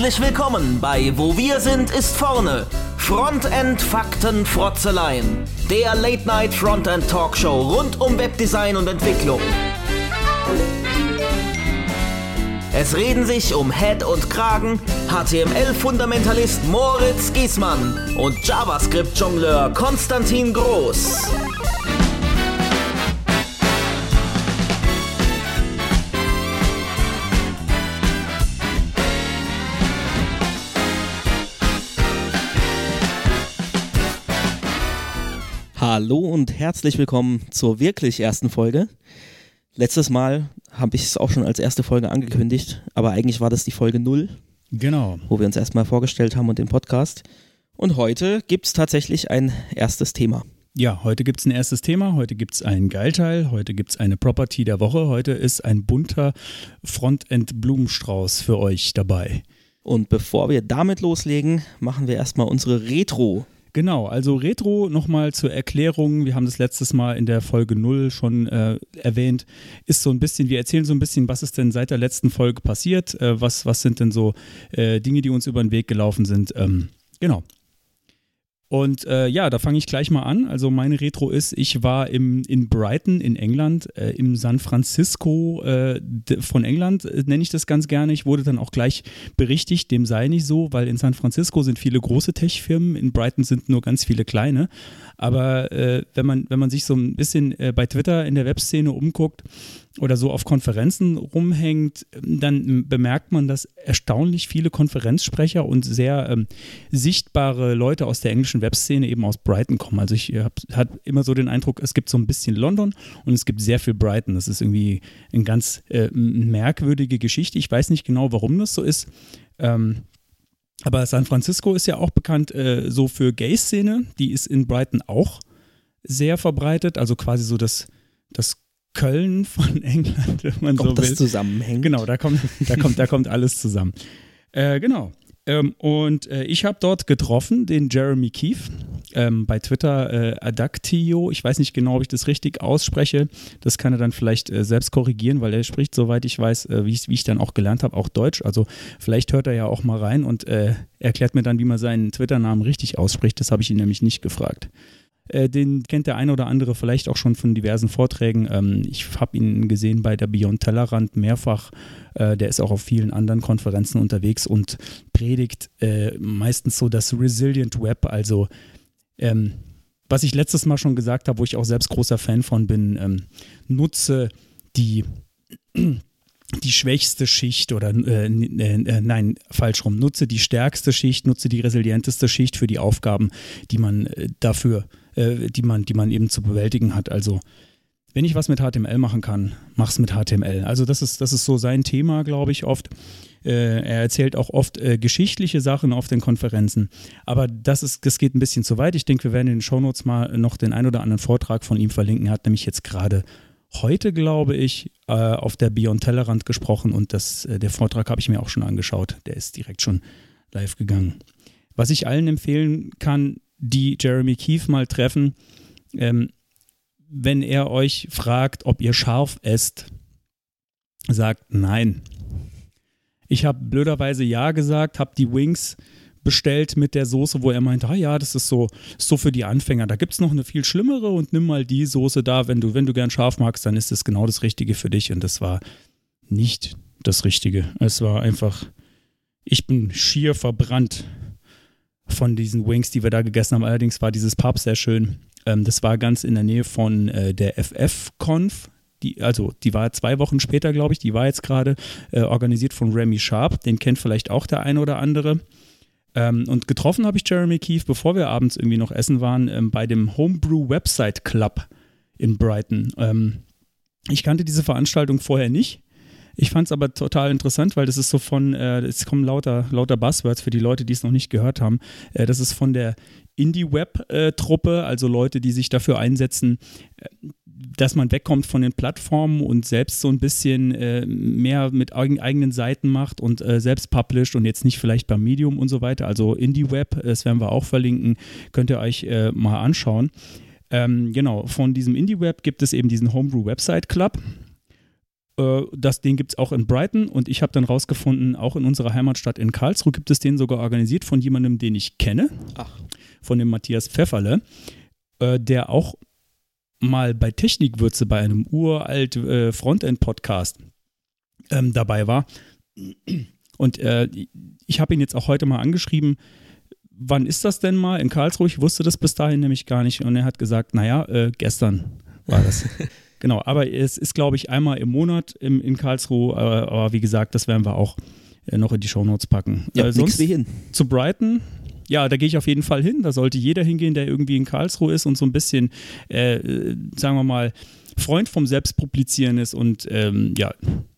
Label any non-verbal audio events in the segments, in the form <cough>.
Herzlich willkommen bei Wo wir sind ist vorne. Frontend Fakten Frotzeleien. Der Late Night Frontend Talkshow rund um Webdesign und Entwicklung. Es reden sich um Head und Kragen HTML-Fundamentalist Moritz Giesmann und JavaScript-Jongleur Konstantin Groß. Hallo und herzlich willkommen zur wirklich ersten Folge. Letztes Mal habe ich es auch schon als erste Folge angekündigt, aber eigentlich war das die Folge 0. Genau. Wo wir uns erstmal vorgestellt haben und den Podcast. Und heute gibt es tatsächlich ein erstes Thema. Ja, heute gibt es ein erstes Thema, heute gibt es einen Geilteil, heute gibt es eine Property der Woche, heute ist ein bunter Frontend-Blumenstrauß für euch dabei. Und bevor wir damit loslegen, machen wir erstmal unsere Retro Genau, also Retro nochmal zur Erklärung, wir haben das letztes Mal in der Folge 0 schon äh, erwähnt, ist so ein bisschen, wir erzählen so ein bisschen, was ist denn seit der letzten Folge passiert, äh, was, was sind denn so äh, Dinge, die uns über den Weg gelaufen sind. Ähm, genau, und äh, ja, da fange ich gleich mal an. Also meine Retro ist, ich war im, in Brighton in England, äh, im San Francisco äh, von England, äh, nenne ich das ganz gerne. Ich wurde dann auch gleich berichtigt, dem sei nicht so, weil in San Francisco sind viele große Tech-Firmen, in Brighton sind nur ganz viele kleine. Aber äh, wenn, man, wenn man sich so ein bisschen äh, bei Twitter in der Webszene umguckt, oder so auf Konferenzen rumhängt, dann bemerkt man, dass erstaunlich viele Konferenzsprecher und sehr ähm, sichtbare Leute aus der englischen Webszene eben aus Brighton kommen. Also ich habe hab immer so den Eindruck, es gibt so ein bisschen London und es gibt sehr viel Brighton. Das ist irgendwie eine ganz äh, merkwürdige Geschichte. Ich weiß nicht genau, warum das so ist. Ähm, aber San Francisco ist ja auch bekannt äh, so für Gay-Szene. Die ist in Brighton auch sehr verbreitet. Also quasi so das, das Köln von <laughs> England, wenn man kommt so will. das zusammenhängt. Genau, da kommt, da kommt, da kommt alles zusammen. Äh, genau. Ähm, und äh, ich habe dort getroffen den Jeremy Keefe ähm, bei Twitter äh, Adactio. Ich weiß nicht genau, ob ich das richtig ausspreche. Das kann er dann vielleicht äh, selbst korrigieren, weil er spricht, soweit ich weiß, äh, wie, ich, wie ich dann auch gelernt habe, auch Deutsch. Also vielleicht hört er ja auch mal rein und äh, erklärt mir dann, wie man seinen Twitter-Namen richtig ausspricht. Das habe ich ihn nämlich nicht gefragt. Äh, den kennt der eine oder andere vielleicht auch schon von diversen Vorträgen. Ähm, ich habe ihn gesehen bei der Beyond Tellerrand mehrfach. Äh, der ist auch auf vielen anderen Konferenzen unterwegs und predigt meistens so das Resilient Web, also ähm, was ich letztes Mal schon gesagt habe, wo ich auch selbst großer Fan von bin, ähm, nutze die <clears throat> die schwächste Schicht oder äh, äh, nein, falsch rum, nutze die stärkste Schicht, nutze die resilienteste Schicht für die Aufgaben, die man äh, dafür äh, die, man, die man eben zu bewältigen hat. Also wenn ich was mit HTML machen kann, mach's mit HTML. Also das ist, das ist so sein Thema, glaube ich, oft. Äh, er erzählt auch oft äh, geschichtliche Sachen auf den Konferenzen. Aber das, ist, das geht ein bisschen zu weit. Ich denke, wir werden in den Shownotes mal noch den ein oder anderen Vortrag von ihm verlinken. Er hat nämlich jetzt gerade heute, glaube ich, äh, auf der Beyond Tellerrand gesprochen und das, äh, der Vortrag habe ich mir auch schon angeschaut. Der ist direkt schon live gegangen. Was ich allen empfehlen kann, die Jeremy Keefe mal treffen, ähm, wenn er euch fragt, ob ihr scharf esst, sagt nein. Ich habe blöderweise ja gesagt, habe die Wings bestellt mit der Soße, wo er meinte, ah ja, das ist so, so für die Anfänger. Da gibt es noch eine viel schlimmere und nimm mal die Soße da. Wenn du, wenn du gern scharf magst, dann ist das genau das Richtige für dich. Und das war nicht das Richtige. Es war einfach, ich bin schier verbrannt von diesen Wings, die wir da gegessen haben. Allerdings war dieses Pub sehr schön. Ähm, das war ganz in der Nähe von äh, der FF-Conf. Die, also die war zwei Wochen später, glaube ich. Die war jetzt gerade äh, organisiert von Remy Sharp. Den kennt vielleicht auch der eine oder andere. Ähm, und getroffen habe ich Jeremy Keefe, bevor wir abends irgendwie noch essen waren, ähm, bei dem Homebrew Website Club in Brighton. Ähm, ich kannte diese Veranstaltung vorher nicht. Ich fand es aber total interessant, weil das ist so von, äh, es kommen lauter, lauter Buzzwords für die Leute, die es noch nicht gehört haben. Äh, das ist von der Indie-Web-Truppe, also Leute, die sich dafür einsetzen, äh, dass man wegkommt von den Plattformen und selbst so ein bisschen äh, mehr mit eigenen Seiten macht und äh, selbst published und jetzt nicht vielleicht beim Medium und so weiter. Also Indie-Web, das werden wir auch verlinken, könnt ihr euch mal anschauen. Ähm, genau, von diesem Indie-Web gibt es eben diesen Homebrew Website Club. Äh, das, den gibt es auch in Brighton und ich habe dann rausgefunden, auch in unserer Heimatstadt in Karlsruhe gibt es den sogar organisiert von jemandem, den ich kenne, Ach. von dem Matthias Pfefferle, äh, der auch mal bei Technikwürze bei einem uralt äh, Frontend-Podcast ähm, dabei war. Und äh, ich habe ihn jetzt auch heute mal angeschrieben, wann ist das denn mal in Karlsruhe? Ich wusste das bis dahin nämlich gar nicht. Und er hat gesagt, naja, äh, gestern war das. <laughs> genau, aber es ist, glaube ich, einmal im Monat im, in Karlsruhe. Aber, aber, wie gesagt, das werden wir auch äh, noch in die Shownotes packen. Ja, äh, sonst hin. Zu Brighton. Ja, da gehe ich auf jeden Fall hin. Da sollte jeder hingehen, der irgendwie in Karlsruhe ist und so ein bisschen, äh, sagen wir mal, Freund vom Selbstpublizieren ist und ähm, ja,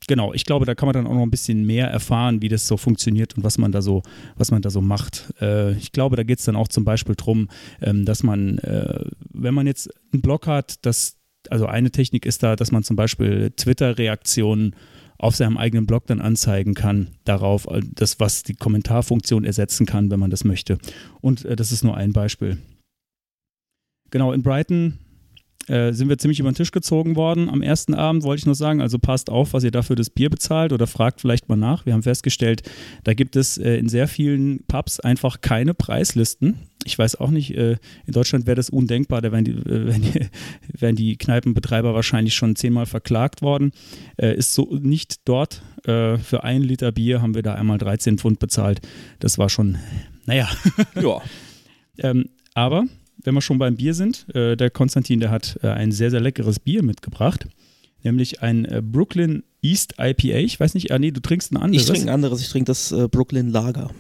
genau, ich glaube, da kann man dann auch noch ein bisschen mehr erfahren, wie das so funktioniert und was man da so, was man da so macht. Äh, ich glaube, da geht es dann auch zum Beispiel darum, ähm, dass man, äh, wenn man jetzt einen Blog hat, dass, also eine Technik ist da, dass man zum Beispiel Twitter-Reaktionen auf seinem eigenen Blog dann anzeigen kann, darauf, äh, das, was die Kommentarfunktion ersetzen kann, wenn man das möchte. Und äh, das ist nur ein Beispiel. Genau, in Brighton äh, sind wir ziemlich über den Tisch gezogen worden am ersten Abend, wollte ich nur sagen. Also passt auf, was ihr dafür das Bier bezahlt oder fragt vielleicht mal nach. Wir haben festgestellt, da gibt es äh, in sehr vielen Pubs einfach keine Preislisten. Ich weiß auch nicht, äh, in Deutschland wäre das undenkbar, da wären die, äh, <laughs> wären, die, wären die Kneipenbetreiber wahrscheinlich schon zehnmal verklagt worden. Äh, ist so nicht dort. Für einen Liter Bier haben wir da einmal 13 Pfund bezahlt. Das war schon, naja. Ja. <laughs> ähm, aber wenn wir schon beim Bier sind, äh, der Konstantin, der hat äh, ein sehr, sehr leckeres Bier mitgebracht, nämlich ein äh, Brooklyn East IPA. Ich weiß nicht, ah, nee, du trinkst ein anderes. Ich trinke ein anderes, ich trinke das äh, Brooklyn Lager.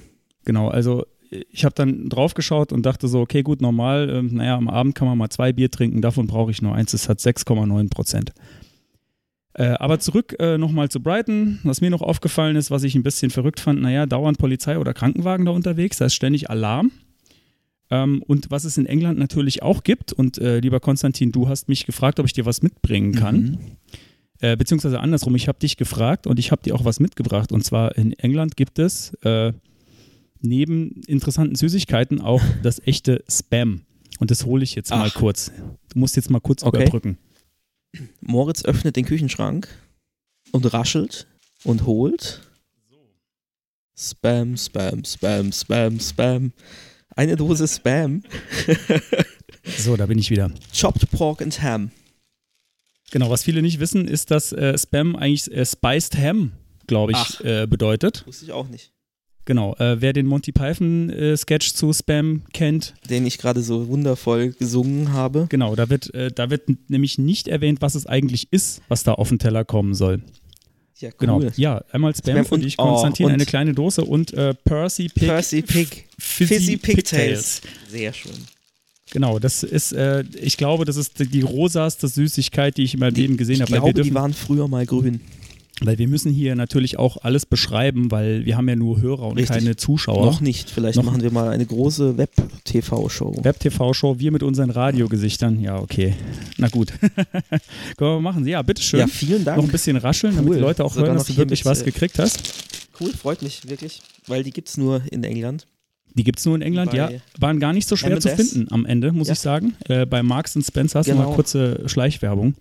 Genau, also äh, ich habe dann drauf geschaut und dachte so, okay, gut, normal, äh, naja, am Abend kann man mal zwei Bier trinken, davon brauche ich nur eins, das hat 6,9 Prozent. Äh, aber zurück äh, nochmal zu Brighton. Was mir noch aufgefallen ist, was ich ein bisschen verrückt fand, naja, dauernd Polizei oder Krankenwagen da unterwegs, da ist ständig Alarm. Ähm, und was es in England natürlich auch gibt, und äh, lieber Konstantin, du hast mich gefragt, ob ich dir was mitbringen kann. Mhm. Äh, beziehungsweise andersrum, ich habe dich gefragt und ich habe dir auch was mitgebracht. Und zwar in England gibt es äh, neben interessanten Süßigkeiten auch <laughs> das echte Spam. Und das hole ich jetzt Ach. mal kurz. Du musst jetzt mal kurz okay. überbrücken. Moritz öffnet den Küchenschrank und raschelt und holt. Spam, Spam, Spam, Spam, Spam. Eine Dose Spam. so, da bin ich wieder. Chopped Pork and Ham. Genau, was viele nicht wissen, ist, dass äh, Spam eigentlich äh, Spiced Ham, glaube ich, äh, bedeutet. Wusste ich auch nicht. Genau, äh, wer den Monty Python äh, Sketch zu Spam kennt. Den ich gerade so wundervoll gesungen habe. Genau, da wird, äh, da wird nämlich nicht erwähnt, was es eigentlich ist, was da auf den Teller kommen soll. Ja, genau. cool. Genau. Ja, einmal Spam, Spam für dich, Konstantin, oh, eine kleine Dose und äh, Percy Pig. Percy Pig. Fizzy, Fizzy Pigtails. Sehr schön. Genau, das ist, äh, ich glaube, das ist die rosaste Süßigkeit, die ich in meinem Leben gesehen habe. Ich glaube, die waren früher mal grün. Weil wir müssen hier natürlich auch alles beschreiben, weil wir haben ja nur Hörer und Richtig. keine Zuschauer. Noch nicht. Vielleicht Noch machen wir mal eine große Web-TV-Show. Web-TV-Show, wir mit unseren Radiogesichtern. Ja, okay. Na gut. <laughs> Können wir machen. Ja, bitteschön. Ja, vielen Dank. Noch ein bisschen rascheln, cool. damit die Leute auch Sogar hören, dass du wirklich was äh, gekriegt hast. Cool, freut mich wirklich, weil die gibt es nur in England. Die gibt es nur in England, bei ja. Waren gar nicht so schwer M&S. zu finden am Ende, muss ja. ich sagen. Äh, bei Marks Spencer hast genau. du mal kurze Schleichwerbung.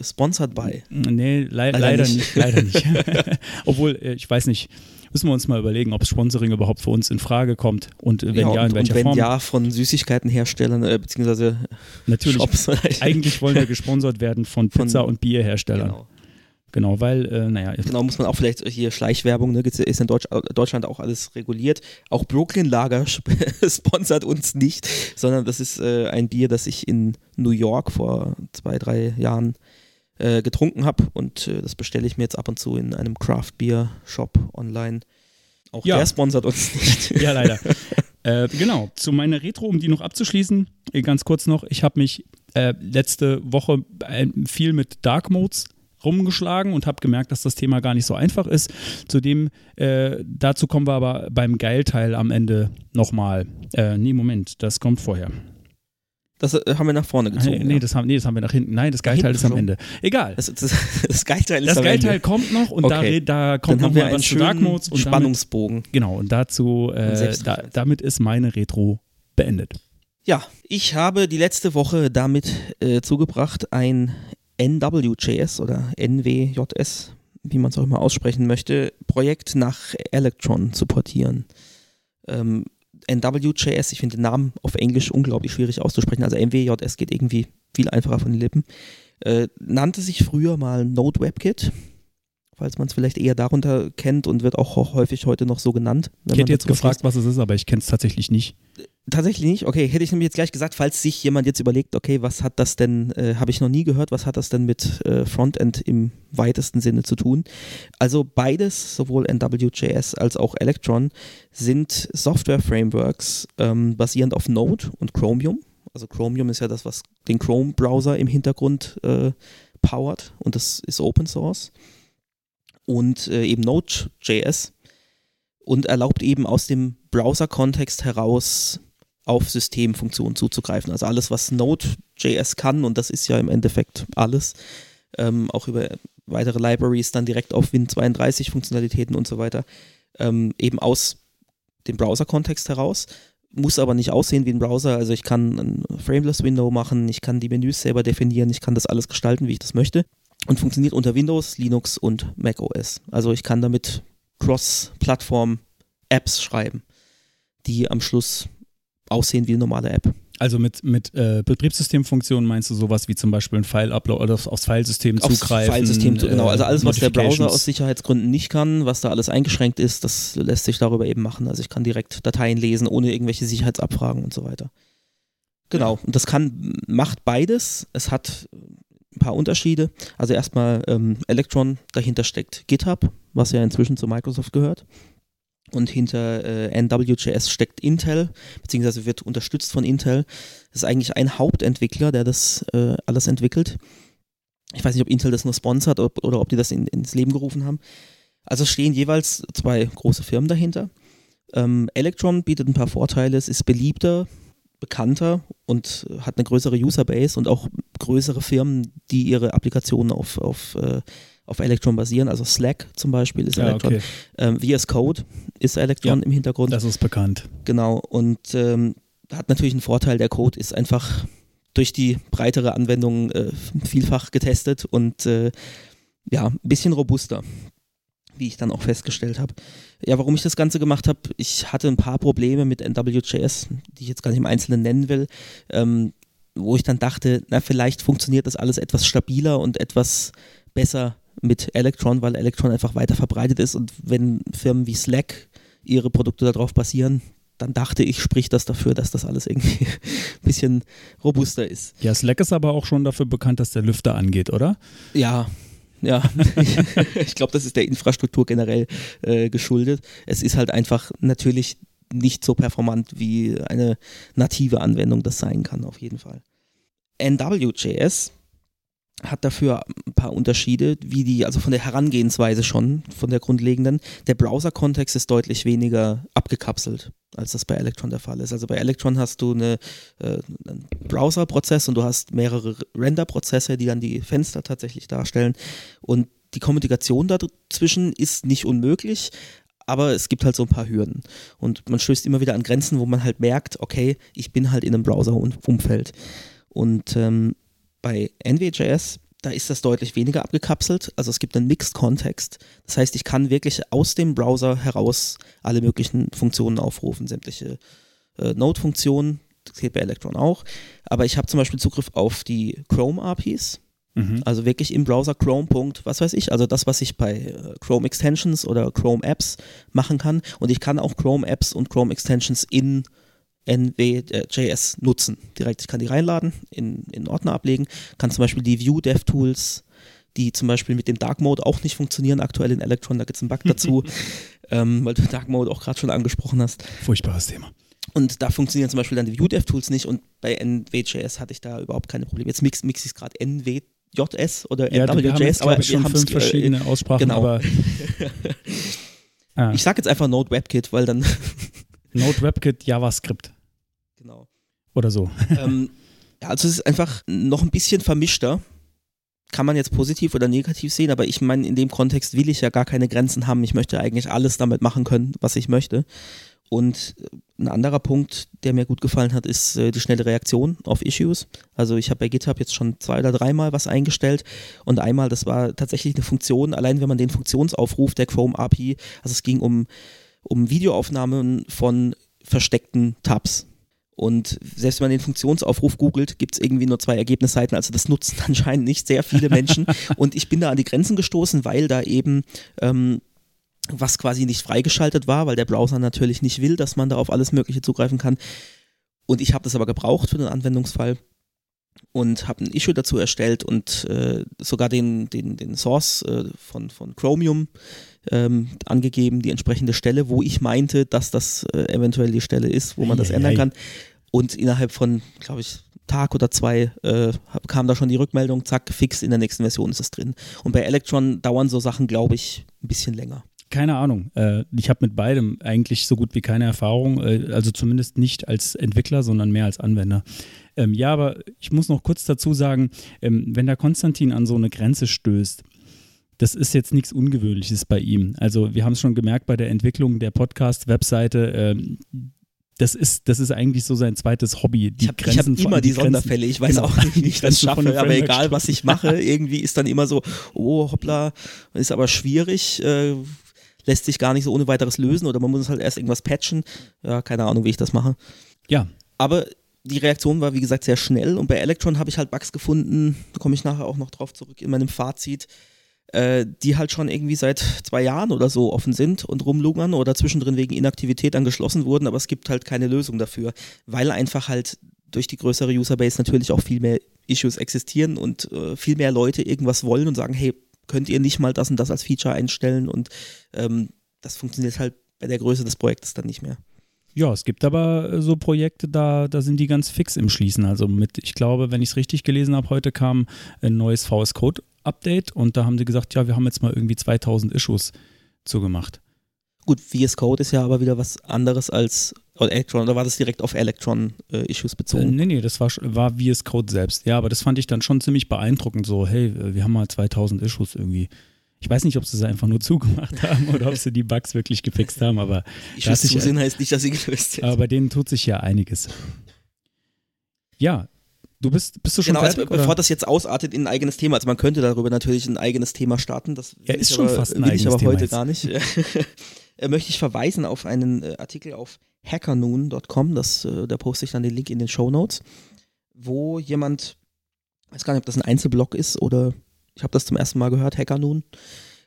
Sponsored by. Nee, le leider, leider, nicht. nicht leider nicht. <laughs> Obwohl, äh, ich weiß nicht, müssen wir uns mal überlegen, ob Sponsoring überhaupt für uns in Frage kommt und äh, wenn ja, ja in welcher und wenn Form. ja, von Süßigkeitenherstellern äh, beziehungsweise Natürlich, Shops. eigentlich wollen wir <laughs> gesponsert werden von Pizza- von, und Bierherstellern. Genau. Genau, weil, äh, naja. Genau, muss man auch vielleicht hier Schleichwerbung, ne, ist in Deutsch, Deutschland auch alles reguliert. Auch Brooklyn Lager <laughs> sponsert uns nicht, sondern das ist äh, ein Bier, das ich in New York vor zwei, drei Jahren äh, getrunken habe und äh, das bestelle ich mir jetzt ab und zu in einem Craft Beer Shop online. Auch ja. der sponsert uns nicht. <laughs> ja, leider. <laughs> Äh, genau, zu meiner Retro, um die noch abzuschließen, äh, ganz kurz noch, ich habe mich letzte Woche viel mit Dark Modes rumgeschlagen und habe gemerkt, dass das Thema gar nicht so einfach ist. Zudem, äh, dazu kommen wir aber beim Geilteil am Ende nochmal. Äh, nee, Moment, das kommt vorher. Das äh, haben wir nach vorne gezogen. Nee, nee, das haben, nee, das haben wir nach hinten. Nein, das Geilteil ist am Ende. Egal. Das, das, das Geilteil ist Das am Geilteil Ende. kommt noch und okay. da, da kommt noch mal was zu Dark Modes. Und Spannungsbogen. Damit, genau, und dazu, äh, da, damit ist meine Retro beendet. Ja, ich habe die letzte Woche damit äh, zugebracht, ein NWJS oder NWJS, wie man es auch immer aussprechen möchte, Projekt nach Electron zu portieren. Ähm, NWJS, ich finde den Namen auf Englisch unglaublich schwierig auszusprechen, also MWJS geht irgendwie viel einfacher von den Lippen. Äh, nannte sich früher mal Node WebKit, falls man es vielleicht eher darunter kennt und wird auch häufig heute noch so genannt. Ich hätte jetzt gefragt, was es ist, aber ich kenne es tatsächlich nicht. Tatsächlich nicht? Okay, hätte ich nämlich jetzt gleich gesagt, falls sich jemand jetzt überlegt, okay, was hat das denn, äh, habe ich noch nie gehört, was hat das denn mit äh, Frontend im weitesten Sinne zu tun? Also beides, sowohl NWJS als auch Electron, sind Software-Frameworks ähm, basierend auf Node und Chromium. Also Chromium ist ja das, was den Chrome-Browser im Hintergrund äh, powert und das ist Open Source. Und äh, eben Node.js und erlaubt eben aus dem Browser-Kontext heraus auf Systemfunktionen zuzugreifen. Also alles, was Node.js kann, und das ist ja im Endeffekt alles, ähm, auch über weitere Libraries dann direkt auf Win32-Funktionalitäten und so weiter, ähm, eben aus dem Browser-Kontext heraus. Muss aber nicht aussehen wie ein Browser. Also ich kann ein Frameless-Window machen, ich kann die Menüs selber definieren, ich kann das alles gestalten, wie ich das möchte. Und funktioniert unter Windows, Linux und Mac OS. Also ich kann damit Cross-Plattform-Apps schreiben, die am Schluss aussehen wie eine normale App. Also mit, mit äh, Betriebssystemfunktionen meinst du sowas wie zum Beispiel ein File-Upload oder aufs Filesystem aufs zugreifen? Filesystem, äh, genau. Also alles, was der Browser aus Sicherheitsgründen nicht kann, was da alles eingeschränkt ist, das lässt sich darüber eben machen. Also ich kann direkt Dateien lesen, ohne irgendwelche Sicherheitsabfragen und so weiter. Genau. Und das kann, macht beides. Es hat ein paar Unterschiede. Also erstmal ähm, Electron, dahinter steckt GitHub, was ja inzwischen zu Microsoft gehört und hinter äh, NWJS steckt Intel, beziehungsweise wird unterstützt von Intel. Das ist eigentlich ein Hauptentwickler, der das äh, alles entwickelt. Ich weiß nicht, ob Intel das nur sponsert oder, oder ob die das in, ins Leben gerufen haben. Also stehen jeweils zwei große Firmen dahinter. Ähm, Electron bietet ein paar Vorteile. Es ist beliebter, bekannter und hat eine größere Userbase und auch größere Firmen, die ihre Applikationen auf, auf äh, auf Electron basieren. Also Slack zum Beispiel ist Electron. Ja, okay. ähm, VS Code ist Electron ja, im Hintergrund. Das ist bekannt. Genau. Und ähm, hat natürlich einen Vorteil, der Code ist einfach durch die breitere Anwendung äh, vielfach getestet und äh, ja, ein bisschen robuster, wie ich dann auch festgestellt habe. Ja, warum ich das Ganze gemacht habe, ich hatte ein paar Probleme mit NWJS, die ich jetzt gar nicht im Einzelnen nennen will, ähm, wo ich dann dachte, na, vielleicht funktioniert das alles etwas stabiler und etwas besser mit Electron, weil Electron einfach weiter verbreitet ist und wenn Firmen wie Slack ihre Produkte darauf basieren, dann dachte ich, spricht das dafür, dass das alles irgendwie ein <laughs> bisschen robuster ist. Ja, Slack ist aber auch schon dafür bekannt, dass der Lüfter angeht, oder? Ja, ja. <laughs> ich glaube, das ist der Infrastruktur generell äh, geschuldet. Es ist halt einfach natürlich nicht so performant, wie eine native Anwendung das sein kann, auf jeden Fall. NWJS hat dafür ein paar Unterschiede, wie die, also von der Herangehensweise schon, von der grundlegenden. Der Browser-Kontext ist deutlich weniger abgekapselt, als das bei Electron der Fall ist. Also bei Electron hast du eine, äh, einen Browser-Prozess und du hast mehrere Render-Prozesse, die dann die Fenster tatsächlich darstellen. Und die Kommunikation dazwischen ist nicht unmöglich, aber es gibt halt so ein paar Hürden. Und man stößt immer wieder an Grenzen, wo man halt merkt, okay, ich bin halt in einem Browser-Umfeld. Und ähm, bei NVJS, da ist das deutlich weniger abgekapselt. Also es gibt einen Mixed-Kontext. Das heißt, ich kann wirklich aus dem Browser heraus alle möglichen Funktionen aufrufen, sämtliche äh, Node-Funktionen. Das geht bei Electron auch. Aber ich habe zum Beispiel Zugriff auf die Chrome-APIs. Mhm. Also wirklich im Browser Chrome. was weiß ich, also das, was ich bei äh, Chrome Extensions oder Chrome Apps machen kann. Und ich kann auch Chrome Apps und Chrome Extensions in NW.js nutzen. Direkt, ich kann die reinladen, in, in Ordner ablegen, kann zum Beispiel die View DevTools, die zum Beispiel mit dem Dark Mode auch nicht funktionieren, aktuell in Electron, da gibt es einen Bug <laughs> dazu, ähm, weil du Dark Mode auch gerade schon angesprochen hast. Furchtbares Thema. Und da funktionieren zum Beispiel dann die View DevTools nicht und bei NW.js hatte ich da überhaupt keine Probleme. Jetzt mix, mix ich es gerade NW.js oder ja, NWJS, aber wir haben fünf verschiedene äh, Aussprachen, genau. aber <laughs> ah. ich sage jetzt einfach Node WebKit, weil dann Node WebKit JavaScript. Oder so. <laughs> Ähm, ja, also es ist einfach noch ein bisschen vermischter. Kann man jetzt positiv oder negativ sehen, aber ich meine, in dem Kontext will ich ja gar keine Grenzen haben. Ich möchte eigentlich alles damit machen können, was ich möchte. Und ein anderer Punkt, der mir gut gefallen hat, ist äh, die schnelle Reaktion auf Issues. Also ich habe bei GitHub jetzt schon zwei oder dreimal was eingestellt und einmal, das war tatsächlich eine Funktion, allein wenn man den Funktionsaufruf der Chrome API, also es ging um, um Videoaufnahmen von versteckten Tabs. Und selbst wenn man den Funktionsaufruf googelt, gibt es irgendwie nur zwei Ergebnisseiten. Also das nutzen <laughs> anscheinend nicht sehr viele Menschen. <laughs> und ich bin da an die Grenzen gestoßen, weil da eben ähm, was quasi nicht freigeschaltet war, weil der Browser natürlich nicht will, dass man da auf alles Mögliche zugreifen kann. Und ich habe das aber gebraucht für den Anwendungsfall und habe ein Issue dazu erstellt und äh, sogar den, den, den Source äh, von, von Chromium ähm, angegeben, die entsprechende Stelle, wo ich meinte, dass das äh, eventuell die Stelle ist, wo man das ändern kann. Und innerhalb von, glaube ich, Tag oder zwei äh, kam da schon die Rückmeldung, zack, fix, in der nächsten Version ist es drin. Und bei Electron dauern so Sachen, glaube ich, ein bisschen länger keine Ahnung. Äh, ich habe mit beidem eigentlich so gut wie keine Erfahrung, äh, also zumindest nicht als Entwickler, sondern mehr als Anwender. Ähm, ja, aber ich muss noch kurz dazu sagen, ähm, wenn der Konstantin an so eine Grenze stößt, das ist jetzt nichts Ungewöhnliches bei ihm. Also wir haben es schon gemerkt bei der Entwicklung der Podcast-Webseite. Ähm, das ist, das ist eigentlich so sein zweites Hobby. Die ich habe hab immer die, die Sonderfälle. Ich weiß genau, auch nicht, wie ich das schaffe, aber egal, was ich mache, irgendwie ist dann immer so, oh hoppla, ist aber schwierig. Äh, lässt sich gar nicht so ohne weiteres lösen oder man muss halt erst irgendwas patchen. Ja, keine Ahnung, wie ich das mache. Ja. Aber die Reaktion war, wie gesagt, sehr schnell und bei Electron habe ich halt Bugs gefunden, da komme ich nachher auch noch drauf zurück in meinem Fazit, äh, die halt schon irgendwie seit zwei Jahren oder so offen sind und rumlungern oder zwischendrin wegen Inaktivität dann geschlossen wurden, aber es gibt halt keine Lösung dafür, weil einfach halt durch die größere Userbase natürlich auch viel mehr Issues existieren und äh, viel mehr Leute irgendwas wollen und sagen, hey, könnt ihr nicht mal das und das als Feature einstellen und ähm, das funktioniert halt bei der Größe des Projektes dann nicht mehr. Ja, es gibt aber äh, so Projekte, da, da sind die ganz fix im Schließen. Also mit, ich glaube, wenn ich es richtig gelesen habe, heute kam ein neues VS Code Update und da haben sie gesagt, ja, wir haben jetzt mal irgendwie 2000 Issues zugemacht. Gut, VS Code ist ja aber wieder was anderes als Electron, oder war das direkt auf Electron-Issues äh, bezogen? Äh, nee, nee, das war, war VS Code selbst. Ja, aber das fand ich dann schon ziemlich beeindruckend. So, hey, wir haben mal 2000 Issues irgendwie. Ich weiß nicht, ob sie es einfach nur <laughs> zugemacht haben oder ob sie die Bugs wirklich gefixt haben, aber. <laughs> Issues zusehen heißt nicht, dass sie gelöst sind. Aber bei denen tut sich ja einiges. Ja, Du bist, bist du schon genau, fertig? Also, bevor das jetzt ausartet in ein eigenes Thema, also man könnte darüber natürlich ein eigenes Thema starten. Das ja, ist schon aber, fast ein eigenes ich aber Thema heute jetzt. gar nicht. <laughs> Äh, möchte ich verweisen auf einen äh, Artikel auf hackernoon.com, das, äh, da poste ich dann den Link in den Show Notes, wo jemand, ich weiß gar nicht, ob das ein Einzelblog ist oder ich habe das zum ersten Mal gehört, Hackernoon,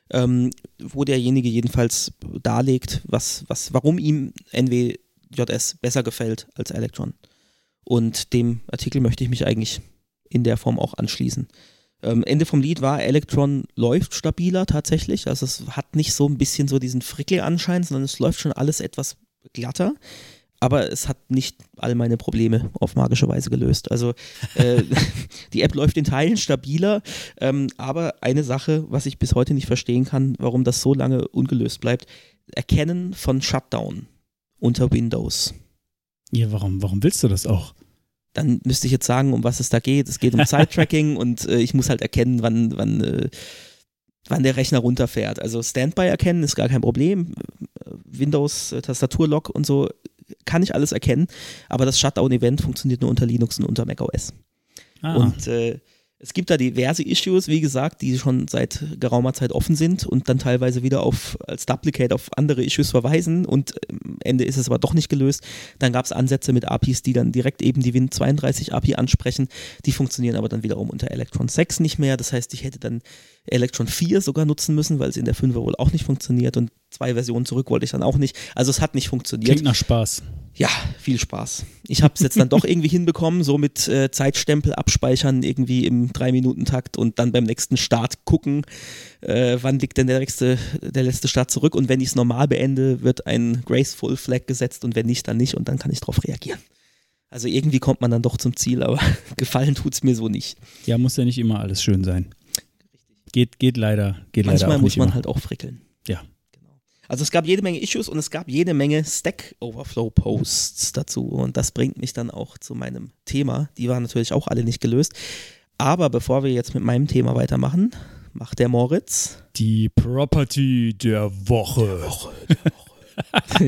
ähm, wo derjenige jedenfalls darlegt, was, was, warum ihm NWJS besser gefällt als Electron. Und dem Artikel möchte ich mich eigentlich in der Form auch anschließen. Ähm, Ende vom Lied war, Electron läuft stabiler tatsächlich. Also es hat nicht so ein bisschen so diesen Frickel-Anschein, sondern es läuft schon alles etwas glatter. Aber es hat nicht all meine Probleme auf magische Weise gelöst. Also äh, <laughs> die App läuft in Teilen stabiler, ähm, aber eine Sache, was ich bis heute nicht verstehen kann, warum das so lange ungelöst bleibt, Erkennen von Shutdown unter Windows. Ja, warum, warum willst du das auch? Dann müsste ich jetzt sagen, um was es da geht. Es geht um <laughs> Zeittracking und äh, ich muss halt erkennen, wann, wann, äh, wann der Rechner runterfährt. Also Standby erkennen ist gar kein Problem. Windows, äh, Tastaturlock und so kann ich alles erkennen, aber das Shutdown-Event funktioniert nur unter Linux und unter macOS. Ah. Und äh, es gibt da diverse Issues, wie gesagt, die schon seit geraumer Zeit offen sind und dann teilweise wieder auf, als Duplicate auf andere Issues verweisen und am Ende ist es aber doch nicht gelöst. Dann gab es Ansätze mit APIs, die dann direkt eben die Win32 API ansprechen. Die funktionieren aber dann wiederum unter Electron 6 nicht mehr. Das heißt, ich hätte dann Electron 4 sogar nutzen müssen, weil es in der 5er wohl auch nicht funktioniert und zwei Versionen zurück wollte ich dann auch nicht. Also es hat nicht funktioniert. Klingt nach Spaß. Ja, viel Spaß. Ich habe es jetzt dann doch <laughs> irgendwie hinbekommen, so mit äh, Zeitstempel abspeichern, irgendwie im 3-Minuten-Takt und dann beim nächsten Start gucken, äh, wann liegt denn der, nächste, der letzte Start zurück und wenn ich es normal beende, wird ein Graceful Flag gesetzt und wenn nicht, dann nicht und dann kann ich darauf reagieren. Also irgendwie kommt man dann doch zum Ziel, aber <laughs> gefallen tut es mir so nicht. Ja, muss ja nicht immer alles schön sein. Geht, geht leider, geht Manchmal leider auch muss man immer. halt auch frickeln. Ja. Also es gab jede Menge Issues und es gab jede Menge Stack Overflow Posts dazu und das bringt mich dann auch zu meinem Thema. Die waren natürlich auch alle nicht gelöst. Aber bevor wir jetzt mit meinem Thema weitermachen, macht der Moritz Die Property der Woche. Woche, der Woche. <laughs>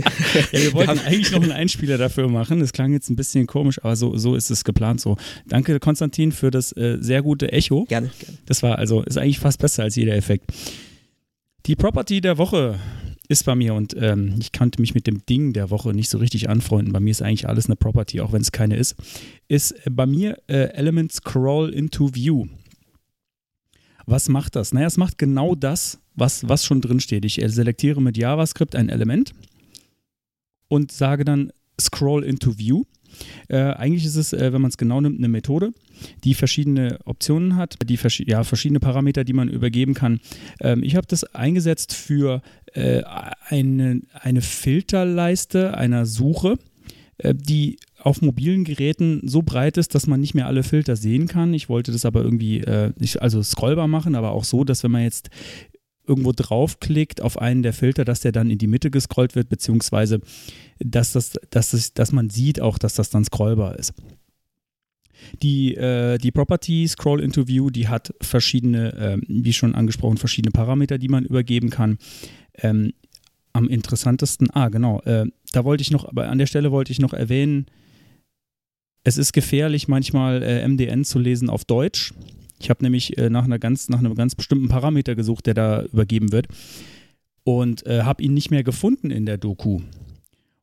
ja, wir wollten eigentlich noch einen Einspieler dafür machen. Das klang jetzt ein bisschen komisch, aber so, so ist es geplant so. Danke, Konstantin, für das äh, sehr gute Echo. Gerne, gerne. Das war also, ist eigentlich fast besser als jeder Effekt. Die Property der Woche ist bei mir und ähm, ich kannte mich mit dem Ding der Woche nicht so richtig anfreunden. Bei mir ist eigentlich alles eine Property, auch wenn es keine ist. Ist äh, bei mir äh, Element Scroll into View. Was macht das? Naja, es macht genau das, was, was schon drin steht. Ich äh, selektiere mit JavaScript ein Element und sage dann Scroll into View. Äh, eigentlich ist es, äh, wenn man es genau nimmt, eine Methode, die verschiedene Optionen hat, die vers ja, verschiedene Parameter, die man übergeben kann. Ähm, ich habe das eingesetzt für äh, eine, eine Filterleiste einer Suche, äh, die auf mobilen Geräten so breit ist, dass man nicht mehr alle Filter sehen kann. Ich wollte das aber irgendwie äh, nicht, also scrollbar machen, aber auch so, dass wenn man jetzt irgendwo draufklickt auf einen der Filter, dass der dann in die Mitte gescrollt wird, beziehungsweise dass, das, dass, das, dass man sieht auch, dass das dann scrollbar ist. Die, äh, die Property Scroll into View, die hat verschiedene, äh, wie schon angesprochen, verschiedene Parameter, die man übergeben kann. Ähm, am interessantesten, ah genau, äh, da wollte ich noch, aber an der Stelle wollte ich noch erwähnen, es ist gefährlich, manchmal äh, MDN zu lesen auf Deutsch. Ich habe nämlich äh, nach, einer ganz, nach einem ganz bestimmten Parameter gesucht, der da übergeben wird und äh, habe ihn nicht mehr gefunden in der Doku.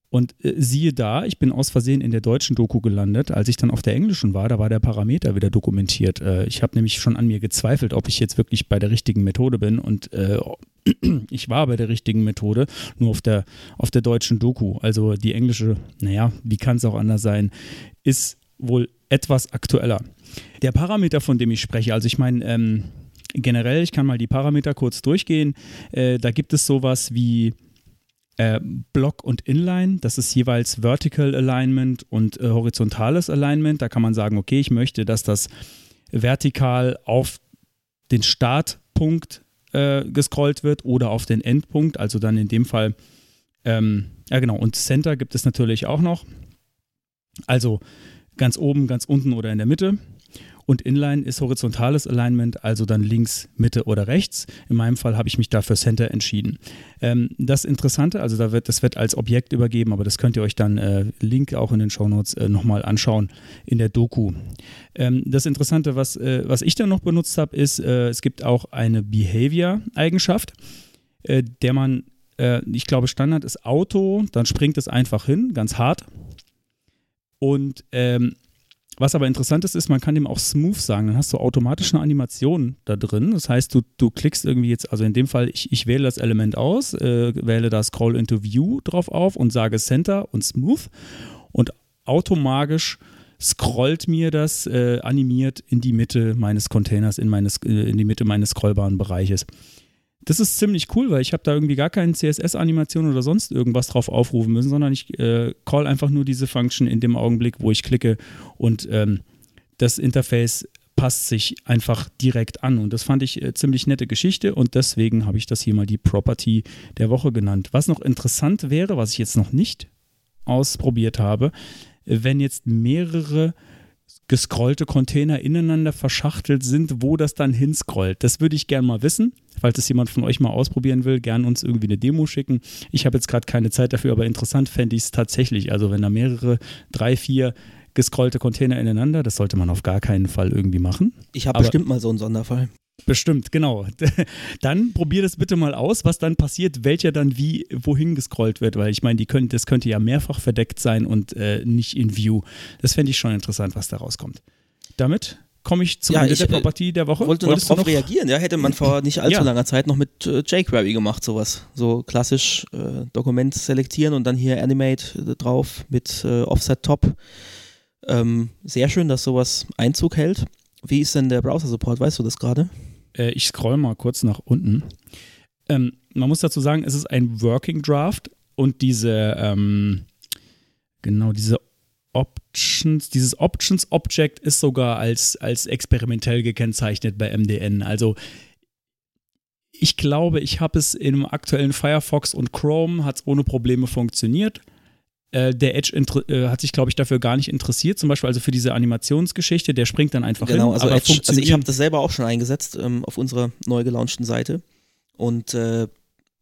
Und äh, siehe da, ich bin aus Versehen in der deutschen Doku gelandet. Als ich dann auf der englischen war, da war der Parameter wieder dokumentiert. Äh, ich habe nämlich schon an mir gezweifelt, ob ich jetzt wirklich bei der richtigen Methode bin. Und äh, <clears throat> ich war bei der richtigen Methode, nur auf der, auf der deutschen Doku. Also die englische, naja, wie kann es auch anders sein, ist wohl etwas aktueller. Der Parameter, von dem ich spreche, also ich meine, ähm, generell, ich kann mal die Parameter kurz durchgehen. Äh, da gibt es sowas wie äh, Block und Inline. Das ist jeweils Vertical Alignment und äh, horizontales Alignment. Da kann man sagen, okay, ich möchte, dass das vertikal auf den Startpunkt äh, gescrollt wird oder auf den Endpunkt. Also dann in dem Fall, ähm, ja genau, und Center gibt es natürlich auch noch. Also ganz oben, ganz unten oder in der Mitte. Und Inline ist horizontales Alignment, also dann links, Mitte oder rechts. In meinem Fall habe ich mich da für Center entschieden. Ähm, das Interessante, also da wird, das wird als Objekt übergeben, aber das könnt ihr euch dann, äh, Link auch in den Shownotes, äh, nochmal anschauen in der Doku. Ähm, das Interessante, was, äh, was ich dann noch benutzt habe, ist, äh, es gibt auch eine Behavior-Eigenschaft, äh, der man, äh, ich glaube, Standard ist Auto, dann springt es einfach hin, ganz hart. Und ähm, was aber interessant ist, ist, man kann dem auch smooth sagen. Dann hast du automatisch eine Animation da drin. Das heißt, du, du klickst irgendwie jetzt, also in dem Fall, ich, ich wähle das Element aus, äh, wähle da Scroll into View drauf auf und sage Center und Smooth und automatisch scrollt mir das äh, animiert in die Mitte meines Containers, in, meines, äh, in die Mitte meines scrollbaren Bereiches. Das ist ziemlich cool, weil ich habe da irgendwie gar keine CSS-Animation oder sonst irgendwas drauf aufrufen müssen, sondern ich äh, call einfach nur diese Function in dem Augenblick, wo ich klicke und ähm, das Interface passt sich einfach direkt an. Und das fand ich äh, ziemlich nette Geschichte und deswegen habe ich das hier mal die Property der Woche genannt. Was noch interessant wäre, was ich jetzt noch nicht ausprobiert habe, wenn jetzt mehrere gescrollte Container ineinander verschachtelt sind, wo das dann hinscrollt. Das würde ich gerne mal wissen. Falls es jemand von euch mal ausprobieren will, gern uns irgendwie eine Demo schicken. Ich habe jetzt gerade keine Zeit dafür, aber interessant fände ich es tatsächlich. Also wenn da mehrere, drei, vier gescrollte Container ineinander, das sollte man auf gar keinen Fall irgendwie machen. Ich habe bestimmt mal so einen Sonderfall. Bestimmt, genau. <laughs> Dann probier das bitte mal aus, was dann passiert, welcher dann wie wohin gescrollt wird, weil ich meine, die können, das könnte ja mehrfach verdeckt sein und äh, nicht in View. Das fände ich schon interessant, was da rauskommt. Damit komme ich zum Ja, Ende ich, der äh, Property der Woche. Wollte noch Wolltest du drauf reagieren, ja, hätte man vor <laughs> nicht allzu Ja. langer Zeit noch mit äh, jQuery gemacht, sowas. So klassisch äh, Dokument selektieren und dann hier Animate äh, drauf mit äh, Offset Top. Ähm, sehr schön, dass sowas Einzug hält. Wie ist denn der Browser-Support? Weißt du das gerade? Äh, ich scroll mal kurz nach unten. Ähm, man muss dazu sagen, es ist ein Working Draft und diese, ähm, genau, diese Options, dieses Options Object ist sogar als, als experimentell gekennzeichnet bei MDN. Also ich glaube, ich habe es im aktuellen Firefox und Chrome, hat es ohne Probleme funktioniert. Äh, der Edge äh, hat sich, glaube ich, dafür gar nicht interessiert, zum Beispiel also für diese Animationsgeschichte, der springt dann einfach Genau, hin. also, aber Edge, also ich habe das selber auch schon eingesetzt ähm, auf unserer neu gelaunchten Seite. Und äh,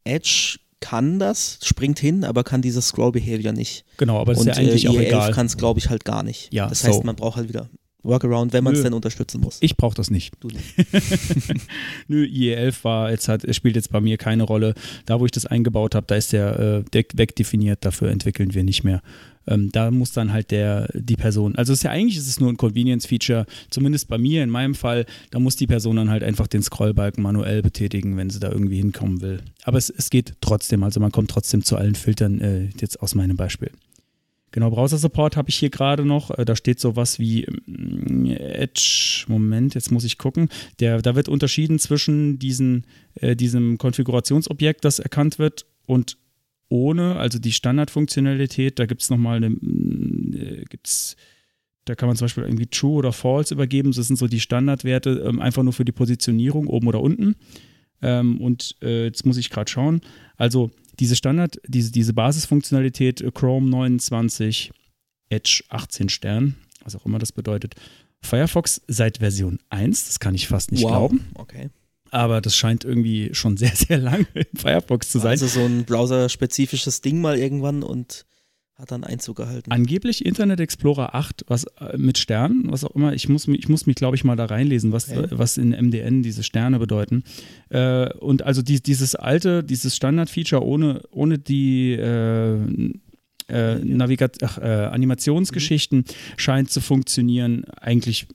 Edge kann das, springt hin, aber kann dieses Scroll Behavior nicht. Genau, aber das Und ist ja eigentlich äh, auch IE11 egal. kann es, glaube ich, halt gar nicht. Ja, das so. heißt, man braucht halt wieder Workaround, wenn man es denn unterstützen muss. Ich brauche das nicht. Du nicht. <laughs> Nö, IE11 war jetzt hat, spielt jetzt bei mir keine Rolle. Da, wo ich das eingebaut habe, da ist der äh, wegdefiniert, dafür entwickeln wir nicht mehr. Ähm, da muss dann halt der, die Person, also es ist ja eigentlich ist es nur ein Convenience-Feature, zumindest bei mir in meinem Fall, da muss die Person dann halt einfach den Scrollbalken manuell betätigen, wenn sie da irgendwie hinkommen will. Aber es, es geht trotzdem, also man kommt trotzdem zu allen Filtern, äh, jetzt aus meinem Beispiel. Genau, Browser-Support habe ich hier gerade noch. Äh, Da steht sowas wie mm, Edge. Moment, jetzt muss ich gucken. Der, da wird unterschieden zwischen diesen, äh, diesem Konfigurationsobjekt, das erkannt wird, und ohne, also die Standardfunktionalität. Da gibt es nochmal eine, mm, äh, gibt's, da kann man zum Beispiel irgendwie True oder False übergeben. Das sind so die Standardwerte, ähm, einfach nur für die Positionierung, oben oder unten. Ähm, und äh, jetzt muss ich gerade schauen. Also diese Standard, diese, diese Basisfunktionalität äh, Chrome 29, Edge 18 Stern, was auch immer das bedeutet. Firefox seit Version 1, das kann ich fast nicht glauben, Okay. aber das scheint irgendwie schon <laughs> sehr, sehr lange in Firefox zu sein. Also so ein browser-spezifisches Ding mal irgendwann und hat dann Einzug gehalten. Angeblich Internet Explorer 8, was äh, mit Sternen, was auch immer, ich muss, mich- ich muss mich, glaube ich, mal da reinlesen, was, Okay. was in MDN diese Sterne bedeuten. Äh, und also die, dieses alte, dieses Standard-Feature ohne, ohne die äh, äh, Navigat ach, äh, Animationsgeschichten scheint zu funktionieren, eigentlich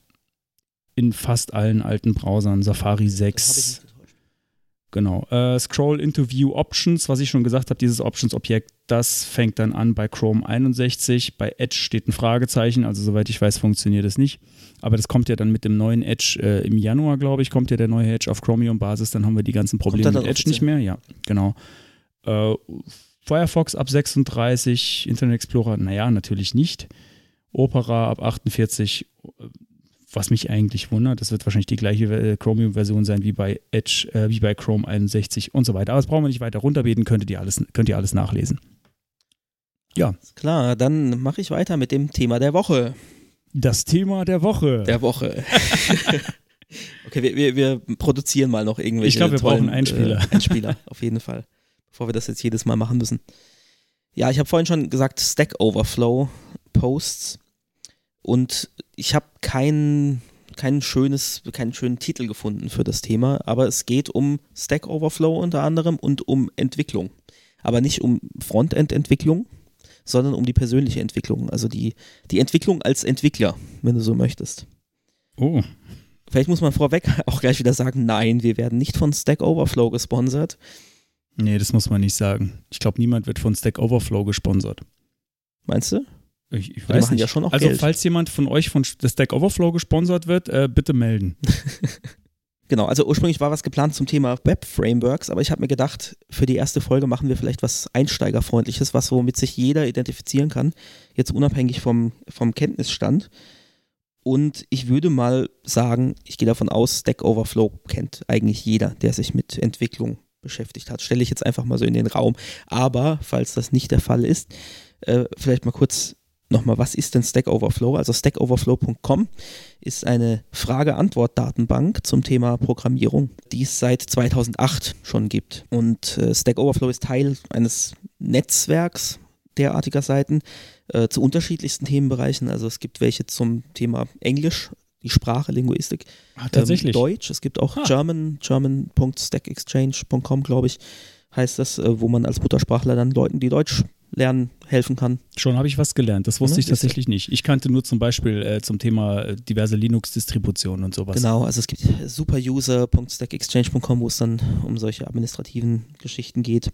in fast allen alten Browsern. Safari das habe ich 6, nicht getäuscht. Genau. Äh, Scroll into View Options, was ich schon gesagt habe, dieses Options-Objekt, das fängt dann an bei Chrome 61. Bei Edge steht ein Fragezeichen, also soweit ich weiß, funktioniert es nicht. Aber das kommt ja dann mit dem neuen Edge äh, im Januar, glaube ich, kommt ja der neue Edge auf Chromium-Basis. Dann haben wir die ganzen Probleme mit Edge nicht mehr. Ja, genau. Äh, Firefox ab 36, Internet Explorer, naja, natürlich nicht. Opera ab 48, was mich eigentlich wundert, das wird wahrscheinlich die gleiche äh, Chromium-Version sein wie bei Edge, äh, wie bei Chrome 61 und so weiter. Aber das brauchen wir nicht weiter runterbeten, könnt ihr alles, könnt ihr alles nachlesen. Klar, dann mache ich weiter mit dem Thema der Woche. Das Thema der Woche. Der Woche. <laughs> okay, wir, wir, wir produzieren mal noch irgendwelche. Ich glaub, wir tollen, brauchen Einspieler. Äh, <laughs> <laughs> Einspieler, auf jeden Fall. Bevor wir das jetzt jedes Mal machen müssen. Ja, ich habe vorhin schon gesagt, Stack Overflow Posts. Und ich habe kein, kein schönes, keinen schönen Titel gefunden für das Thema, aber es geht um Stack Overflow unter anderem und um Entwicklung. Aber nicht um Frontend-Entwicklung, sondern um die persönliche Entwicklung. Also die, die Entwicklung als Entwickler, wenn du so möchtest. oh, Vielleicht muss man vorweg <laughs> auch gleich wieder sagen, nein, wir werden nicht von Stack Overflow gesponsert. nee, das muss man nicht sagen. Ich glaube, niemand wird von Stack Overflow gesponsert. Meinst du? Ich, ich weiß nicht. ja schon auch also, Geld. falls jemand von euch von Stack Overflow gesponsert wird, äh, bitte melden. <laughs> Genau, also ursprünglich war was geplant zum Thema Web-Frameworks, aber ich habe mir gedacht, für die erste Folge machen wir vielleicht was Einsteigerfreundliches, was womit sich jeder identifizieren kann, jetzt unabhängig vom, vom Kenntnisstand. Und ich würde mal sagen, ich gehe davon aus, Stack Overflow kennt eigentlich jeder, der sich mit Entwicklung beschäftigt hat. Stelle ich jetzt einfach mal so in den Raum. Aber falls das nicht der Fall ist, äh, vielleicht mal kurz nochmal, was ist denn Stack Overflow? Also stackoverflow.com ist eine Frage-Antwort-Datenbank zum Thema Programmierung, die es seit 2008 schon gibt. Und äh, Stack Overflow ist Teil eines Netzwerks derartiger Seiten äh, zu unterschiedlichsten Themenbereichen. Also es gibt welche zum Thema Englisch, die Sprache, Linguistik, Ah, tatsächlich. ähm, Deutsch. Es gibt auch Ah. German, german.stackexchange.com, glaube ich, heißt das, äh, wo man als Muttersprachler dann Leuten, die Deutsch lernen, helfen kann. Schon habe ich was gelernt. Das wusste Ja, ich tatsächlich nicht. Ich kannte nur zum Beispiel äh, zum Thema äh, diverse Linux-Distributionen und sowas. Genau, also es gibt superuser.stackexchange.com, wo es dann um solche administrativen Geschichten geht.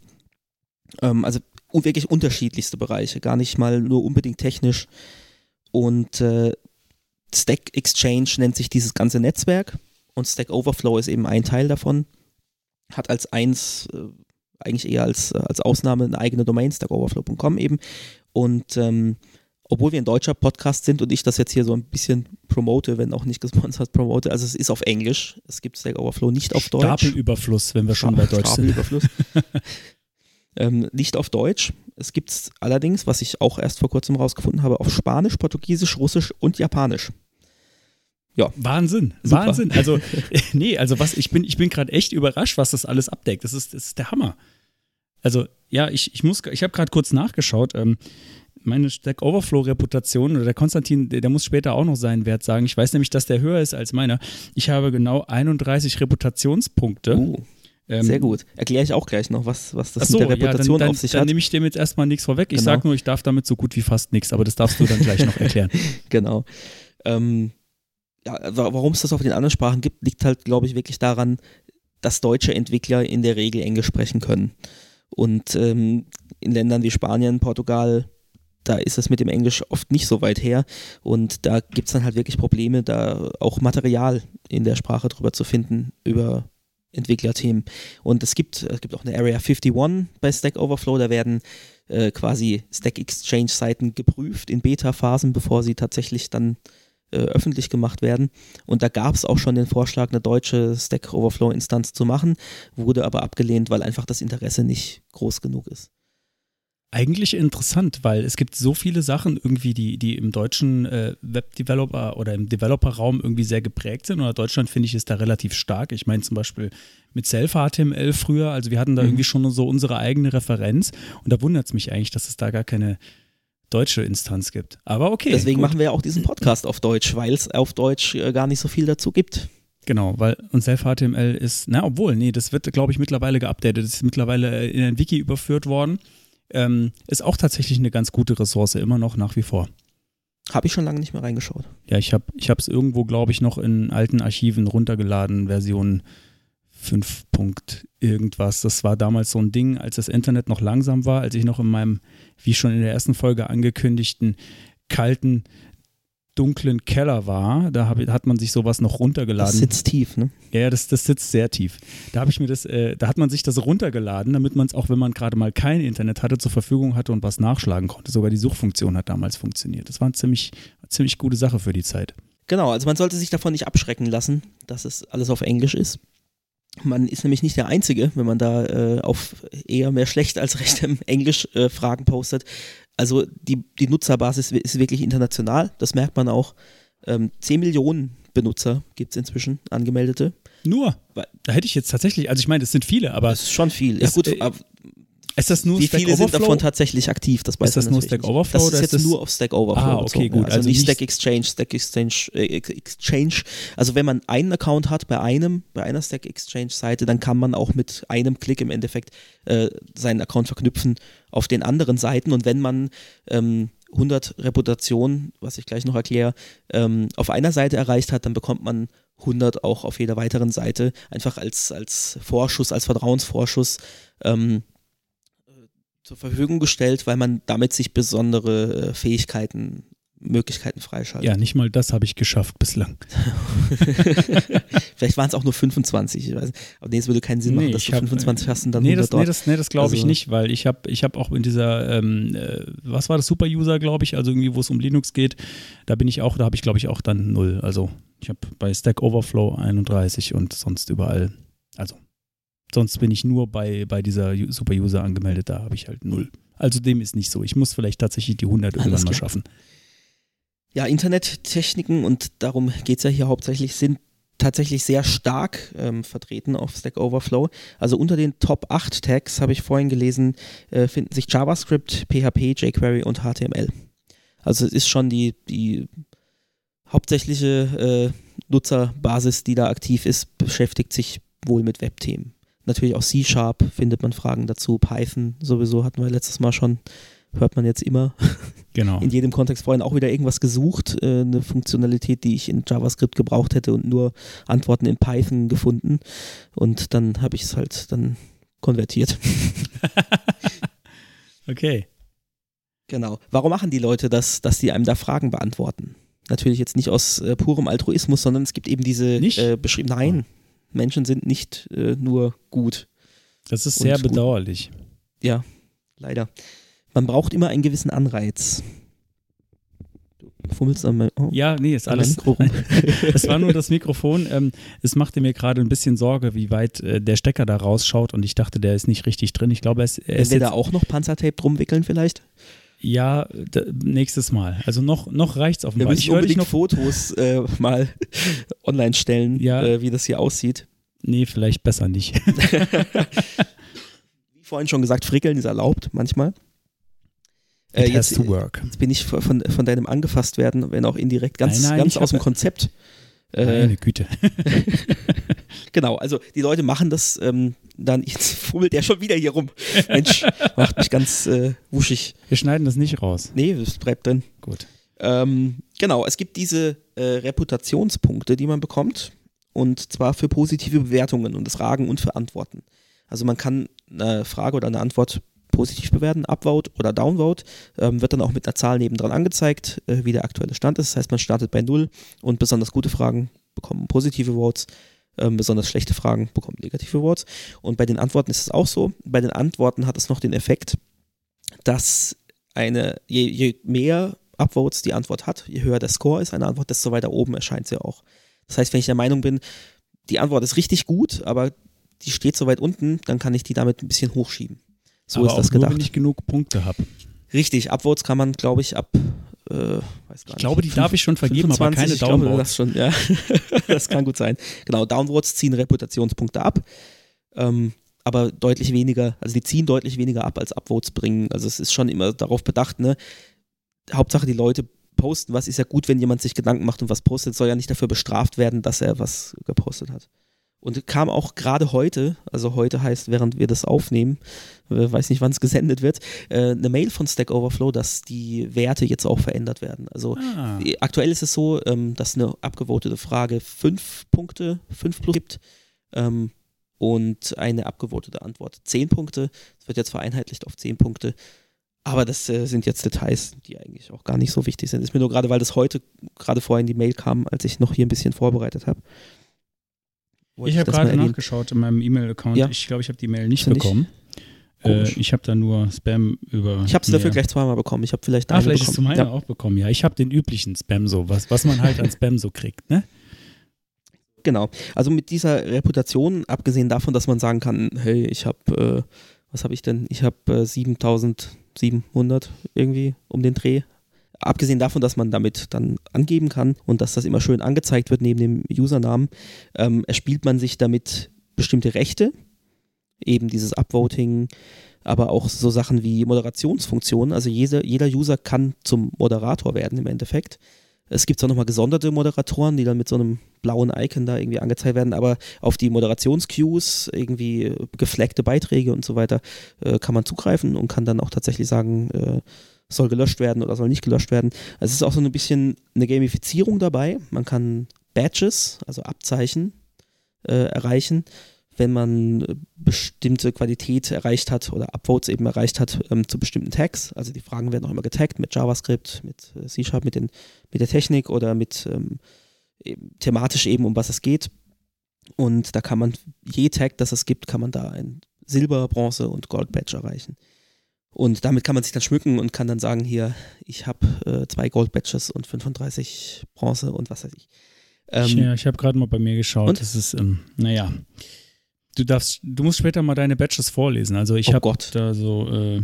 Ähm, also wirklich unterschiedlichste Bereiche, gar nicht mal nur unbedingt technisch. Und äh, Stack Exchange nennt sich dieses ganze Netzwerk und Stack Overflow ist eben ein Teil davon. Hat als eins, äh, eigentlich eher als, äh, als Ausnahme eine eigene Domain, stackoverflow.com eben. Und ähm, obwohl wir ein deutscher Podcast sind und ich das jetzt hier so ein bisschen promote, wenn auch nicht gesponsert <laughs> promote, also es ist auf Englisch. Es gibt Stack Overflow nicht auf Deutsch. Stapelüberfluss, wenn wir schon bei Deutsch sind. Stapelüberfluss. <laughs> ähm, nicht auf Deutsch. Es gibt es allerdings, was ich auch erst vor kurzem rausgefunden habe, auf Spanisch, Portugiesisch, Russisch und Japanisch. Wahnsinn, Super. Wahnsinn. Also, <laughs> nee, also was, ich bin, ich bin gerade echt überrascht, was das alles abdeckt. Das ist, das ist der Hammer. Also, ja, ich, ich muss, ich habe gerade kurz nachgeschaut. Ähm, meine Stack Overflow-Reputation oder der Konstantin, der, der, muss später auch noch seinen Wert sagen. Ich weiß nämlich, dass der höher ist als meiner. Ich habe genau 31 Reputationspunkte. Uh, ähm, sehr gut. Erkläre ich auch gleich noch, was, was das so, mit der Reputation ja, dann, dann, auf sich dann hat. Dann nehme ich dem jetzt erstmal nichts vorweg. Ich Genau. sage nur, ich darf damit so gut wie fast nichts, aber das darfst du dann gleich noch <laughs> erklären. Genau. Ähm, ja, wa- warum es das auf den anderen Sprachen gibt, liegt halt, glaube ich, wirklich daran, dass deutsche Entwickler in der Regel Englisch sprechen können. Und ähm, in Ländern wie Spanien, Portugal, da ist es mit dem Englisch oft nicht so weit her. Und da gibt es dann halt wirklich Probleme, da auch Material in der Sprache drüber zu finden, über Entwicklerthemen. Und es gibt, es gibt auch eine Area 51 bei Stack Overflow, da werden äh, quasi Stack Exchange Seiten geprüft in Beta-Phasen, bevor sie tatsächlich dann äh, öffentlich gemacht werden. Und da gab es auch schon den Vorschlag, eine deutsche Stack Overflow-Instanz zu machen, wurde aber abgelehnt, weil einfach das Interesse nicht groß genug ist. Eigentlich interessant, weil es gibt so viele Sachen irgendwie, die, die im deutschen äh, Web-Developer oder im Developer-Raum irgendwie sehr geprägt sind. Oder Deutschland finde ich ist da relativ stark. Ich meine zum Beispiel mit Self-HTML früher, also wir hatten da Mhm. irgendwie schon so unsere eigene Referenz. Und da wundert es mich eigentlich, dass es da gar keine deutsche Instanz gibt. Aber okay. Deswegen gut. machen wir ja auch diesen Podcast auf Deutsch, weil es auf Deutsch äh, gar nicht so viel dazu gibt. Genau, weil und Self-HTML ist, na, obwohl, nee, das wird, glaube ich, mittlerweile geupdatet. Das ist mittlerweile in ein Wiki überführt worden. Ähm, ist auch tatsächlich eine ganz gute Ressource, immer noch nach wie vor. Habe ich schon lange nicht mehr reingeschaut. Ja, ich habe es irgendwo, glaube ich, noch in alten Archiven runtergeladen, Version 5. Punkt irgendwas. Das war damals so ein Ding, als das Internet noch langsam war, als ich noch in meinem, wie schon in der ersten Folge angekündigten, kalten, dunklen Keller war. Da hab, hat man sich sowas noch Das runtergeladen. sitzt tief, ne? Ja, das, das sitzt sehr tief. Da habe ich mir das, äh, da hat man sich das runtergeladen, damit man es auch, wenn man gerade mal kein Internet hatte, zur Verfügung hatte und was nachschlagen konnte. Sogar die Suchfunktion hat damals funktioniert. Das war eine ziemlich, ziemlich gute Sache für die Zeit. Genau, also man sollte sich davon nicht abschrecken lassen, dass es alles auf Englisch ist. Man ist nämlich nicht der Einzige, wenn man da äh, auf eher mehr schlecht als recht im Englisch äh, Fragen postet. Also die, die Nutzerbasis ist wirklich international, das merkt man auch. Ähm, 10 Millionen Benutzer gibt es inzwischen, angemeldete. Nur, da hätte ich jetzt tatsächlich, also ich meine, das sind viele, aber Das ist schon viel. Ja gut, äh, ist das nur wie Stack viele sind Overflow? davon tatsächlich aktiv? Das weiß Ist das nur Stack nicht. Overflow Das ist jetzt das- nur auf Stack Overflow Ah, okay, bezogen, gut. Also, Also nicht Stack Exchange, Stack Exchange, äh, Ex- Exchange. Also wenn man einen Account hat bei einem, bei einer Stack Exchange Seite, dann kann man auch mit einem Klick im Endeffekt äh, seinen Account verknüpfen auf den anderen Seiten. Und wenn man ähm, 100 Reputationen, was ich gleich noch erkläre, ähm, auf einer Seite erreicht hat, dann bekommt man 100 auch auf jeder weiteren Seite, einfach als, als Vorschuss, als Vertrauensvorschuss ähm, zur Verfügung gestellt, weil man damit sich besondere äh, Fähigkeiten, Möglichkeiten freischaltet. ja, nicht mal das habe ich geschafft bislang. <laughs> Vielleicht waren es auch nur 25, ich weiß nicht. Aber nee, es würde keinen Sinn machen, Nee, dass ich du hab, 25 hast und dann nee, 100 das, nee, dort. das, nee, das glaube ich Also- nicht, weil ich habe ich hab auch in dieser, ähm, äh, was war das, Super-User, glaube ich, also irgendwie, wo es um Linux geht, da bin ich auch, da habe ich, glaube ich, auch dann null. Also ich habe bei Stack Overflow 31 und sonst überall, also sonst bin ich nur bei, bei dieser Super-User angemeldet, da habe ich halt null. Also dem ist nicht so. Ich muss vielleicht tatsächlich die 100 Alles irgendwann mal klar. schaffen. Ja, Internettechniken, und darum geht es ja hier hauptsächlich, sind tatsächlich sehr stark ähm, vertreten auf Stack Overflow. Also unter den Top 8 Tags, habe ich vorhin gelesen, äh, finden sich JavaScript, PHP, jQuery und HTML. Also es ist schon die, die hauptsächliche äh, Nutzerbasis, die da aktiv ist, beschäftigt sich wohl mit Webthemen. Natürlich auch C-Sharp findet man Fragen dazu, Python sowieso hatten wir letztes Mal schon, hört man jetzt immer <laughs> Genau. in jedem Kontext vorhin auch wieder irgendwas gesucht, äh, eine Funktionalität, die ich in JavaScript gebraucht hätte und nur Antworten in Python gefunden. Und dann habe ich es halt dann konvertiert. <laughs> Okay. genau. Warum machen die Leute das, dass die einem da Fragen beantworten? Natürlich jetzt nicht aus äh, purem Altruismus, sondern es gibt eben diese äh, beschrieben. Nein, Menschen sind nicht äh, nur gut. Das ist sehr ist gut. bedauerlich. Ja, leider. Man braucht immer einen gewissen Anreiz. Du fummelst an mein, oh, Ja, nee, ist meinem alles. <laughs> Es war nur das Mikrofon. Ähm, es machte mir gerade ein bisschen Sorge, wie weit äh, der Stecker da rausschaut und ich dachte, der ist nicht richtig drin. Ich glaube, er ist, er Wenn ist wir jetzt, da auch noch Panzertape drum wickeln vielleicht? Ja nächstes Mal. Also noch, noch reicht's Wir offenbar. müssen Ich unbedingt noch. Fotos äh, <laughs> mal online stellen, Ja. äh, wie das hier aussieht. Nee, vielleicht besser nicht. <laughs> Wie vorhin schon gesagt, Frickeln ist erlaubt manchmal. It Äh, has jetzt, to work. jetzt bin ich von, von deinem angefasst werden, wenn auch indirekt, ganz, Nein, nein, ganz aus dem hab- Äh, Meine Güte. <laughs> genau, also die Leute machen das ähm, dann, jetzt <laughs> fummelt der schon wieder hier rum. Mensch, macht mich ganz äh, wuschig. Wir schneiden das nicht raus. Nee, das bleibt drin. Gut. Ähm, genau, es gibt diese äh, Reputationspunkte, die man bekommt. Und zwar für positive Bewertungen und Fragen und für Antworten. Also man kann eine Frage oder eine Antwort positiv bewerten, Upvote oder Downvote, ähm, wird dann auch mit einer Zahl nebendran angezeigt, äh, wie der aktuelle Stand ist. Das heißt, man startet bei Null und besonders gute Fragen bekommen positive Votes, ähm, besonders schlechte Fragen bekommen negative Votes. Und bei den Antworten ist es auch so. Bei den Antworten hat es noch den Effekt, dass eine, je, je mehr Upvotes die Antwort hat, je höher der Score ist, eine Antwort, desto weiter oben erscheint sie auch. Das heißt, wenn ich der Meinung bin, die Antwort ist richtig gut, aber die steht so weit unten, dann kann ich die damit ein bisschen hochschieben. So Aber ist das auch nur, gedacht. wenn ich genug Punkte habe. Richtig, Upvotes kann man, glaube ich, ab. Äh, weiß gar Ich glaube, die fünf- darf ich schon vergeben, aber 25, keine ich glaube, Downvotes. Das, schon, ja. <laughs> das kann gut sein. Genau, Downvotes ziehen Reputationspunkte ab. Ähm, aber deutlich weniger, also die ziehen deutlich weniger ab, als Upvotes bringen. Also es ist schon immer darauf bedacht, ne? Hauptsache die Leute posten was, ist ja gut, wenn jemand sich Gedanken macht und was postet, soll ja nicht dafür bestraft werden, dass er was gepostet hat. Und kam auch gerade heute, also heute heißt, während wir das aufnehmen, äh, weiß nicht, wann es gesendet wird, äh, eine Mail von Stack Overflow, dass die Werte jetzt auch verändert werden. Also Ah, Aktuell ist es so, ähm, dass eine abgevotete Frage fünf Punkte, fünf plus gibt ähm, und eine abgevotete Antwort zehn Punkte. Es wird jetzt vereinheitlicht auf zehn Punkte. Aber das äh, sind jetzt Details, die eigentlich auch gar nicht so wichtig sind. Ist mir nur gerade, weil das heute gerade vorhin die Mail kam, als ich noch hier ein bisschen vorbereitet habe. Wollte ich habe gerade nachgeschaut in meinem E-Mail-Account. Ja. Ich glaube, ich habe die Mail nicht nicht? bekommen. Äh, ich habe da nur Spam über. Ich habe es dafür gleich zweimal bekommen. Ich habe vielleicht Ah, eine vielleicht hast du bekommen. meine Ja. auch bekommen. Ja, ich habe den üblichen Spam so, was, was man halt an Spam so kriegt, ne? <laughs> Genau. Also mit dieser Reputation, abgesehen davon, dass man sagen kann, hey, ich habe, äh, was habe ich denn? Ich habe äh, 7700 irgendwie um den Dreh. Abgesehen davon, dass man damit dann angeben kann und dass das immer schön angezeigt wird neben dem Usernamen, ähm, erspielt man sich damit bestimmte Rechte, eben dieses Upvoting, aber auch so Sachen wie Moderationsfunktionen. Also jeder, jeder User kann zum Moderator werden im Endeffekt. Es gibt zwar nochmal gesonderte Moderatoren, die dann mit so einem blauen Icon da irgendwie angezeigt werden, aber auf die Moderationsqueues, irgendwie geflaggte Beiträge und so weiter, äh, kann man zugreifen und kann dann auch tatsächlich sagen, äh, soll gelöscht werden oder soll nicht gelöscht werden. Es ist auch so ein bisschen eine Gamifizierung dabei. Man kann Badges, also Abzeichen, äh, erreichen, wenn man äh, bestimmte Qualität erreicht hat oder Upvotes eben erreicht hat ähm, zu bestimmten Tags. Also die Fragen werden auch immer getaggt mit JavaScript, mit äh, C-Sharp, mit, mit der Technik oder mit ähm, thematisch eben, um was es geht. Und da kann man je Tag, das es gibt, kann man da ein Silber, Bronze und Gold Badge erreichen. Und damit kann man sich dann schmücken und kann dann sagen, hier, ich habe äh, zwei Gold Badges und 35 Bronze und was weiß ich. ich Ähm, ja, ich habe gerade mal bei mir geschaut. und? Das ist, ähm, naja. Du darfst, du musst später mal deine Badges vorlesen. Also ich Oh habe da so, äh,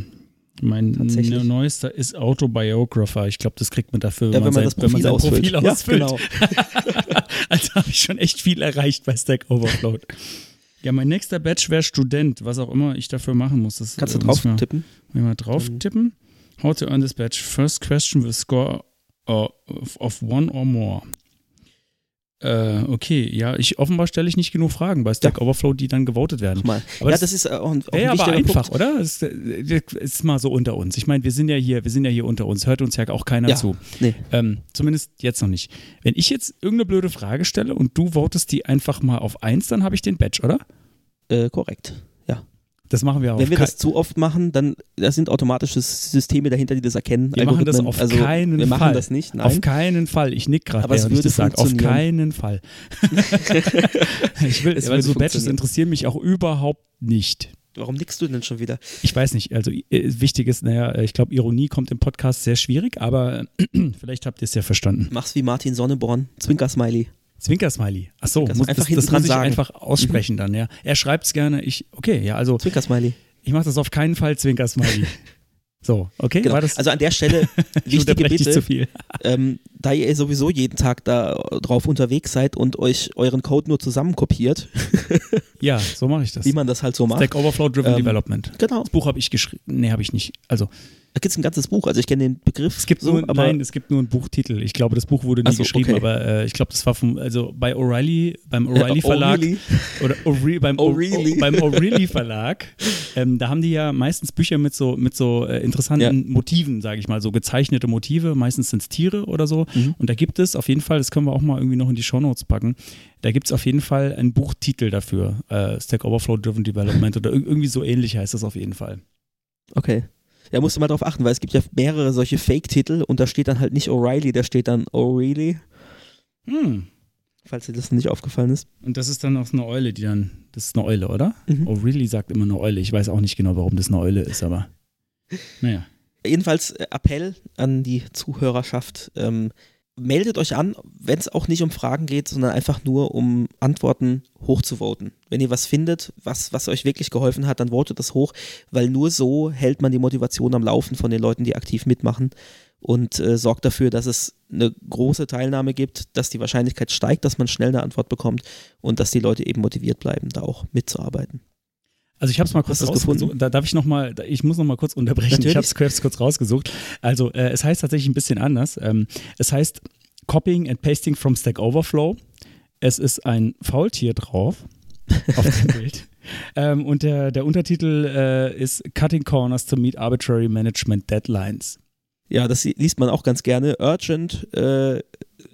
mein ne- neuester ist Autobiographer. Ich glaube, das kriegt man dafür, ja, wenn man sein, das Profil sein ausfüllt. Profil Ja, ausfüllt. genau. <laughs> also habe ich schon echt viel erreicht bei Stack Overflow. Ja, mein nächster Badge wäre Student, was auch immer ich dafür machen muss. Das, Kannst du äh, drauf tippen? Wenn wir drauf Mhm. tippen. How to earn this badge. First question will score of one or more. Äh, okay, ja, ich offenbar stelle ich nicht genug Fragen bei Stack Overflow, die dann gewotet werden. Mal. Aber ja, das- das ist äh, auch ein, auch ein Wäre aber einfach, Punkt. oder? Das ist, das ist mal so unter uns. Ich meine, wir sind ja hier, wir sind ja hier unter uns. Hört uns ja auch keiner Ja, zu. nee. Ähm, zumindest jetzt noch nicht. Wenn ich jetzt irgendeine blöde Frage stelle und du votest die einfach mal auf eins, dann habe ich den Badge, oder? Äh, korrekt. Das machen wir auch. Wenn wir das zu oft machen, dann da sind automatische Systeme dahinter, die das erkennen. Wir machen das auf also, keinen wir machen Fall. das nicht. Nein. Auf keinen Fall. Ich nick gerade, Aber es während ich würde das sage. Auf keinen Fall. <laughs> ich will, Es weil so Badges interessieren mich auch überhaupt nicht. Warum nickst du denn schon wieder? Ich weiß nicht, also äh, wichtig ist, naja, ich glaube, Ironie kommt im Podcast sehr schwierig, aber <clears throat> vielleicht habt ihr es ja verstanden. Mach's wie Martin Sonneborn. Zwinker-Smiley. Zwinker-Smiley. Ach so, Das muss, einfach das, muss ich sagen. einfach aussprechen dann, ja. Er schreibt es gerne, ich, okay, ja, also Zwinker-Smiley. ich mache das auf keinen Fall Zwinker-Smiley. <laughs> so, okay, Genau. war das, Also an der Stelle <laughs> ich wichtige Bitte. zu viel. Ähm, da ihr sowieso jeden Tag da drauf unterwegs seid und euch euren Code nur zusammenkopiert, <laughs> Ja, so mache ich das. wie man das halt so macht. Stack Overflow Driven Ähm, Development. Genau. Das Buch habe ich geschrieben. Nee, habe ich nicht. Also, Da gibt es ein ganzes Buch, also ich kenne den Begriff. es gibt so, nur, nein, es gibt nur einen Buchtitel. Ich glaube, das Buch wurde nie so, geschrieben, okay. aber äh, ich glaube, das war vom, also bei O'Reilly, beim O'Reilly Verlag oder O'Re beim O'Reilly Verlag, ähm, da haben die ja meistens Bücher mit so, mit so äh, interessanten Motiven, sage ich mal, so gezeichnete Motive. Meistens sind es Tiere oder so. Mhm. Und da gibt es auf jeden Fall, das können wir auch mal irgendwie noch in die Shownotes packen, da gibt es auf jeden Fall einen Buchtitel dafür. Äh, Stack Overflow Driven Development oder ir- irgendwie so ähnlich heißt das auf jeden Fall. Okay. Ja, musst du mal drauf achten, weil es gibt ja mehrere solche Fake-Titel und da steht dann halt nicht O'Reilly, da steht dann O'Reilly, Hm. falls dir das nicht aufgefallen ist. Und das ist dann auch eine Eule, die dann, das ist eine Eule, oder? Mhm. O'Reilly sagt immer eine Eule. Ich weiß auch nicht genau, warum das eine Eule ist, aber <laughs> naja. Jedenfalls äh, Appell an die Zuhörerschaft. Ähm, meldet euch an, wenn es auch nicht um Fragen geht, sondern einfach nur um Antworten hochzuvoten. Wenn ihr was findet, was, was euch wirklich geholfen hat, dann votet das hoch, weil nur so hält man die Motivation am Laufen von den Leuten, die aktiv mitmachen und äh, sorgt dafür, dass es eine große Teilnahme gibt, dass die Wahrscheinlichkeit steigt, dass man schnell eine Antwort bekommt und dass die Leute eben motiviert bleiben, da auch mitzuarbeiten. Also ich habe es mal kurz Hast du's rausgesucht. gefunden? Da darf ich noch mal, ich muss noch mal kurz unterbrechen. Natürlich. Ich habe es kurz, kurz rausgesucht. Also äh, es heißt tatsächlich ein bisschen anders. Ähm, es heißt Copying and Pasting from Stack Overflow. Es ist ein Faultier drauf <laughs> auf dem Bild. Ähm, und der, der Untertitel äh, ist Cutting Corners to Meet Arbitrary Management Deadlines. Ja, das liest man auch ganz gerne. Urgent äh,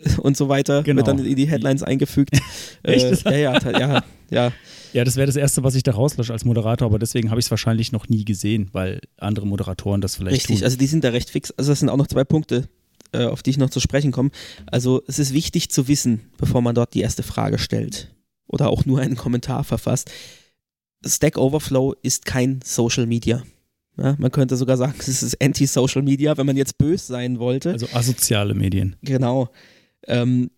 <laughs> und so weiter Genau. wird dann in die Headlines eingefügt. <laughs> Echt? Äh, ja, ja, ja, ja. Ja, das wäre das Erste, was ich da rauslösche als Moderator, aber deswegen habe ich es wahrscheinlich noch nie gesehen, weil andere Moderatoren das vielleicht Richtig, tun. also die sind da recht fix. Also das sind auch noch zwei Punkte, äh, auf die ich noch zu sprechen komme. Also es ist wichtig zu wissen, bevor man dort die erste Frage stellt oder auch nur einen Kommentar verfasst. Stack Overflow ist kein Social Media. Ja, man könnte sogar sagen, <laughs> es ist Anti-Social Media, wenn man jetzt böse sein wollte. also asoziale Medien. Genau. Ähm,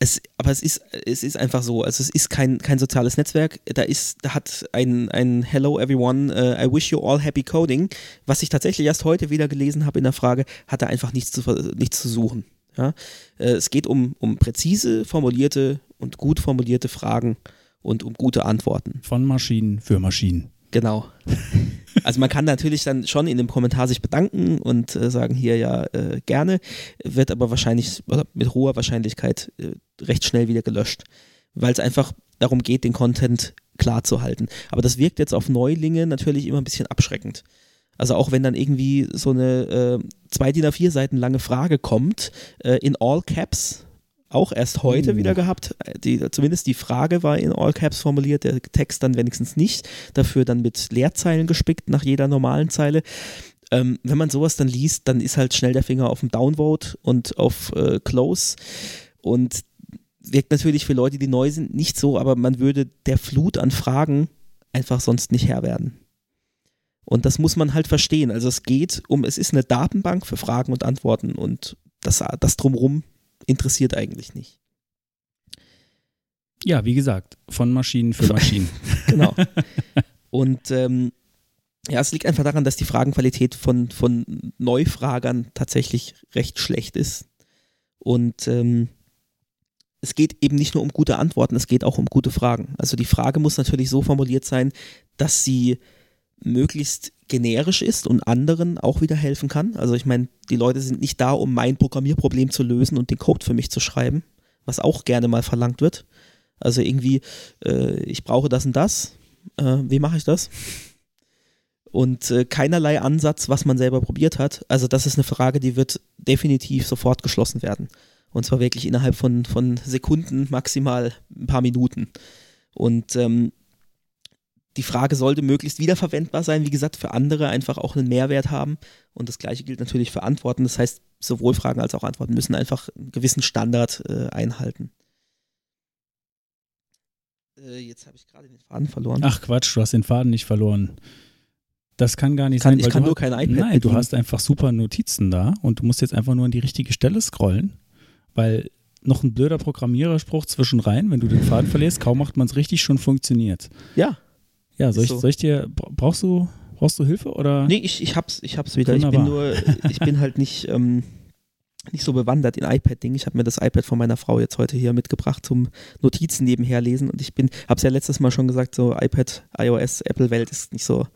es, aber es ist, es ist einfach so, also es ist kein, kein soziales Netzwerk. Da ist, da hat ein, ein Hello everyone, äh, I wish you all happy coding, was ich tatsächlich erst heute wieder gelesen habe in der Frage, hat da einfach nichts zu, nichts zu suchen. Ja? Äh, es geht um, um präzise formulierte und gut formulierte Fragen und um gute Antworten. Von Maschinen für Maschinen. Genau. <laughs> Also man kann natürlich dann schon in dem Kommentar sich bedanken und äh, sagen hier ja äh, gerne, wird aber wahrscheinlich oder mit hoher Wahrscheinlichkeit äh, recht schnell wieder gelöscht, weil es einfach darum geht, den Content klar zu halten. Aber das wirkt jetzt auf Neulinge natürlich immer ein bisschen abschreckend. Also auch wenn dann irgendwie so eine äh, zwei DIN A4 Seiten lange Frage kommt, äh, in All Caps, auch erst heute Uh. wieder gehabt. Die, zumindest die Frage war in All Caps formuliert, der Text dann wenigstens nicht. Dafür dann mit Leerzeilen gespickt nach jeder normalen Zeile. Ähm, wenn man sowas dann liest, dann ist halt schnell der Finger auf dem Downvote und auf äh, Close. Und wirkt natürlich für Leute, die neu sind, nicht so, aber man würde der Flut an Fragen einfach sonst nicht Herr werden. Und das muss man halt verstehen. Also es geht um, es ist eine Datenbank für Fragen und Antworten und das, das drumrum interessiert eigentlich nicht. Ja, wie gesagt, von Maschinen für Maschinen. <laughs> Genau. Und ähm, ja, es liegt einfach daran, dass die Fragenqualität von, von Neufragern tatsächlich recht schlecht ist. Und ähm, es geht eben nicht nur um gute Antworten, es geht auch um gute Fragen. Also die Frage muss natürlich so formuliert sein, dass sie möglichst generisch ist und anderen auch wieder helfen kann. Also ich meine, die Leute sind nicht da, um mein Programmierproblem zu lösen und den Code für mich zu schreiben, was auch gerne mal verlangt wird. Also irgendwie, äh, ich brauche das und das. Äh, wie mache ich das? Und äh, keinerlei Ansatz, was man selber probiert hat. Also das ist eine Frage, die wird definitiv sofort geschlossen werden. Und zwar wirklich innerhalb von, von Sekunden, maximal ein paar Minuten. Und ähm, die Frage sollte möglichst wiederverwendbar sein, wie gesagt, für andere einfach auch einen Mehrwert haben. Und das gleiche gilt natürlich für Antworten. Das heißt, sowohl Fragen als auch Antworten müssen einfach einen gewissen Standard äh, einhalten. Äh, jetzt habe ich gerade den Faden verloren. Ach Quatsch, du hast den Faden nicht verloren. Das kann gar nicht Kann- sein. ich kann du nur hast, kein iPad Nein, du bedienen. hast einfach super Notizen da und du musst jetzt einfach nur an die richtige Stelle scrollen, weil noch ein blöder Programmiererspruch zwischen rein, wenn du den Faden verlierst, kaum macht man es richtig, schon funktioniert. Ja. Ja, soll ich, so. soll ich dir, bra- brauchst du, brauchst du Hilfe oder? Nee, ich, ich hab's, ich hab's wieder. Ich Wunderbar. bin nur, ich bin halt nicht, ähm, nicht so bewandert in iPad-Ding. Ich habe mir das iPad von meiner Frau jetzt heute hier mitgebracht zum Notizen nebenher lesen und ich bin, habe es ja letztes Mal schon gesagt, so iPad, iOS, Apple-Welt ist nicht so,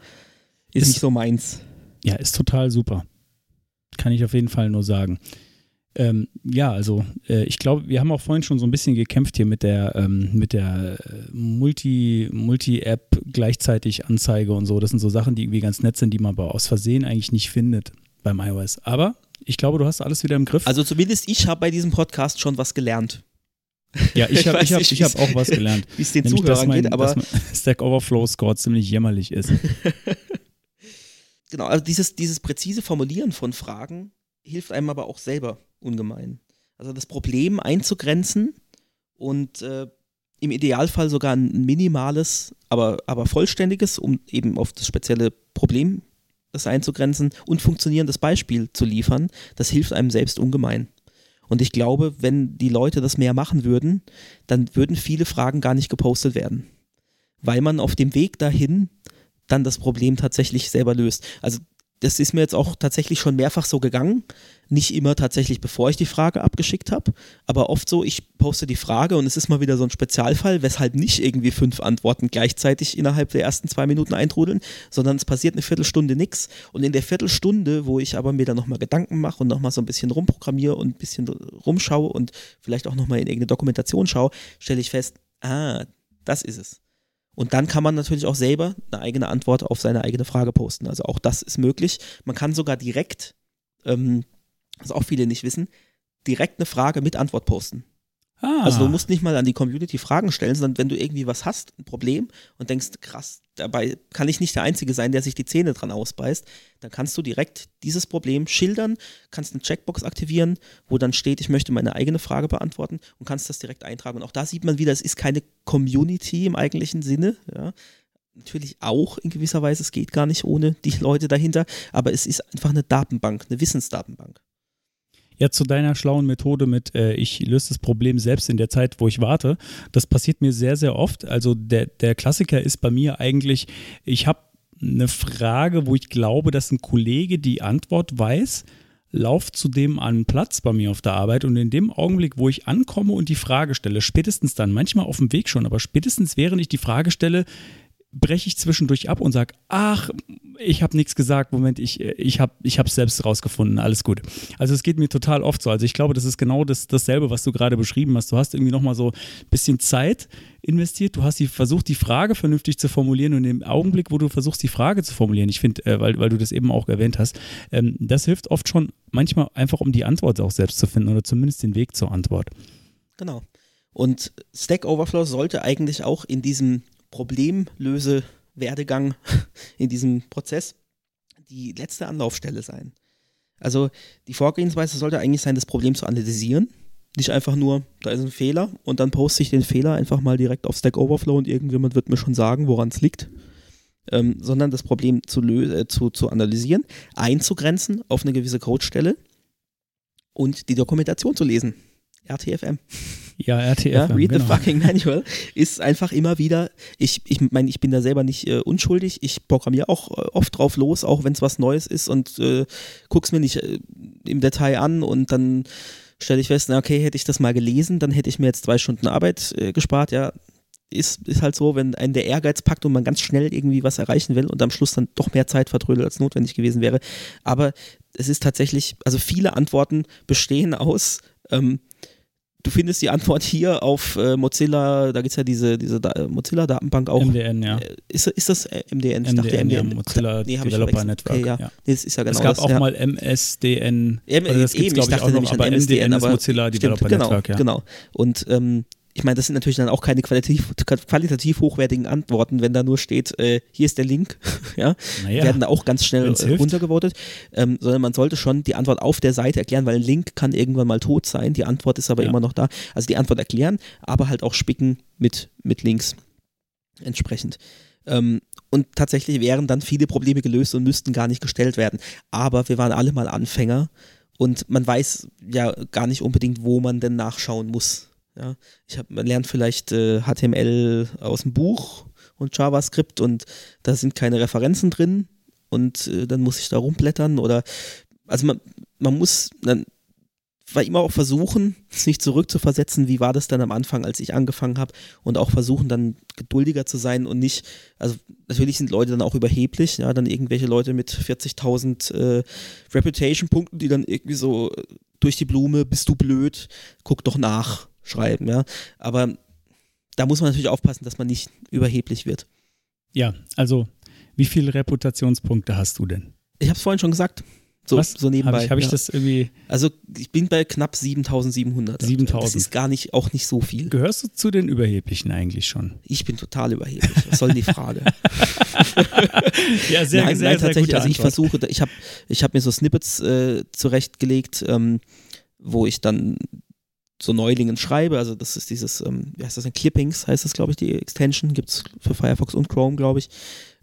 ist, ist nicht so meins. Ja, ist total super. Kann ich auf jeden Fall nur sagen. Ähm, ja, also äh, ich glaube, wir haben auch vorhin schon so ein bisschen gekämpft hier mit der ähm, mit der äh, Multi Multi-App gleichzeitig Anzeige und so. Das sind so Sachen, die irgendwie ganz nett sind, die man aber aus Versehen eigentlich nicht findet beim iOS. Aber ich glaube, du hast alles wieder im Griff. Also zumindest ich habe bei diesem Podcast schon was gelernt. Ja, ich <laughs> habe ich hab, ich hab auch was gelernt. <laughs> Wie es den Nämlich, Zuhörern mein, geht, aber <laughs> Stack Overflow Score ziemlich jämmerlich ist. genau, also dieses, dieses präzise Formulieren von Fragen hilft einem aber auch selber ungemein. Also das Problem einzugrenzen und äh, im Idealfall sogar ein minimales, aber, aber vollständiges, um eben auf das spezielle Problem das einzugrenzen und funktionierendes Beispiel zu liefern, das hilft einem selbst ungemein. Und ich glaube, wenn die Leute das mehr machen würden, dann würden viele Fragen gar nicht gepostet werden. Weil man auf dem Weg dahin dann das Problem tatsächlich selber löst. Also das ist mir jetzt auch tatsächlich schon mehrfach so gegangen. Nicht immer tatsächlich, bevor ich die Frage abgeschickt habe, aber oft so, ich poste die Frage und es ist mal wieder so ein Spezialfall, weshalb nicht irgendwie fünf Antworten gleichzeitig innerhalb der ersten zwei Minuten eintrudeln, sondern es passiert eine Viertelstunde nichts. Und in der Viertelstunde, wo ich aber mir dann nochmal Gedanken mache und nochmal so ein bisschen rumprogrammiere und ein bisschen rumschaue und vielleicht auch nochmal in irgendeine Dokumentation schaue, stelle ich fest, ah, das ist es. Und dann kann man natürlich auch selber eine eigene Antwort auf seine eigene Frage posten. Also auch das ist möglich. Man kann sogar direkt, ähm, was auch viele nicht wissen, direkt eine Frage mit Antwort posten. Ah. Also du musst nicht mal an die Community Fragen stellen, sondern wenn du irgendwie was hast, ein Problem und denkst, krass, dabei kann ich nicht der Einzige sein, der sich die Zähne dran ausbeißt, dann kannst du direkt dieses Problem schildern, kannst eine Checkbox aktivieren, wo dann steht, ich möchte meine eigene Frage beantworten und kannst das direkt eintragen. Und auch da sieht man wieder, es ist keine Community im eigentlichen Sinne, ja. Natürlich auch in gewisser Weise, es geht gar nicht ohne die Leute dahinter, aber es ist einfach eine Datenbank, eine Wissensdatenbank. Ja, zu deiner schlauen Methode mit, äh, ich löse das Problem selbst in der Zeit, wo ich warte. Das passiert mir sehr, sehr oft. Also der, der Klassiker ist bei mir eigentlich, ich habe eine Frage, wo ich glaube, dass ein Kollege die Antwort weiß, lauf zu dem an Platz bei mir auf der Arbeit und in dem Augenblick, wo ich ankomme und die Frage stelle, spätestens dann, manchmal auf dem Weg schon, aber spätestens während ich die Frage stelle, breche ich zwischendurch ab und sage, ach, ich habe nichts gesagt, Moment, ich, ich habe es ich selbst rausgefunden, alles gut. Also es geht mir total oft so. Also ich glaube, das ist genau das, dasselbe, was du gerade beschrieben hast. Du hast irgendwie nochmal so ein bisschen Zeit investiert, du hast die, versucht, die Frage vernünftig zu formulieren und im Augenblick, wo du versuchst, die Frage zu formulieren, ich finde, äh, weil, weil du das eben auch erwähnt hast, ähm, das hilft oft schon manchmal einfach, um die Antwort auch selbst zu finden oder zumindest den Weg zur Antwort. Genau. Und Stack Overflow sollte eigentlich auch in diesem Problemlöse-Werdegang <laughs> in diesem Prozess die letzte Anlaufstelle sein. Also die Vorgehensweise sollte eigentlich sein, das Problem zu analysieren. Nicht einfach nur, da ist ein Fehler und dann poste ich den Fehler einfach mal direkt auf Stack Overflow und irgendjemand wird mir schon sagen, woran es liegt. Ähm, sondern das Problem zu, äh, zu, zu analysieren, einzugrenzen auf eine gewisse Codestelle und die Dokumentation zu lesen. RTFM. Ja, RTFM. Ja, read genau. the fucking manual ist einfach immer wieder, ich, ich meine, ich bin da selber nicht äh, unschuldig, ich programmiere auch äh, oft drauf los, auch wenn es was Neues ist und äh, guck's mir nicht äh, im Detail an und dann stelle ich fest, na okay, hätte ich das mal gelesen, dann hätte ich mir jetzt zwei Stunden Arbeit äh, gespart, ja, ist, ist halt so, wenn einen der Ehrgeiz packt und man ganz schnell irgendwie was erreichen will und am Schluss dann doch mehr Zeit vertrödelt als notwendig gewesen wäre. Aber es ist tatsächlich, also viele Antworten bestehen aus, ähm, Du findest die Antwort hier auf äh, Mozilla, da gibt es ja diese, diese da Mozilla-Datenbank auch. MDN, ja. Äh, ist, ist das äh, MDN? Ich MDN, dachte MDN. Ja, Mozilla nee, Developer Network. Okay, ja. ja. Nee, das ist ja genau es gab das, auch ja. mal MSDN. M also das gibt's, eben, ich dachte ich, nämlich aber MDN aber ist Mozilla Developer genau, Network, ja. Genau. Und ähm, ich meine, das sind natürlich dann auch keine qualitativ, qualitativ hochwertigen Antworten, wenn da nur steht, äh, hier ist der Link, <laughs> ja, naja, werden da auch ganz schnell äh, runtergevotet, ähm, sondern man sollte schon die Antwort auf der Seite erklären, weil ein Link kann irgendwann mal tot sein, die Antwort ist aber ja. immer noch da. Also die Antwort erklären, aber halt auch spicken mit, mit Links entsprechend. Ähm, und tatsächlich wären dann viele Probleme gelöst und müssten gar nicht gestellt werden. Aber wir waren alle mal Anfänger und man weiß ja gar nicht unbedingt, wo man denn nachschauen muss. Ja, ich hab, man lernt vielleicht äh, HTML aus dem Buch und JavaScript und da sind keine Referenzen drin und äh, dann muss ich da rumblättern oder also man, man muss dann war immer auch versuchen, <laughs> sich zurückzuversetzen, wie war das dann am Anfang, als ich angefangen habe und auch versuchen dann geduldiger zu sein und nicht, also natürlich sind Leute dann auch überheblich, ja, dann irgendwelche Leute mit 40.000 äh, Reputation-Punkten, die dann irgendwie so durch die Blume, bist du blöd, guck doch nach, schreiben, ja, aber da muss man natürlich aufpassen, dass man nicht überheblich wird. Ja, also wie viele Reputationspunkte hast du denn? Ich habe es vorhin schon gesagt. So, Was? so nebenbei. Habe ich, hab ich ja. das irgendwie. Also ich bin bei knapp 7700. 7000. Das ist gar nicht, auch nicht so viel. Gehörst du zu den Überheblichen eigentlich schon? Ich bin total überheblich. Was soll denn die Frage? <laughs> ja, sehr, nein, sehr, nein, sehr tatsächlich. gute Also ich Antwort. versuche, ich habe ich hab mir so Snippets äh, zurechtgelegt, ähm, wo ich dann so Neulingen schreibe. Also das ist dieses, ähm, wie heißt das denn? Clippings heißt das, glaube ich, die Extension. Gibt es für Firefox und Chrome, glaube ich.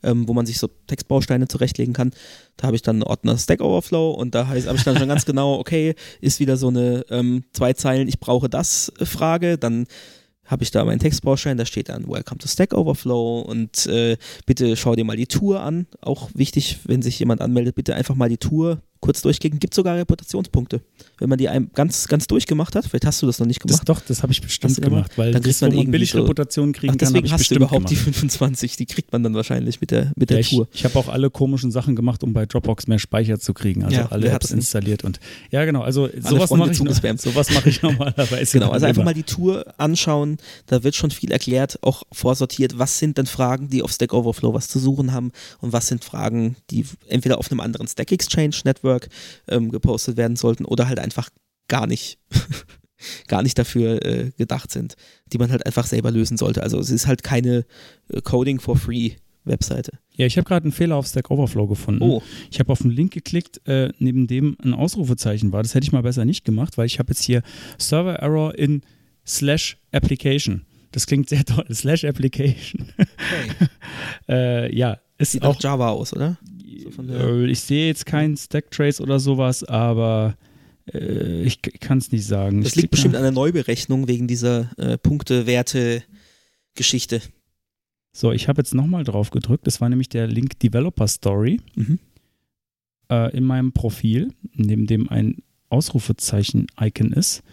Ähm, wo man sich so Textbausteine zurechtlegen kann. Da habe ich dann einen Ordner Stack Overflow und da habe ich dann schon ganz <laughs> genau, okay, ist wieder so eine ähm, zwei Zeilen, ich brauche das äh, Frage, dann habe ich da meinen Textbaustein, da steht dann Welcome to Stack Overflow und äh, bitte schau dir mal die Tour an. Auch wichtig, wenn sich jemand anmeldet, bitte einfach mal die Tour kurz durchklicken. Gibt sogar Reputationspunkte. Wenn man die einem ganz, ganz durchgemacht hat, vielleicht hast du das noch nicht Das, gemacht. doch, das habe ich bestimmt gemacht? gemacht, weil Dann kriegt das, man man billig so- Reputation kriegen Ach, kann, deswegen ich hast du überhaupt die gemacht. 25. Die kriegt man dann wahrscheinlich mit der, mit der Ja, ich Tour. ich habe auch alle komischen Sachen gemacht, um bei Dropbox mehr Speicher zu kriegen. Also Ja, alle Apps das installiert und ja genau. Also sowas mache ich, sowas mache ich normalerweise. Genau, also einfach mal die Tour anschauen, da wird schon viel erklärt, auch vorsortiert, was sind denn Fragen, die auf Stack Overflow was zu suchen haben und was sind Fragen, die entweder auf einem anderen Stack Exchange Network ähm, gepostet werden sollten oder halt einfach gar nicht, <laughs> gar nicht dafür äh, gedacht sind, die man halt einfach selber lösen sollte. Also es ist halt keine äh, Coding for Free Webseite. Ja, ich habe gerade einen Fehler auf Stack Overflow gefunden. Oh, Ich habe auf einen Link geklickt, äh, neben dem ein Ausrufezeichen war. Das hätte ich mal besser nicht gemacht, weil ich habe jetzt hier Server Error in slash Application. Das klingt sehr <laughs> toll. Slash Application. okay. <laughs> äh, ja, ist Sieht auch. Java aus, oder? So äh, ich sehe jetzt keinen Stacktrace oder sowas, aber äh, ich kann es nicht sagen. Das Ich liegt bestimmt an der Neuberechnung wegen dieser äh, Punkte-Werte-Geschichte. So, ich habe jetzt nochmal drauf gedrückt. Das war nämlich der Link Developer Story Mhm. äh, in meinem Profil, neben dem ein Ausrufezeichen-Icon ist.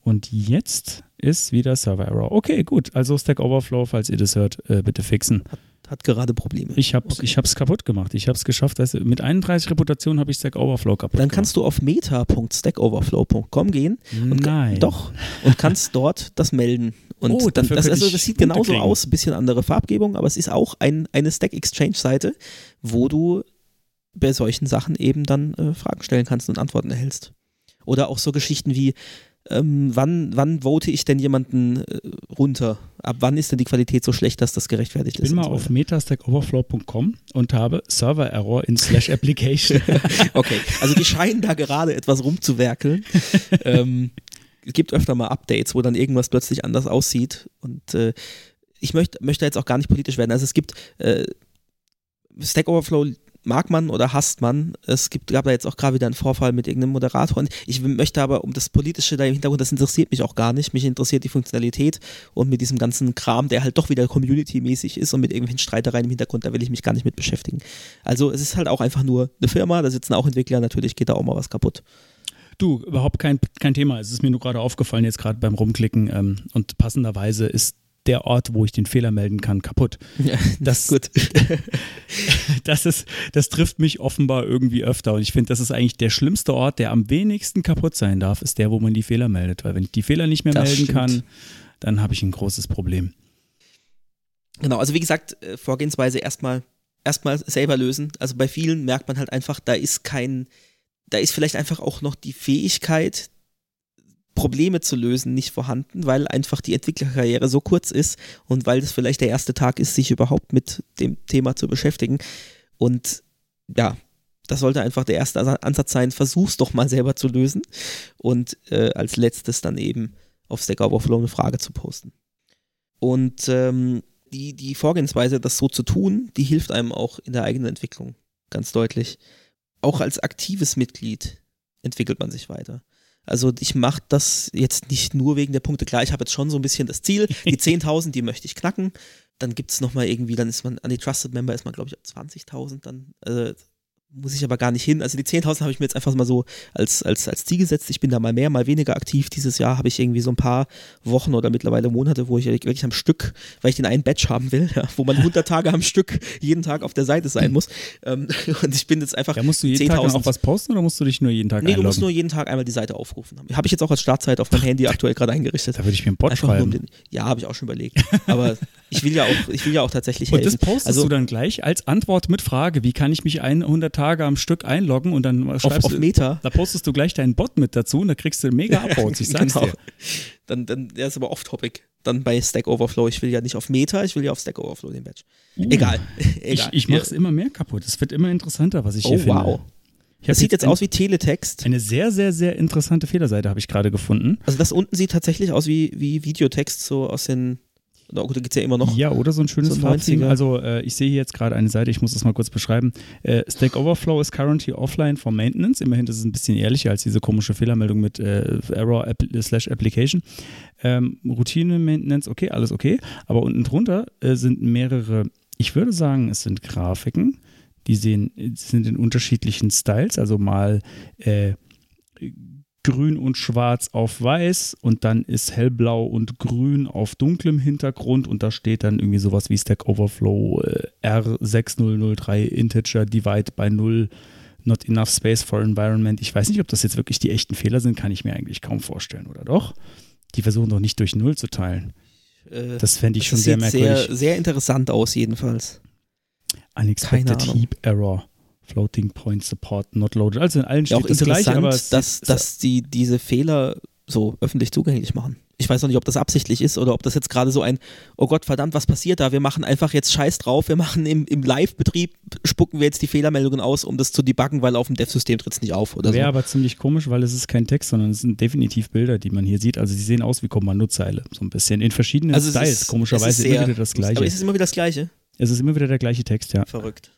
Und jetzt ist wieder Server Error. Okay, gut. Also Stack Overflow, falls ihr das hört, äh, bitte fixen. Hat gerade Probleme. Ich habe es ich hab's kaputt gemacht. Ich habe es geschafft. Weißt du, mit 31 Reputationen habe ich Stack Overflow kaputt Dann gemacht. kannst du auf meta.stackoverflow.com gehen. und Nein. Doch. Und kannst dort das melden. Und Oh, dann, das, also das sieht genauso kriegen. aus, ein bisschen andere Farbgebung, aber es ist auch ein, eine Stack Exchange-Seite, wo du bei solchen Sachen eben dann äh, Fragen stellen kannst und Antworten erhältst. Oder auch so Geschichten wie, ähm, wann, wann vote ich denn jemanden äh, runter? Ab wann ist denn die Qualität so schlecht, dass das gerechtfertigt Ich bin ist? mal auf metastackoverflow.com und habe Server Error in slash <laughs> Application. <laughs> Okay, also die scheinen da gerade etwas rumzuwerkeln. <laughs> ähm, es gibt öfter mal Updates, wo dann irgendwas plötzlich anders aussieht. Und äh, ich möchte, möchte jetzt auch gar nicht politisch werden. Also es gibt äh, Stack Overflow mag man oder hasst man. Es gibt, gab da jetzt auch gerade wieder einen Vorfall mit irgendeinem Moderator. Und ich möchte aber um das Politische da im Hintergrund, das interessiert mich auch gar nicht. Mich interessiert die Funktionalität und mit diesem ganzen Kram, der halt doch wieder community-mäßig ist und mit irgendwelchen Streitereien im Hintergrund, da will ich mich gar nicht mit beschäftigen. Also es ist halt auch einfach nur eine Firma, da sitzen auch Entwickler, natürlich geht da auch mal was kaputt. Du, überhaupt kein, kein Thema. Es ist mir nur gerade aufgefallen, jetzt gerade beim Rumklicken. Ähm, und passenderweise ist der Ort, wo ich den Fehler melden kann, kaputt. Ja, <laughs> Das, gut. <laughs> das, ist, das trifft mich offenbar irgendwie öfter. Und ich finde, das ist eigentlich der schlimmste Ort, der am wenigsten kaputt sein darf, ist der, wo man die Fehler meldet. Weil wenn ich die Fehler nicht mehr Das melden stimmt. kann, dann habe ich ein großes Problem. Genau, also wie gesagt, äh, Vorgehensweise erstmal erstmal selber lösen. Also bei vielen merkt man halt einfach, da ist kein, da ist vielleicht einfach auch noch die Fähigkeit, Probleme zu lösen, nicht vorhanden, weil einfach die Entwicklerkarriere so kurz ist und weil das vielleicht der erste Tag ist, sich überhaupt mit dem Thema zu beschäftigen. Und ja, das sollte einfach der erste Ansatz sein, versuch's doch mal selber zu lösen und äh, als letztes dann eben auf Stack Overflow eine Frage zu posten. Und ähm, die, die Vorgehensweise, das so zu tun, die hilft einem auch in der eigenen Entwicklung, ganz deutlich. Auch als aktives Mitglied entwickelt man sich weiter. Also ich mache das jetzt nicht nur wegen der Punkte. Klar, ich habe jetzt schon so ein bisschen das Ziel, <laughs> die 10.000, die möchte ich knacken. Dann gibt es nochmal irgendwie, dann ist man an die Trusted Member, ist man glaube ich auf 20.000 dann. Äh, muss ich aber gar nicht hin. Also die 10.000 habe ich mir jetzt einfach mal so als, als, als Ziel gesetzt. Ich bin da mal mehr, mal weniger aktiv. Dieses Jahr habe ich irgendwie so ein paar Wochen oder mittlerweile Monate, wo ich wirklich am Stück, weil ich den einen Batch haben will, <laughs> ja, wo man 100 Tage am Stück jeden Tag auf der Seite sein muss. Ähm, <laughs> und ich bin jetzt einfach. Ja, musst du jeden Tag auch was posten oder musst du dich nur jeden Tag Nee, einloggen? du musst nur jeden Tag einmal die Seite aufrufen. Habe ich jetzt auch als Startzeit auf meinem <laughs> Handy aktuell gerade eingerichtet. Da würde ich mir einen Bot Einfach schreiben. den, ja, habe ich auch schon überlegt. Aber ich will ja auch, ich will ja auch tatsächlich Und helfen. das postest also du dann gleich als Antwort mit Frage, wie kann ich mich 100 Tage am Stück einloggen und dann auf, schreibst auf du, Meta. da postest du gleich deinen Bot mit dazu und da kriegst du mega <laughs> Upvotes, ich sag's Genau. dir. Dann, dann, der ist aber off-topic. Dann bei Stack Overflow. Ich will ja nicht auf Meta, ich will ja auf Stack Overflow den Badge. Egal. Ich, <laughs> Egal. ich mach's immer mehr kaputt. Es wird immer interessanter, was ich Oh, hier finde. wow. Ich hab Das sieht jetzt ein- aus wie Teletext. Eine sehr, sehr, sehr interessante Fehlerseite habe ich gerade gefunden. Also das unten sieht tatsächlich aus wie, wie Videotext, so aus den. Na gut, da gibt es ja immer noch. Ja, oder so ein schönes So Farbtheme. 90er. Also äh, ich sehe hier jetzt gerade eine Seite, ich muss das mal kurz beschreiben. Äh, Stack Overflow is currently offline for maintenance. Immerhin, das ist ein bisschen ehrlicher als diese komische Fehlermeldung mit äh, Error app slash Application. Ähm, Routine Maintenance, okay, alles okay. Aber unten drunter äh, sind mehrere, ich würde sagen, es sind Grafiken. Die sehen, sind in unterschiedlichen Styles, also mal äh, grün und schwarz auf weiß und dann ist hellblau und grün auf dunklem Hintergrund und da steht dann irgendwie sowas wie Stack Overflow äh, R6003 Integer Divide by 0 Not enough space for environment. Ich weiß nicht, ob das jetzt wirklich die echten Fehler sind, kann ich mir eigentlich kaum vorstellen, oder doch? Die versuchen doch nicht durch Null zu teilen. Äh, Das fände ich das schon sehr merkwürdig. Sehr, sehr interessant aus, jedenfalls. Unexpected. Heap Error. Floating Point Support not loaded. Also in allen Ja, auch steht das interessant, gleiche, aber es dass, ist, dass die diese Fehler so öffentlich zugänglich machen. Ich weiß noch nicht, ob das absichtlich ist oder ob das jetzt gerade so ein, oh Gott, verdammt, was passiert da? Wir machen einfach jetzt Scheiß drauf. Wir machen im, im Live-Betrieb, spucken wir jetzt die Fehlermeldungen aus, um das zu debuggen, weil auf dem Dev-System tritt es nicht auf oder so. Wäre aber ziemlich komisch, weil es ist kein Text, sondern es sind definitiv Bilder, die man hier sieht. Also sie sehen aus wie Kommandozeile, so ein bisschen. In verschiedenen Also es Styles, ist- komischerweise ist immer sehr- wieder das Gleiche. Aber ist es immer wieder das Gleiche? es ist immer wieder der gleiche Text, ja. Verrückt.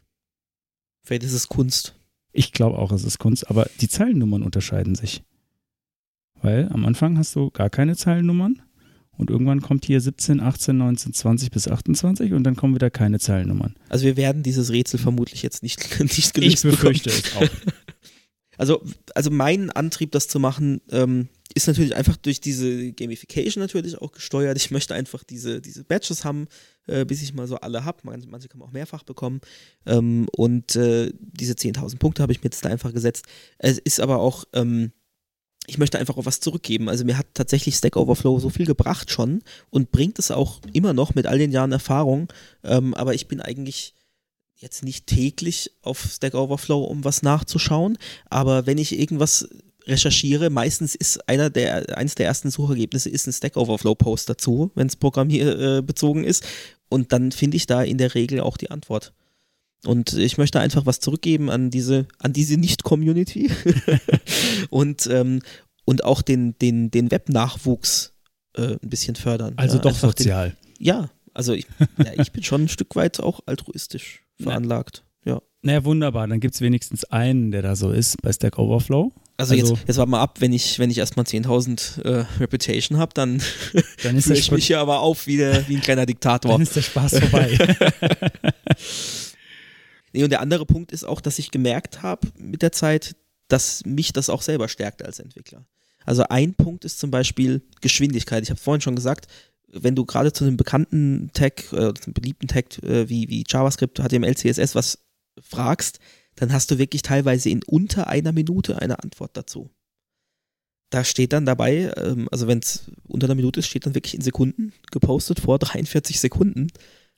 Vielleicht ist es Kunst. Ich glaube auch, es ist Kunst, aber die Zeilennummern unterscheiden sich. Weil am Anfang hast du gar keine Zeilennummern und irgendwann kommt hier 17, 18, 19, 20 bis 28 und dann kommen wieder keine Zeilennummern. Also wir werden dieses Rätsel vermutlich jetzt nicht, <laughs> nicht Ich gelöst befürchte bekommen. es auch. <laughs> Also, also mein Antrieb, das zu machen, ähm, ist natürlich einfach durch diese Gamification natürlich auch gesteuert. Ich möchte einfach diese, diese Badges haben, äh, bis ich mal so alle habe. Manche, manche kann man auch mehrfach bekommen. Ähm, und äh, diese 10.000 Punkte habe ich mir jetzt da einfach gesetzt. Es ist aber auch, ähm, ich möchte einfach auch was zurückgeben. Also mir hat tatsächlich Stack Overflow so viel gebracht schon und bringt es auch immer noch mit all den Jahren Erfahrung. Ähm, aber ich bin eigentlich jetzt nicht täglich auf Stack Overflow, um was nachzuschauen. Aber wenn ich irgendwas recherchiere, meistens ist einer der, eines der ersten Suchergebnisse ist ein Stack Overflow Post dazu, wenn es programmierbezogen ist. Und dann finde ich da in der Regel auch die Antwort. Und ich möchte einfach was zurückgeben an diese, an diese Nicht-Community <laughs> und, ähm, und auch den, den, den Web-Nachwuchs äh, ein bisschen fördern. Also ja, doch einfach den- sozial. ja, also ich, ja, ich bin schon ein Stück weit auch altruistisch <laughs> veranlagt. Ja. Naja, wunderbar. Dann gibt es wenigstens einen, der da so ist bei Stack Overflow. Also, Also- jetzt, jetzt warte mal ab, wenn ich, wenn ich erstmal 10.000 äh, Reputation habe, dann <laughs> Dann ist, ich mich hier aber auf wie, der, wie ein kleiner Diktator. dann ist der Spaß vorbei. <laughs> <laughs> Nee, und der andere Punkt ist auch, dass ich gemerkt habe mit der Zeit, dass mich das auch selber stärkt als Entwickler. Also ein Punkt ist zum Beispiel Geschwindigkeit. Ich habe vorhin schon gesagt, wenn du gerade zu einem bekannten Tag, äh, einem beliebten Tag äh, wie, wie JavaScript, HTML, CSS was fragst, dann hast du wirklich teilweise in unter einer Minute eine Antwort dazu. Da steht dann dabei, ähm, also wenn es unter einer Minute ist, steht dann wirklich in Sekunden gepostet vor 43 Sekunden.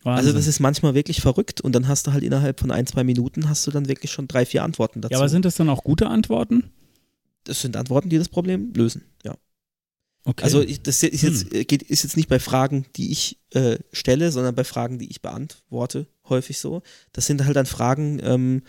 Also das ist manchmal wirklich verrückt und dann hast du halt innerhalb von ein, zwei Minuten hast du dann wirklich schon drei, vier Antworten dazu. ja, aber sind das dann auch gute Antworten? das sind Antworten, die das Problem lösen, ja. Okay. Also das ist jetzt, Hm. geht, ist jetzt nicht bei Fragen, die ich äh, stelle, sondern bei Fragen, die ich beantworte, häufig so. Das sind halt dann Fragen, ähm,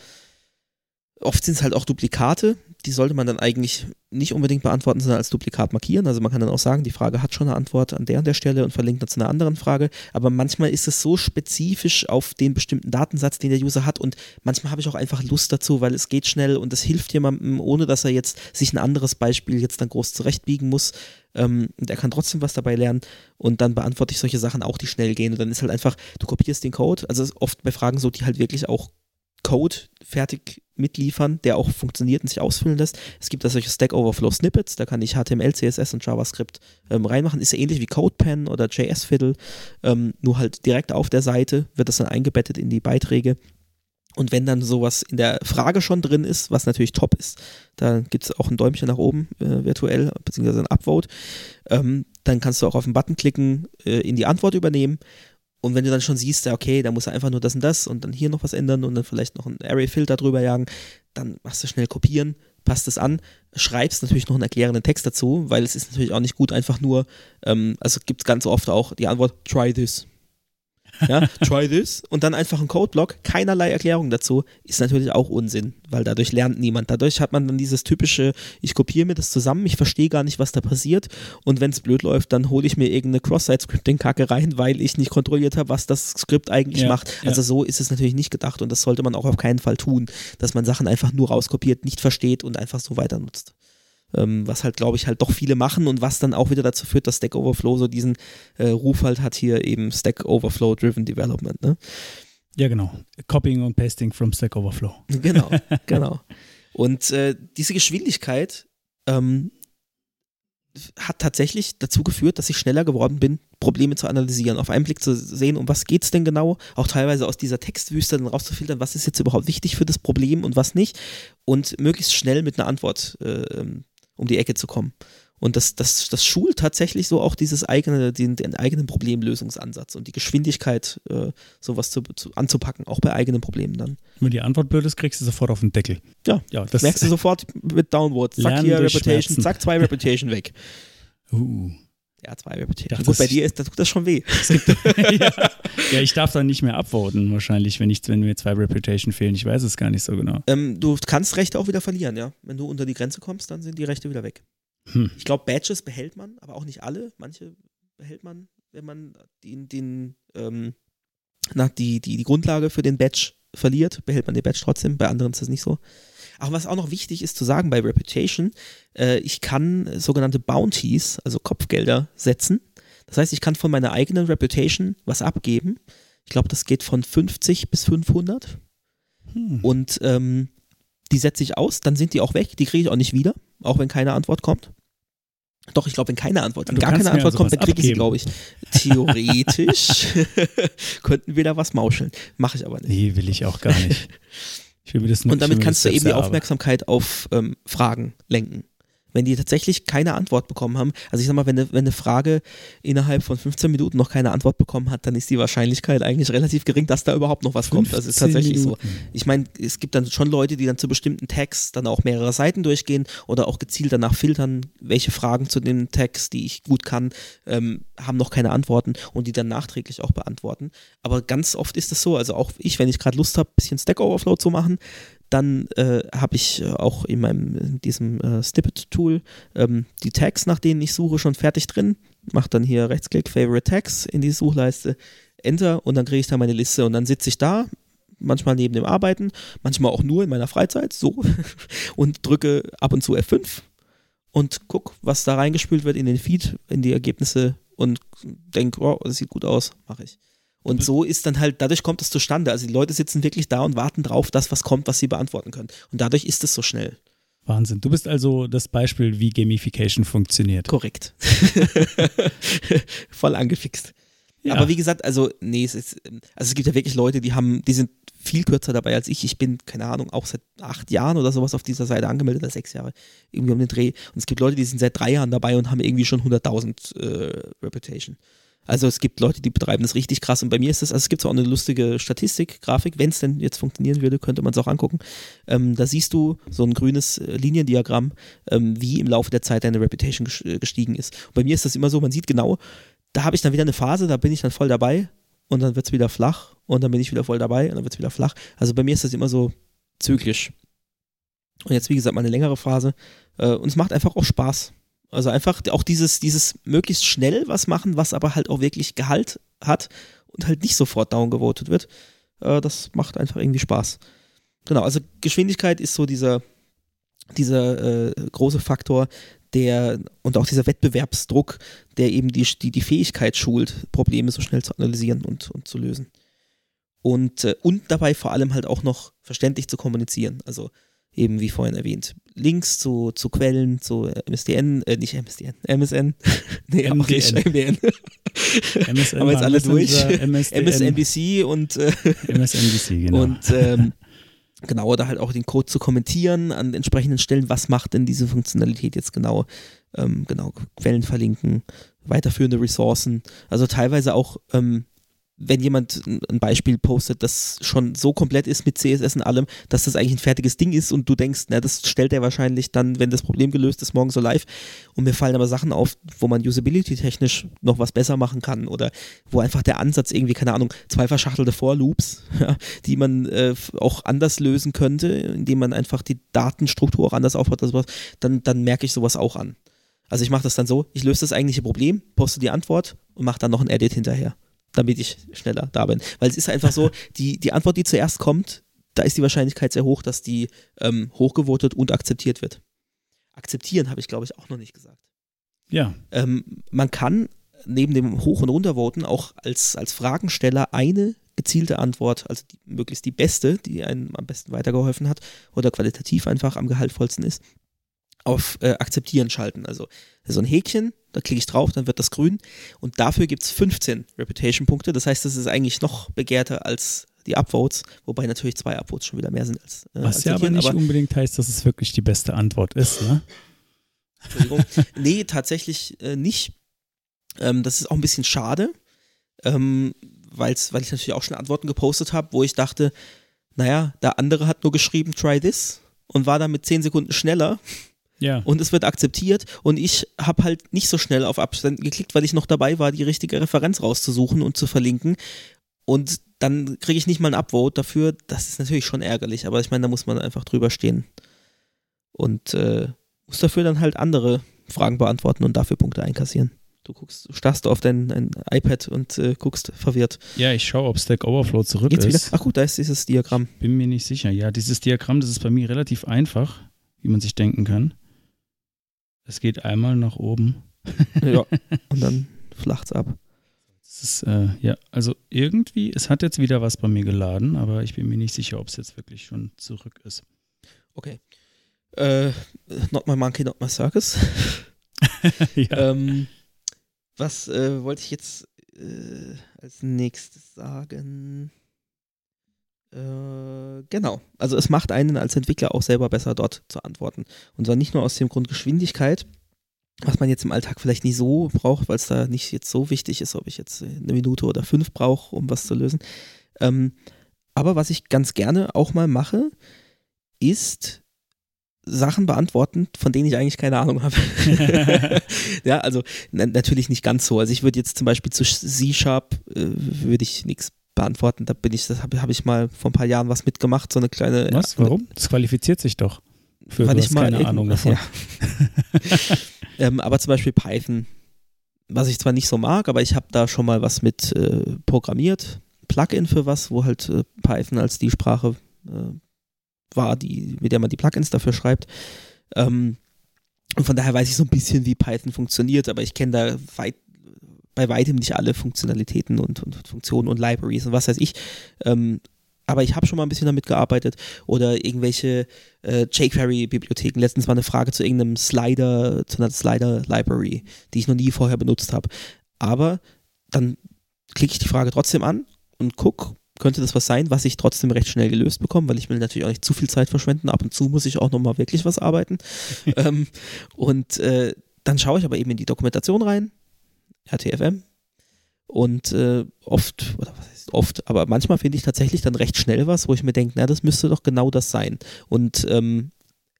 oft sind es halt auch Duplikate, die sollte man dann eigentlich nicht unbedingt beantworten, sondern als Duplikat markieren. Also man kann dann auch sagen, die Frage hat schon eine Antwort an der und der Stelle und verlinkt dann zu einer anderen Frage. Aber manchmal ist es so spezifisch auf den bestimmten Datensatz, den der User hat und manchmal habe ich auch einfach Lust dazu, weil es geht schnell und es hilft jemandem, ohne dass er jetzt sich ein anderes Beispiel jetzt dann groß zurechtbiegen muss. Ähm, und er kann trotzdem was dabei lernen und dann beantworte ich solche Sachen auch, die schnell gehen. Und dann ist halt einfach, du kopierst den Code, also oft bei Fragen so, die halt wirklich auch Code fertig mitliefern, der auch funktioniert und sich ausfüllen lässt. Es gibt da solche Stack Overflow Snippets, da kann ich HTML, CSS und JavaScript ähm, reinmachen. Ist ja ähnlich wie CodePen oder JS-Fiddle, ähm, nur halt direkt auf der Seite wird das dann eingebettet in die Beiträge. Und wenn dann sowas in der Frage schon drin ist, was natürlich top ist, da gibt es auch ein Däumchen nach oben äh, virtuell, beziehungsweise ein Upvote, ähm, dann kannst du auch auf den Button klicken, äh, in die Antwort übernehmen. Und wenn du dann schon siehst, ja, okay, da muss er einfach nur das und das und dann hier noch was ändern und dann vielleicht noch einen Array-Filter drüber jagen, dann machst du schnell kopieren, passt es an, schreibst natürlich noch einen erklärenden Text dazu, weil es ist natürlich auch nicht gut, einfach nur, ähm, also gibt es ganz oft auch die Antwort, try this ja, try this und dann einfach ein Codeblock, keinerlei Erklärung dazu, ist natürlich auch Unsinn, weil dadurch lernt niemand. Dadurch hat man dann dieses typische, ich kopiere mir das zusammen, ich verstehe gar nicht, was da passiert und wenn es blöd läuft, dann hole ich mir irgendeine Cross-Site-Scripting-Kacke rein, weil ich nicht kontrolliert habe, was das Skript eigentlich Ja, macht. Also ja. so ist es natürlich nicht gedacht und das sollte man auch auf keinen Fall tun, dass man Sachen einfach nur rauskopiert, nicht versteht und einfach so weiter nutzt. Ähm, was halt, glaube ich, halt doch viele machen und was dann auch wieder dazu führt, dass Stack Overflow so diesen äh, Ruf halt hat hier eben Stack Overflow Driven Development. Ne? Ja, genau. Copying und Pasting from Stack Overflow. <laughs> Genau, <laughs> genau. Und äh, diese Geschwindigkeit ähm, hat tatsächlich dazu geführt, dass ich schneller geworden bin, Probleme zu analysieren, auf einen Blick zu sehen, um was geht es denn genau, auch teilweise aus dieser Textwüste dann rauszufiltern, was ist jetzt überhaupt wichtig für das Problem und was nicht und möglichst schnell mit einer Antwort äh, ähm, um die Ecke zu kommen. Und das, das, das schult tatsächlich so auch dieses eigene, den, den eigenen Problemlösungsansatz und die Geschwindigkeit, äh, sowas zu, zu, anzupacken, auch bei eigenen Problemen dann. Wenn die Antwort blöd ist, kriegst du sofort auf den Deckel. Ja, Ja, das merkst du sofort mit Downward. Zack, hier Reputation, Schmerzen. zack, zwei Reputation weg. <laughs> Uh. Ja, zwei Reputation. dachte, Gut, bei das- dir ist, da tut das schon weh. <laughs> <laughs> <laughs> ja. ja, ich darf dann nicht mehr upvoten, wahrscheinlich, wenn, ich, wenn mir zwei Reputation fehlen. Ich weiß es gar nicht so genau. Ähm, du kannst Rechte auch wieder verlieren, ja. Wenn du unter die Grenze kommst, dann sind die Rechte wieder weg. Hm. Ich glaube, Badges behält man, aber auch nicht alle. Manche behält man, wenn man den, den ähm, na, die, die, die Grundlage für den Badge verliert, behält man den Badge trotzdem. Bei anderen ist das nicht so. Aber was auch noch wichtig ist zu sagen bei Reputation, äh, ich kann sogenannte Bounties, also Kopfgelder, setzen. Das heißt, ich kann von meiner eigenen Reputation was abgeben. Ich glaube, das geht von 50 bis 500. Hm. Und ähm, die setze ich aus, dann sind die auch weg, die kriege ich auch nicht wieder, auch wenn keine Antwort kommt. Doch, ich glaube, wenn keine Antwort, wenn gar keine Antwort also kommt, dann kriege ich sie, glaube ich. Theoretisch <laughs> könnten wir da was mauscheln. Mache ich aber nicht. Nee, will ich auch gar nicht. <laughs> Und damit kannst du eben die. Aufmerksamkeit auf ähm, Fragen lenken. Wenn die tatsächlich keine Antwort bekommen haben, also ich sag mal, wenn eine, wenn eine Frage innerhalb von 15 Minuten noch keine Antwort bekommen hat, dann ist die Wahrscheinlichkeit eigentlich relativ gering, dass da überhaupt noch was kommt. Das ist 15 tatsächlich so. Minuten. Ich meine, es gibt dann schon Leute, die dann zu bestimmten Tags dann auch mehrere Seiten durchgehen oder auch gezielt danach filtern, welche Fragen zu den Tags, die ich gut kann, ähm, haben noch keine Antworten und die dann nachträglich auch beantworten. Aber ganz oft ist es so, also auch ich, wenn ich gerade Lust habe, ein bisschen Stack Overflow zu machen, dann äh, habe ich äh, auch in meinem in diesem äh, Snippet-Tool ähm, die Tags, nach denen ich suche, schon fertig drin. Mach dann hier Rechtsklick, Favorite Tags in die Suchleiste, Enter und dann kriege ich da meine Liste und dann sitze ich da, manchmal neben dem Arbeiten, manchmal auch nur in meiner Freizeit, so, <laughs> und drücke ab und zu F5 und guck, was da reingespült wird in den Feed, in die Ergebnisse und denk, oh, das sieht gut aus, mache ich. Und so ist dann halt, dadurch kommt es zustande. Also die Leute sitzen wirklich da und warten drauf, dass was kommt, was sie beantworten können. Und dadurch ist es so schnell. Wahnsinn. Du bist also das Beispiel, wie Gamification funktioniert. Korrekt. <laughs> Voll angefixt. Ja. Aber wie gesagt, also, nee, es ist, also es gibt ja wirklich Leute, die haben, die sind viel kürzer dabei als ich. Ich bin, keine Ahnung, auch seit acht Jahren oder sowas auf dieser Seite angemeldet, oder sechs Jahre, irgendwie um den Dreh. Und es gibt Leute, die sind seit drei Jahren dabei und haben irgendwie schon 100.000 äh, Reputation. Also es gibt Leute, die betreiben das richtig krass und bei mir ist das, also es gibt auch eine lustige Statistik, Grafik, wenn es denn jetzt funktionieren würde, könnte man es auch angucken. Ähm, da siehst du so ein grünes äh, Liniendiagramm, ähm, wie im Laufe der Zeit deine Reputation äh, gestiegen ist. Und bei mir ist das immer so, man sieht genau, da habe ich dann wieder eine Phase, da bin ich dann voll dabei und dann wird es wieder flach und dann bin ich wieder voll dabei und dann wird es wieder flach. Also bei mir ist das immer so zyklisch. Und jetzt, wie gesagt, mal eine längere Phase. Äh, und es macht einfach auch Spaß. Also einfach auch dieses, dieses möglichst schnell was machen, was aber halt auch wirklich Gehalt hat und halt nicht sofort downgevotet wird. Äh, das macht einfach irgendwie Spaß. Genau, also Geschwindigkeit ist so dieser, dieser äh, große Faktor, der und auch dieser Wettbewerbsdruck, der eben die, die, die Fähigkeit schult, Probleme so schnell zu analysieren und, und zu lösen. und, äh, und dabei vor allem halt auch noch verständlich zu kommunizieren. Also eben wie vorhin erwähnt, Links zu, zu Quellen, zu MSDN, äh, nicht MSDN, MSN, <laughs> nee, MDN. auch nicht MDN. MSN <laughs> Haben wir jetzt alle durch. MSDN, MSNBC und, äh, MSNBC, genau. und ähm, genau, oder halt auch den Code zu kommentieren an entsprechenden Stellen, was macht denn diese Funktionalität jetzt genau, ähm, genau, Quellen verlinken, weiterführende Ressourcen, also teilweise auch ähm, wenn jemand ein Beispiel postet, das schon so komplett ist mit CSS und allem, dass das eigentlich ein fertiges Ding ist und du denkst, na, das stellt er wahrscheinlich dann, wenn das Problem gelöst ist, morgen so live. Und mir fallen aber Sachen auf, wo man usability-technisch noch was besser machen kann oder wo einfach der Ansatz irgendwie, keine Ahnung, zwei verschachtelte For-Loops, <laughs> ja, die man äh, auch anders lösen könnte, indem man einfach die Datenstruktur auch anders aufbaut, oder sowas, dann, dann merke ich sowas auch an. Also ich mache das dann so, ich löse das eigentliche Problem, poste die Antwort und mache dann noch ein Edit hinterher damit ich schneller da bin. Weil es ist einfach so, <laughs> die, die Antwort, die zuerst kommt, da ist die Wahrscheinlichkeit sehr hoch, dass die ähm, hochgevotet und akzeptiert wird. Akzeptieren habe ich, glaube ich, auch noch nicht gesagt. ja, Ähm, man kann neben dem Hoch- und Runtervoten auch als, als Fragensteller eine gezielte Antwort, also die, möglichst die beste, die einem am besten weitergeholfen hat oder qualitativ einfach am gehaltvollsten ist, auf äh, Akzeptieren schalten. Also so ein Häkchen, da klicke ich drauf, dann wird das grün und dafür gibt es 15 Reputation-Punkte. Das heißt, das ist eigentlich noch begehrter als die Upvotes, wobei natürlich zwei Upvotes schon wieder mehr sind als äh, was ja aber nicht unbedingt heißt, dass es wirklich die beste Antwort ist, ne? Entschuldigung. <laughs> nee, tatsächlich äh, nicht. Ähm, das ist auch ein bisschen schade, ähm, weil's, weil ich natürlich auch schon Antworten gepostet habe, wo ich dachte, naja, der andere hat nur geschrieben, try this und war damit 10 Sekunden schneller Ja. und es wird akzeptiert und ich habe halt nicht so schnell auf Absenden geklickt, weil ich noch dabei war, die richtige Referenz rauszusuchen und zu verlinken und dann kriege ich nicht mal ein Upvote dafür. Das ist natürlich schon ärgerlich, aber ich meine, da muss man einfach drüber stehen und äh, muss dafür dann halt andere Fragen beantworten und dafür Punkte einkassieren. Du guckst, du starrst auf dein, dein iPad und äh, guckst verwirrt. ja, ich schaue, ob Stack Overflow zurück Geht's wieder? ist. Ach gut, da ist dieses Diagramm. Bin mir nicht sicher. Ja, dieses Diagramm, das ist bei mir relativ einfach, wie man sich denken kann. Es geht einmal nach oben. ja. <laughs> Und dann flacht's ab. Das ist, äh, ja, also irgendwie, es hat jetzt wieder was bei mir geladen, aber ich bin mir nicht sicher, ob es jetzt wirklich schon zurück ist. Okay. Äh, not my monkey, not my circus. <laughs> ja. Ähm, was äh, wollte ich jetzt äh, als nächstes sagen? Äh, genau. Also es macht einen als Entwickler auch selber besser dort zu antworten. Und zwar nicht nur aus dem Grund Geschwindigkeit, was man jetzt im Alltag vielleicht nicht so braucht, weil es da nicht jetzt so wichtig ist, ob ich jetzt eine Minute oder fünf brauche, um was zu lösen. Ähm, aber was ich ganz gerne auch mal mache, ist Sachen beantworten, von denen ich eigentlich keine Ahnung habe. <laughs> ja, also na, natürlich nicht ganz so. Also ich würde jetzt zum Beispiel zu C-Sharp äh, würde ich nichts beantworten. Da bin ich, das habe hab ich mal vor ein paar Jahren was mitgemacht, so eine kleine. Was? Warum? Das qualifiziert sich doch. Für weil du ich mal keine Ahnung <laughs> davon. Ja. <laughs> ähm, aber zum Beispiel Python, was ich zwar nicht so mag, aber ich habe da schon mal was mit äh, programmiert. Plugin für was, wo halt äh, Python als die Sprache äh, war, die, mit der man die Plugins dafür schreibt. Ähm, und von daher weiß ich so ein bisschen, wie Python funktioniert, aber ich kenne da weit, bei weitem nicht alle Funktionalitäten und, und Funktionen und Libraries und was weiß ich. Ähm, aber ich habe schon mal ein bisschen damit gearbeitet oder irgendwelche äh, jQuery-Bibliotheken. Letztens war eine Frage zu irgendeinem Slider, zu einer Slider-Library, die ich noch nie vorher benutzt habe. Aber dann klicke ich die Frage trotzdem an und gucke, könnte das was sein, was ich trotzdem recht schnell gelöst bekomme, weil ich will natürlich auch nicht zu viel Zeit verschwenden. Ab und zu muss ich auch nochmal wirklich was arbeiten. <laughs> ähm, und äh, dann schaue ich aber eben in die Dokumentation rein, RTFM, und äh, oft, oder was heißt oft, aber manchmal finde ich tatsächlich dann recht schnell was, wo ich mir denke, na, das müsste doch genau das sein. Und ähm,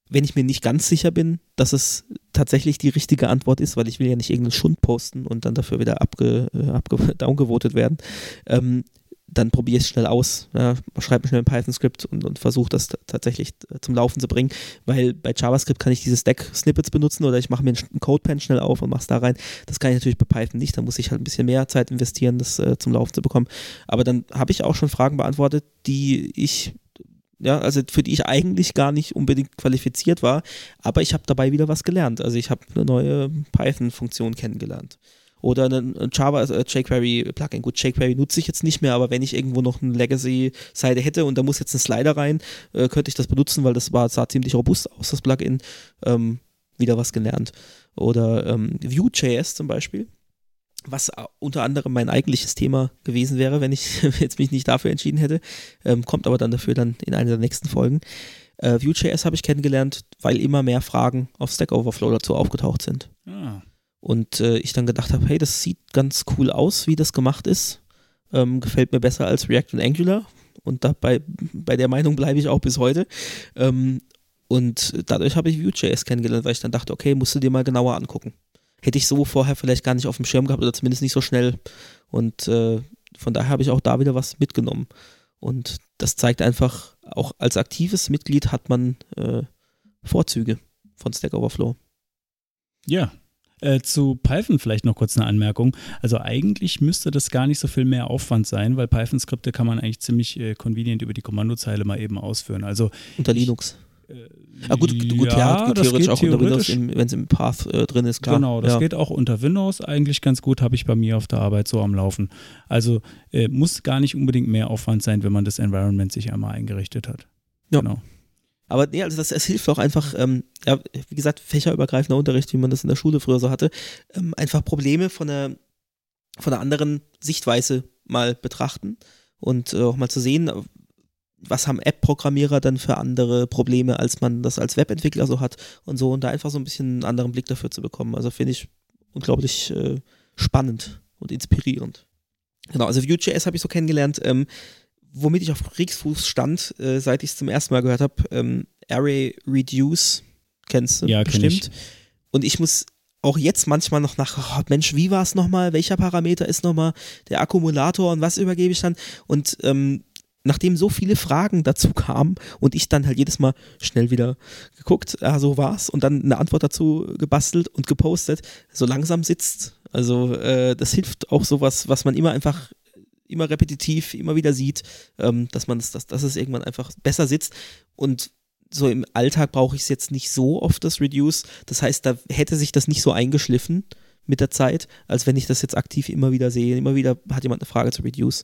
wenn ich mir nicht ganz sicher bin, dass es tatsächlich die richtige Antwort ist, weil ich will ja nicht irgendeinen Schund posten und dann dafür wieder abge, äh, abge <laughs> downgevotet werden, ähm, dann probiere ich es schnell aus. Ja, schreibe schnell ein Python-Skript und, und versuche das tatsächlich zum Laufen zu bringen, weil bei JavaScript kann ich diese Stack-Snippets benutzen oder ich mache mir einen Codepen schnell auf und mache es da rein. Das kann ich natürlich bei Python nicht, da muss ich halt ein bisschen mehr Zeit investieren, das äh, zum Laufen zu bekommen. Aber dann habe ich auch schon Fragen beantwortet, die ich ja, also für die ich eigentlich gar nicht unbedingt qualifiziert war, aber ich habe dabei wieder was gelernt. Also ich habe eine neue Python-Funktion kennengelernt. Oder ein, Java äh, jQuery Plugin. Gut, jQuery nutze ich jetzt nicht mehr, aber wenn ich irgendwo noch eine Legacy-Seite hätte und da muss jetzt ein Slider rein, äh, könnte ich das benutzen, weil das war, sah ziemlich robust aus, das Plugin. Ähm, wieder was gelernt. Oder ähm, Vue.js zum Beispiel was unter anderem mein eigentliches Thema gewesen wäre, wenn ich <laughs> jetzt mich nicht dafür entschieden hätte, ähm, kommt aber dann dafür dann in einer der nächsten Folgen. Äh, Vue.js habe ich kennengelernt, weil immer mehr Fragen auf Stack Overflow dazu aufgetaucht sind. Ah. Und äh, ich dann gedacht habe, hey, das sieht ganz cool aus, wie das gemacht ist. Ähm, gefällt mir besser als React und Angular. Und dabei, bei der Meinung bleibe ich auch bis heute. Ähm, und dadurch habe ich Vue.js kennengelernt, weil ich dann dachte, okay, musst du dir mal genauer angucken. Hätte ich so vorher vielleicht gar nicht auf dem Schirm gehabt oder zumindest nicht so schnell. Und äh, von daher habe ich auch da wieder was mitgenommen. Und das zeigt einfach, auch als aktives Mitglied hat man äh, Vorzüge von Stack Overflow. Ja, äh, zu Python vielleicht noch kurz eine Anmerkung. Also eigentlich müsste das gar nicht so viel mehr Aufwand sein, weil Python-Skripte kann man eigentlich ziemlich äh, convenient über die Kommandozeile mal eben ausführen. Also unter Linux. Ich, äh, ah, gut, gut, ja, ja gut theoretisch auch theoretisch. unter Windows, wenn es im Path äh, drin ist, klar. Genau, das ja. geht auch unter Windows eigentlich ganz gut, habe ich bei mir auf der Arbeit so am Laufen. Also äh, muss gar nicht unbedingt mehr Aufwand sein, wenn man das Environment sich einmal eingerichtet hat. Ja. Genau. Aber nee, also das, das hilft auch einfach, ähm, ja, wie gesagt, fächerübergreifender Unterricht, wie man das in der Schule früher so hatte, ähm, einfach Probleme von einer, von einer anderen Sichtweise mal betrachten und äh, auch mal zu sehen, was haben App-Programmierer dann für andere Probleme, als man das als Webentwickler so hat und so und da einfach so ein bisschen einen anderen Blick dafür zu bekommen. Also finde ich unglaublich äh, spannend und inspirierend. Genau, also Vue.js habe ich so kennengelernt. Ähm, womit ich auf Kriegsfuß stand, äh, seit ich es zum ersten Mal gehört habe, ähm, Array Reduce, kennst du ja, bestimmt. Ich. Und ich muss auch jetzt manchmal noch nach, oh Mensch, wie war es nochmal? Welcher Parameter ist nochmal der Akkumulator und was übergebe ich dann? Und ähm, nachdem so viele Fragen <laughs> dazu kamen und ich dann halt jedes Mal schnell wieder geguckt, ja, so war's und dann eine Antwort dazu gebastelt und gepostet, so langsam sitzt. Also äh, das hilft auch sowas, was man immer einfach immer repetitiv, immer wieder sieht, ähm, dass man das, dass, dass es irgendwann einfach besser sitzt. Und so im Alltag brauche ich es jetzt nicht so oft, das Reduce. Das heißt, da hätte sich das nicht so eingeschliffen mit der Zeit, als wenn ich das jetzt aktiv immer wieder sehe. Immer wieder hat jemand eine Frage zu Reduce.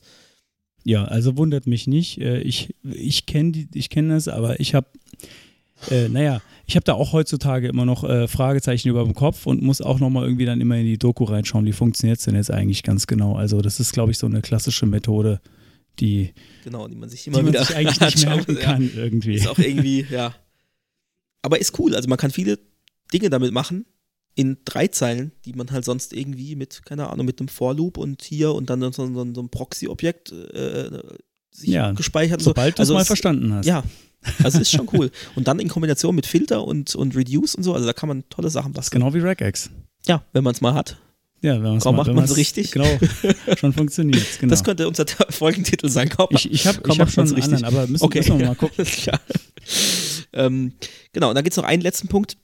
Ja, also wundert mich nicht. Äh, ich, ich kenne kenn das, aber ich habe, äh, naja, ich habe da auch heutzutage immer noch äh, Fragezeichen über dem Kopf und muss auch nochmal irgendwie dann immer in die Doku reinschauen, wie funktioniert es denn jetzt eigentlich ganz genau. Also das ist, glaube ich, so eine klassische Methode, die, genau, die man sich immer wieder sich eigentlich nicht <laughs> merken kann ja. irgendwie. Ist auch irgendwie, ja. Aber ist cool, also man kann viele Dinge damit machen in drei Zeilen, die man halt sonst irgendwie mit, keine Ahnung, mit einem For-Loop und hier und dann so, so, so einem Proxy-Objekt äh, sich ja, gespeichert. Sobald so. du es also mal verstanden hast. Ja, also ist schon cool. Und dann in Kombination mit Filter und, und Reduce und so, also da kann man tolle Sachen basteln. Genau wie Regex. Ja, wenn man es mal hat. Ja, wenn man es mal macht man es richtig. Genau, schon funktioniert. <laughs> Genau. Das könnte unser Folgentitel sein. Kaum, ich ich habe hab schon einen richtig. anderen, aber müssen, okay. müssen wir mal <laughs> gucken. ähm, genau, und dann gibt es noch einen letzten Punkt.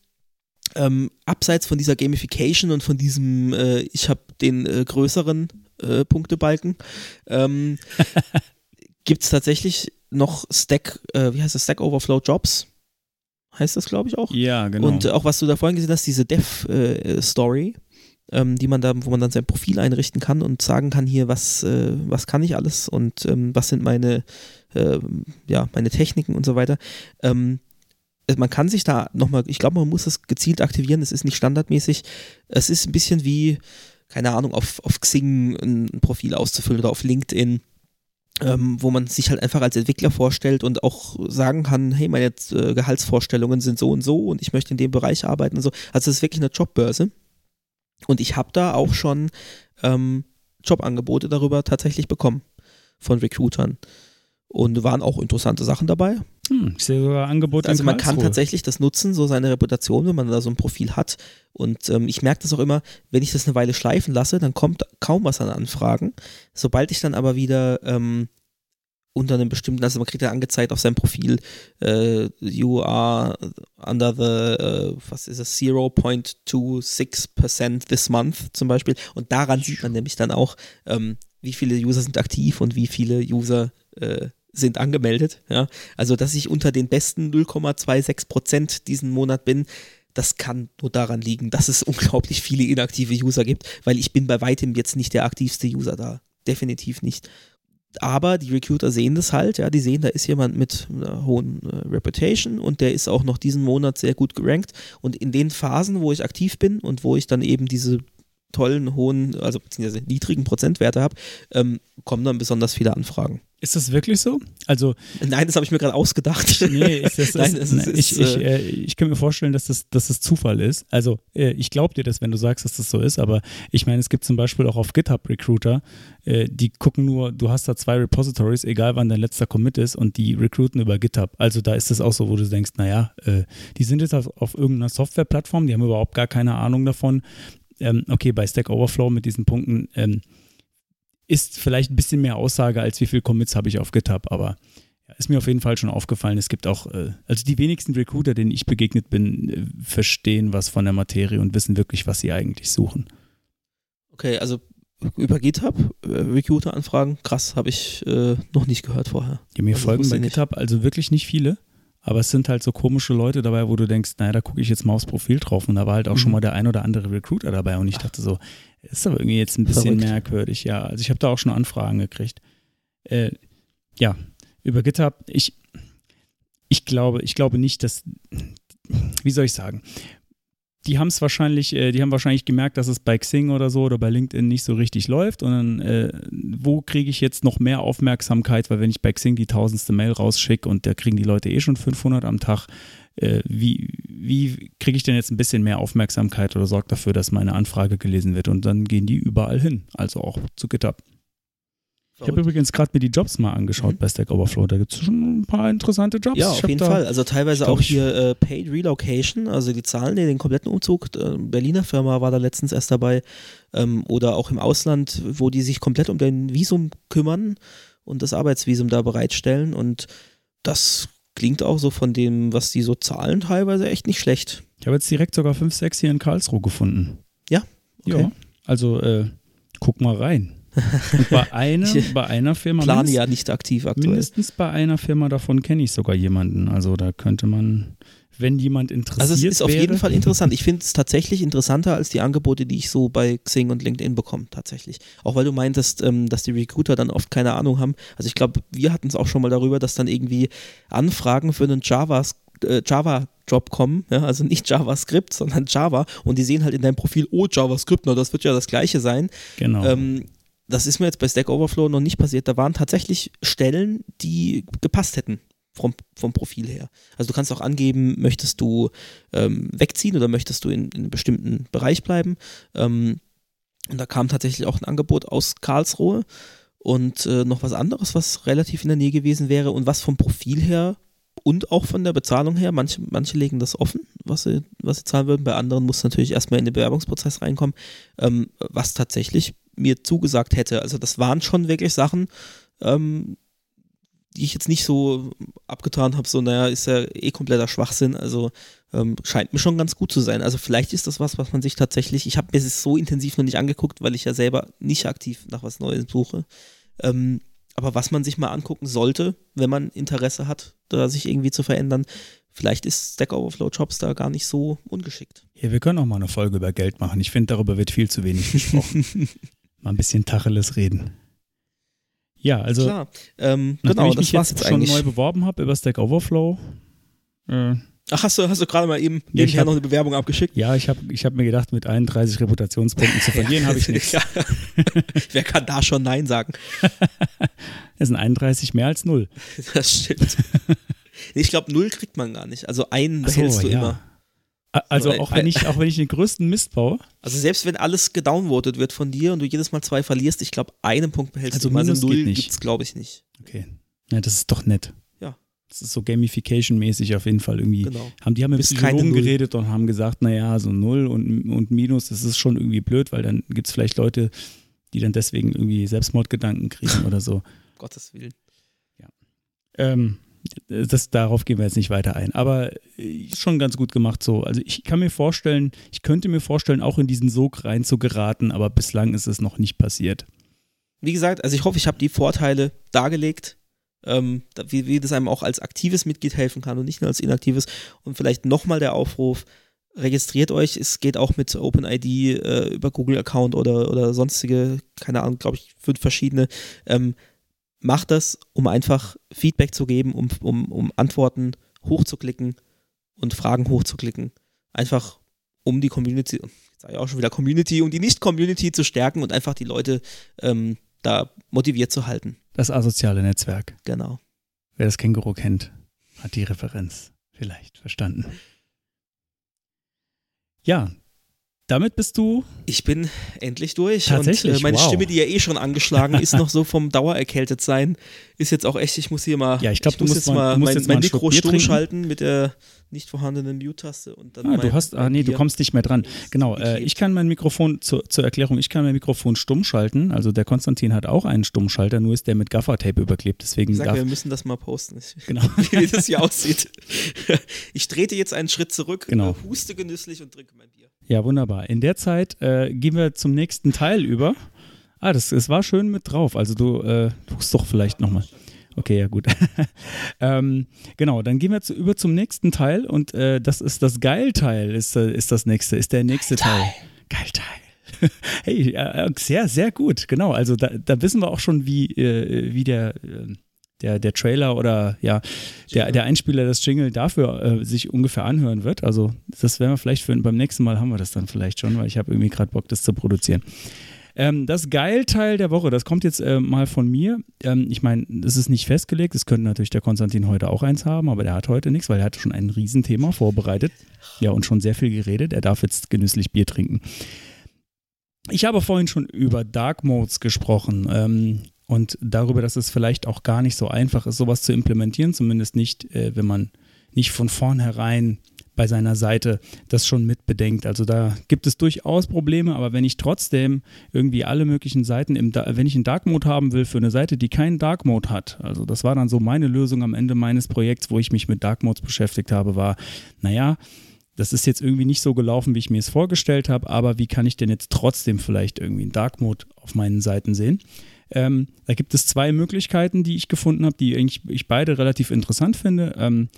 Ähm, abseits von dieser Gamification und von diesem, äh, ich habe den äh, größeren äh, Punktebalken, ähm, <laughs> gibt es tatsächlich noch Stack, äh, wie heißt das, Stack Overflow Jobs. Heißt das, glaube ich, auch. Ja, genau. Und äh, auch was du da vorhin gesehen hast, diese Dev-Story, äh, ähm, die man da, wo man dann sein Profil einrichten kann und sagen kann, hier, was, äh, was kann ich alles und ähm, was sind meine, ähm, ja, meine Techniken und so weiter. Ähm, man kann sich da nochmal, ich glaube, man muss es gezielt aktivieren, es ist nicht standardmäßig. Es ist ein bisschen wie, keine Ahnung, auf, auf Xing ein Profil auszufüllen oder auf LinkedIn ähm, wo man sich halt einfach als Entwickler vorstellt und auch sagen kann, hey, meine äh, Gehaltsvorstellungen sind so und so und ich möchte in dem Bereich arbeiten und so. Also es ist wirklich eine Jobbörse. Und ich habe da auch schon ähm, Jobangebote darüber tatsächlich bekommen von Recruitern. Und waren auch interessante Sachen dabei. Hm, ich sehe sogar Angebote Also man kann tatsächlich das nutzen, so seine Reputation, wenn man da so ein Profil hat. Und ähm, ich merke das auch immer, wenn ich das eine Weile schleifen lasse, dann kommt kaum was an Anfragen. Sobald ich dann aber wieder ähm, unter einem bestimmten, also man kriegt ja angezeigt auf seinem Profil, äh, you are under the, äh, was ist es, 0.26% this month zum Beispiel. Und daran sieht man nämlich dann auch, ähm, wie viele User sind aktiv und wie viele User äh, sind angemeldet. Ja? Also, dass ich unter den besten 0,26 Prozent diesen Monat bin, das kann nur daran liegen, dass es <laughs> unglaublich viele inaktive User gibt, weil ich bin bei weitem jetzt nicht der aktivste User da. Definitiv nicht. Aber die Recruiter sehen das halt, ja, die sehen, da ist jemand mit einer hohen äh, Reputation und der ist auch noch diesen Monat sehr gut gerankt. Und in den Phasen, wo ich aktiv bin und wo ich dann eben diese tollen, hohen, also beziehungsweise niedrigen Prozentwerte habe, ähm, kommen dann besonders viele Anfragen. Ist das wirklich so? Also Nein, das habe ich mir gerade ausgedacht. Nee, ist das, <laughs> Nein, ist, ich, ich, äh, äh, ich kann mir vorstellen, dass das, dass das Zufall ist. Also äh, ich glaube dir das, wenn du sagst, dass das so ist, aber ich meine, es gibt zum Beispiel auch auf GitHub Recruiter, äh, die gucken nur, du hast da zwei Repositories, egal wann dein letzter Commit ist und die recruiten über GitHub. Also da ist es auch so, wo du denkst, naja, äh, die sind jetzt auf, auf irgendeiner Softwareplattform, die haben überhaupt gar keine Ahnung davon. Ähm, okay, bei Stack Overflow mit diesen Punkten ähm, ist vielleicht ein bisschen mehr Aussage, als wie viel Commits habe ich auf GitHub, aber ist mir auf jeden Fall schon aufgefallen. Es gibt auch, äh, also die wenigsten Recruiter, denen ich begegnet bin, äh, verstehen was von der Materie und wissen wirklich, was sie eigentlich suchen. Okay, also über GitHub, äh, Recruiter-Anfragen, krass, habe ich äh, noch nicht gehört vorher. Ja, mir Also folgen bei nicht. GitHub also wirklich nicht viele, aber es sind halt so komische Leute dabei, wo du denkst, naja, da gucke ich jetzt mal aufs Profil drauf und da war halt auch schon Mhm. mal der ein oder andere Recruiter dabei und ich dachte so, ist aber irgendwie jetzt ein bisschen Verrückt. merkwürdig, ja. Also ich habe da auch schon Anfragen gekriegt. Äh, ja, über GitHub, ich, ich glaube, ich glaube nicht, dass, wie soll ich sagen, die haben es wahrscheinlich, äh, die haben wahrscheinlich gemerkt, dass es bei Xing oder so oder bei LinkedIn nicht so richtig läuft. Und dann, äh, wo kriege ich jetzt noch mehr Aufmerksamkeit? Weil wenn ich bei Xing die tausendste Mail rausschicke und da kriegen die Leute eh schon 500 am Tag, äh, wie, wie kriege ich denn jetzt ein bisschen mehr Aufmerksamkeit oder sorge dafür, dass meine Anfrage gelesen wird? Und dann gehen die überall hin, also auch zu GitHub. Ich habe übrigens gerade mir die Jobs mal angeschaut Mhm. bei Stack Overflow. Da gibt es schon ein paar interessante Jobs. Ja, auf jeden Fall. Also teilweise auch hier äh, Paid Relocation, also die zahlen dir den kompletten Umzug. Äh, Berliner Firma war da letztens erst dabei. Ähm, oder auch im Ausland, wo die sich komplett um dein Visum kümmern und das Arbeitsvisum da bereitstellen. Und das klingt auch so von dem, was die so zahlen, teilweise echt nicht schlecht. Ich habe jetzt direkt sogar 5, 6 hier in Karlsruhe gefunden. Ja? Okay. Ja, also äh, guck mal rein. Und <laughs> bei einer, Ich bei einer Firma, Plane ja nicht aktiv aktuell. mindestens bei einer Firma davon kenne ich sogar jemanden. Also da könnte man, wenn jemand interessiert Also es ist auf wäre, jeden Fall interessant. Ich finde es tatsächlich interessanter als die Angebote, die ich so bei Xing und LinkedIn bekomme, tatsächlich. Auch weil du meintest, ähm, dass die Recruiter dann oft keine Ahnung haben. Also ich glaube, wir hatten es auch schon mal darüber, dass dann irgendwie Anfragen für einen Javas, äh, Java-Job kommen, ja, also nicht JavaScript, sondern Java und die sehen halt in deinem Profil, oh, JavaScript, na, das wird ja das gleiche sein. Genau. Ähm, das ist mir jetzt bei Stack Overflow noch nicht passiert. Da waren tatsächlich Stellen, die gepasst hätten vom, vom Profil her. Also du kannst auch angeben, möchtest du ähm, wegziehen oder möchtest du in, in einem bestimmten Bereich bleiben. Ähm, und da kam tatsächlich auch ein Angebot aus Karlsruhe und äh, noch was anderes, was relativ in der Nähe gewesen wäre und was vom Profil her und auch von der Bezahlung her, manche, manche legen das offen, was sie, was sie zahlen würden, bei anderen muss natürlich erstmal in den Bewerbungsprozess reinkommen, ähm, was tatsächlich mir zugesagt hätte. Also das waren schon wirklich Sachen, ähm, die ich jetzt nicht so abgetan habe, so naja, ist ja eh kompletter Schwachsinn, also ähm, scheint mir schon ganz gut zu sein. Also vielleicht ist das was, was man sich tatsächlich, ich habe mir das so intensiv noch nicht angeguckt, weil ich ja selber nicht aktiv nach was Neues suche. Ähm, aber was man sich mal angucken sollte, wenn man Interesse hat, da sich irgendwie zu verändern, vielleicht ist Stack Overflow Jobs da gar nicht so ungeschickt. ja, wir können auch mal eine Folge über Geld machen. Ich finde, darüber wird viel zu wenig gesprochen. <laughs> mal ein bisschen Tacheles reden. Ja, also Klar. Ähm, nachdem genau, ich mich das jetzt schon eigentlich. neu beworben habe über Stack Overflow, äh, Ach, hast du, hast du gerade mal eben Ja, ich nebenher hab- noch eine Bewerbung abgeschickt? ja, ich habe ich hab mir gedacht, mit 31 Reputationspunkten zu <laughs> verlieren habe ich nichts. Ja. <laughs> Wer kann da schon Nein sagen? <laughs> Es sind 31 mehr als null. Das stimmt. Ich glaube, null kriegt man gar nicht. Also einen Ach so, behältst du immer. Also auch wenn ich, auch wenn ich den größten Mist baue, Also selbst wenn alles gedownvotet wird von dir und du jedes Mal zwei verlierst, ich glaube, einen Punkt behältst Also du immer. Also null nicht. gibt's, glaube ich, nicht. okay. Ja, das ist doch nett. Ja. Das ist so Gamification-mäßig auf jeden Fall irgendwie. Genau. Haben, die haben mit Bist Psychologen geredet und haben gesagt, naja, so Null und, und Minus, das ist schon irgendwie blöd, weil dann gibt es vielleicht Leute, die dann deswegen irgendwie Selbstmordgedanken kriegen oder so. <laughs> Gottes Willen. Ähm, das, darauf gehen wir jetzt nicht weiter ein. Aber äh, schon ganz gut gemacht so. Also ich kann mir vorstellen, ich könnte mir vorstellen, auch in diesen Sog rein zu geraten, aber bislang ist es noch nicht passiert. Wie gesagt, also ich hoffe, ich habe die Vorteile dargelegt, ähm, wie, wie das einem auch als aktives Mitglied helfen kann und nicht nur als inaktives. Und vielleicht nochmal der Aufruf, registriert euch. Es geht auch mit OpenID äh, über Google-Account oder, oder sonstige, keine Ahnung, glaube ich, fünf verschiedene. Ähm, macht das, um einfach Feedback zu geben, um, um, um Antworten hochzuklicken und Fragen hochzuklicken. Einfach um die Community, ich sage ja auch schon wieder Community, um die Nicht-Community zu stärken und einfach die Leute ähm, da motiviert zu halten. Das asoziale Netzwerk. Genau. Wer das Känguru kennt, hat die Referenz vielleicht verstanden. Ja, damit bist du. Ich bin endlich durch. Tatsächlich. Und äh, meine wow. Stimme, die ja eh schon angeschlagen ist, <laughs> noch so vom Dauererkältet sein, ist jetzt auch echt, ich muss hier mal. Ja, ich glaube, du muss musst jetzt mal, mein, jetzt mein Mikro stumm schalten mit der nicht vorhandenen Mute-Taste und dann. Ah, du hast, ah nee, du kommst nicht mehr dran. Genau, äh, ich kann mein Mikrofon, zur, zur Erklärung, ich kann mein Mikrofon stumm schalten. Also der Konstantin hat auch einen Stummschalter, nur ist der mit Gaffertape überklebt. Deswegen Ich sag, darf, wir müssen das mal posten, Ich- genau. <laughs> wie das hier aussieht. <laughs> Ich trete jetzt einen Schritt zurück, Genau. äh, huste genüsslich und trinke mein Bier. Ja, wunderbar. In der Zeit äh, gehen wir zum nächsten Teil über. Ah, das, es war schön mit drauf. Also du äh, tust doch vielleicht nochmal. Okay, ja gut. <laughs> ähm, genau, dann gehen wir zu, über zum nächsten Teil und äh, das ist das Geilteil, ist, äh, ist das nächste, ist der nächste Teil. Geilteil. <laughs> hey, äh, sehr, sehr gut, genau. Also da, da wissen wir auch schon, wie, äh, wie der, äh, der, der Trailer oder ja, der, der Einspieler, das Jingle dafür äh, sich ungefähr anhören wird. Also das werden wir vielleicht für, beim nächsten Mal haben wir das dann vielleicht schon, weil ich habe irgendwie gerade Bock, das zu produzieren. Ähm, das Geilteil der Woche, das kommt jetzt äh, mal von mir. Ähm, ich meine, das ist nicht festgelegt, das könnte natürlich der Konstantin heute auch eins haben, aber der hat heute nichts, weil er hat schon ein Riesenthema vorbereitet. Ja, und schon sehr viel geredet. Er darf jetzt genüsslich Bier trinken. Ich habe vorhin schon über Dark Modes gesprochen ähm, und darüber, dass es vielleicht auch gar nicht so einfach ist, sowas zu implementieren, zumindest nicht, äh, wenn man nicht von vornherein bei seiner Seite das schon mitbedenkt. Also da gibt es durchaus Probleme, aber wenn ich trotzdem irgendwie alle möglichen Seiten, im wenn ich einen Dark Mode haben will für eine Seite, die keinen Dark Mode hat, also das war dann so meine Lösung am Ende meines Projekts, wo ich mich mit Dark Modes beschäftigt habe, war, naja, das ist jetzt irgendwie nicht so gelaufen, wie ich mir es vorgestellt habe, aber wie kann ich denn jetzt trotzdem vielleicht irgendwie einen Dark Mode auf meinen Seiten sehen? Ähm, da gibt es zwei Möglichkeiten, die ich gefunden habe, die eigentlich ich beide relativ interessant finde. Ähm,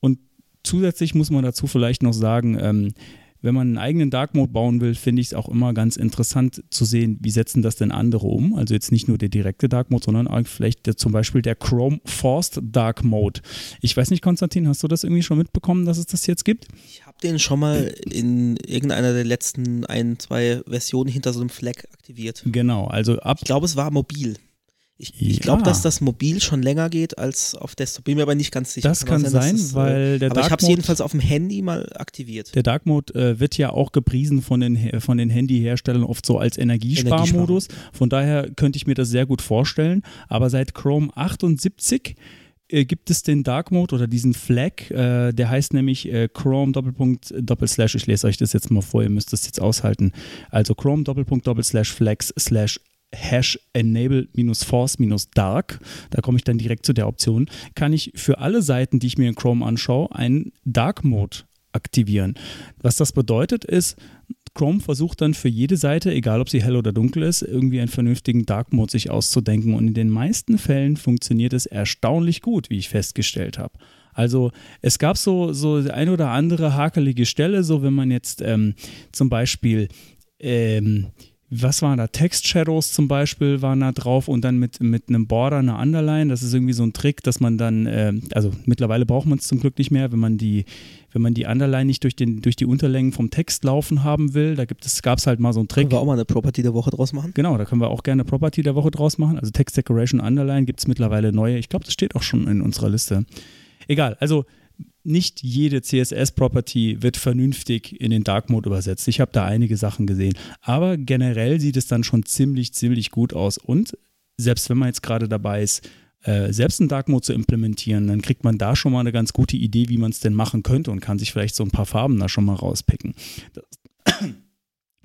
und zusätzlich muss man dazu vielleicht noch sagen, ähm, wenn man einen eigenen Dark Mode bauen will, finde ich es auch immer ganz interessant zu sehen, wie setzen das denn andere um. Also jetzt nicht nur der direkte Dark Mode, sondern auch vielleicht der, zum Beispiel der Chrome Forced Dark Mode. Ich weiß nicht, Konstantin, hast du das irgendwie schon mitbekommen, dass es das jetzt gibt? Ich habe den schon mal in irgendeiner der letzten ein, zwei Versionen hinter so einem Flag aktiviert. Genau, also ab Ich glaube, es war mobil. Ich, ich Ja. glaube, dass das mobil schon länger geht als auf Desktop. Bin mir aber nicht ganz sicher. Das kann sein, dass es, äh, weil der Aber ich habe es jedenfalls auf dem Handy mal aktiviert. Der Dark Mode äh, wird ja auch gepriesen von den, von den Handyherstellern oft so als Energiesparmodus. Von daher könnte ich mir das sehr gut vorstellen. Aber seit Chrome 78 äh, gibt es den Dark Mode oder diesen Flag, äh, der heißt nämlich äh, Chrome Doppelpunkt Doppelslash, ich lese euch das jetzt mal vor, ihr müsst das jetzt aushalten. Also Chrome Doppelpunkt Doppelslash Flags slash Hash enable minus force minus dark, da komme ich dann direkt zu der Option, kann ich für alle Seiten, die ich mir in Chrome anschaue, einen Dark Mode aktivieren. Was das bedeutet ist, Chrome versucht dann für jede Seite, egal ob sie hell oder dunkel ist, irgendwie einen vernünftigen Dark Mode sich auszudenken. Und in den meisten Fällen funktioniert es erstaunlich gut, wie ich festgestellt habe. Also es gab so, so ein oder andere hakelige Stelle, so wenn man jetzt ähm, zum Beispiel ähm, was waren da? Text Shadows zum Beispiel waren da drauf und dann mit, mit einem Border eine Underline. Das ist irgendwie so ein Trick, dass man dann, äh, also mittlerweile braucht man es zum Glück nicht mehr, wenn man die, wenn man die Underline nicht durch, den, durch die Unterlängen vom Text laufen haben will. Da gibt es, gab es halt mal so einen Trick. Können wir auch mal eine Property der Woche draus machen? Genau, da können wir auch gerne Property der Woche draus machen. Also Text Decoration Underline gibt es mittlerweile neue. Ich glaube, das steht auch schon in unserer Liste. Egal, also nicht jede CSS-Property wird vernünftig in den Dark Mode übersetzt. Ich habe da einige Sachen gesehen. Aber generell sieht es dann schon ziemlich, ziemlich gut aus. Und selbst wenn man jetzt gerade dabei ist, äh, selbst einen Dark Mode zu implementieren, dann kriegt man da schon mal eine ganz gute Idee, wie man es denn machen könnte und kann sich vielleicht so ein paar Farben da schon mal rauspicken. Das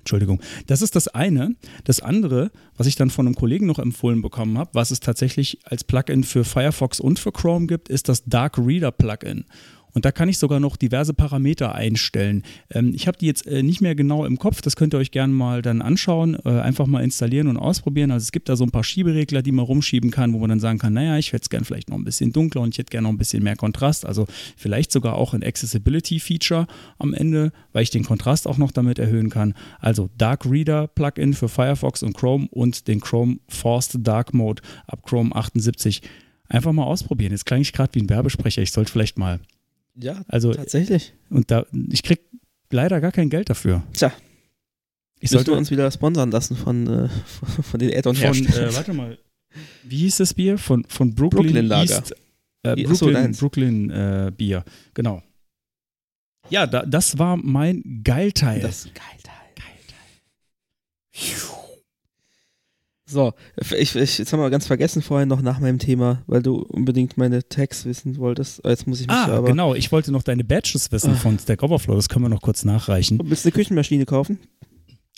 Entschuldigung. Das ist das eine. Das andere, was ich dann von einem Kollegen noch empfohlen bekommen habe, was es tatsächlich als Plugin für Firefox und für Chrome gibt, ist das Dark Reader Plugin. Und da kann ich sogar noch diverse Parameter einstellen. Ähm, ich habe die jetzt äh, nicht mehr genau im Kopf, das könnt ihr euch gerne mal dann anschauen, äh, einfach mal installieren und ausprobieren. Also es gibt da so ein paar Schieberegler, die man rumschieben kann, wo man dann sagen kann, naja, ich hätte es gerne vielleicht noch ein bisschen dunkler und ich hätte gerne noch ein bisschen mehr Kontrast. Also vielleicht sogar auch ein Accessibility-Feature am Ende, weil ich den Kontrast auch noch damit erhöhen kann. Also Dark Reader Plugin für Firefox und Chrome und den Chrome Forced Dark Mode ab Chrome 78. Einfach mal ausprobieren. Jetzt klang ich gerade wie ein Werbesprecher. Ich sollte vielleicht mal Ja, also, tatsächlich. und da, ich krieg leider gar kein Geld dafür. Tja, Ich sollte uns wieder sponsern lassen von, äh, von, <laughs> von den von, Add-on-Herstellern. äh, warte mal, wie hieß das Bier? Von, von Brooklyn, Brooklyn Lager. East, äh, Brooklyn, deins. Brooklyn äh, Bier, genau. Ja, da, das war mein Geilteil. Das ist geil, So, ich, ich, jetzt haben wir ganz vergessen vorhin noch nach meinem Thema, weil du unbedingt meine Tags wissen wolltest. Jetzt muss ich mich ah, aber. genau. Ich wollte noch deine Badges wissen Ah. von Stack Overflow. Das können wir noch kurz nachreichen. Willst du eine Küchenmaschine kaufen?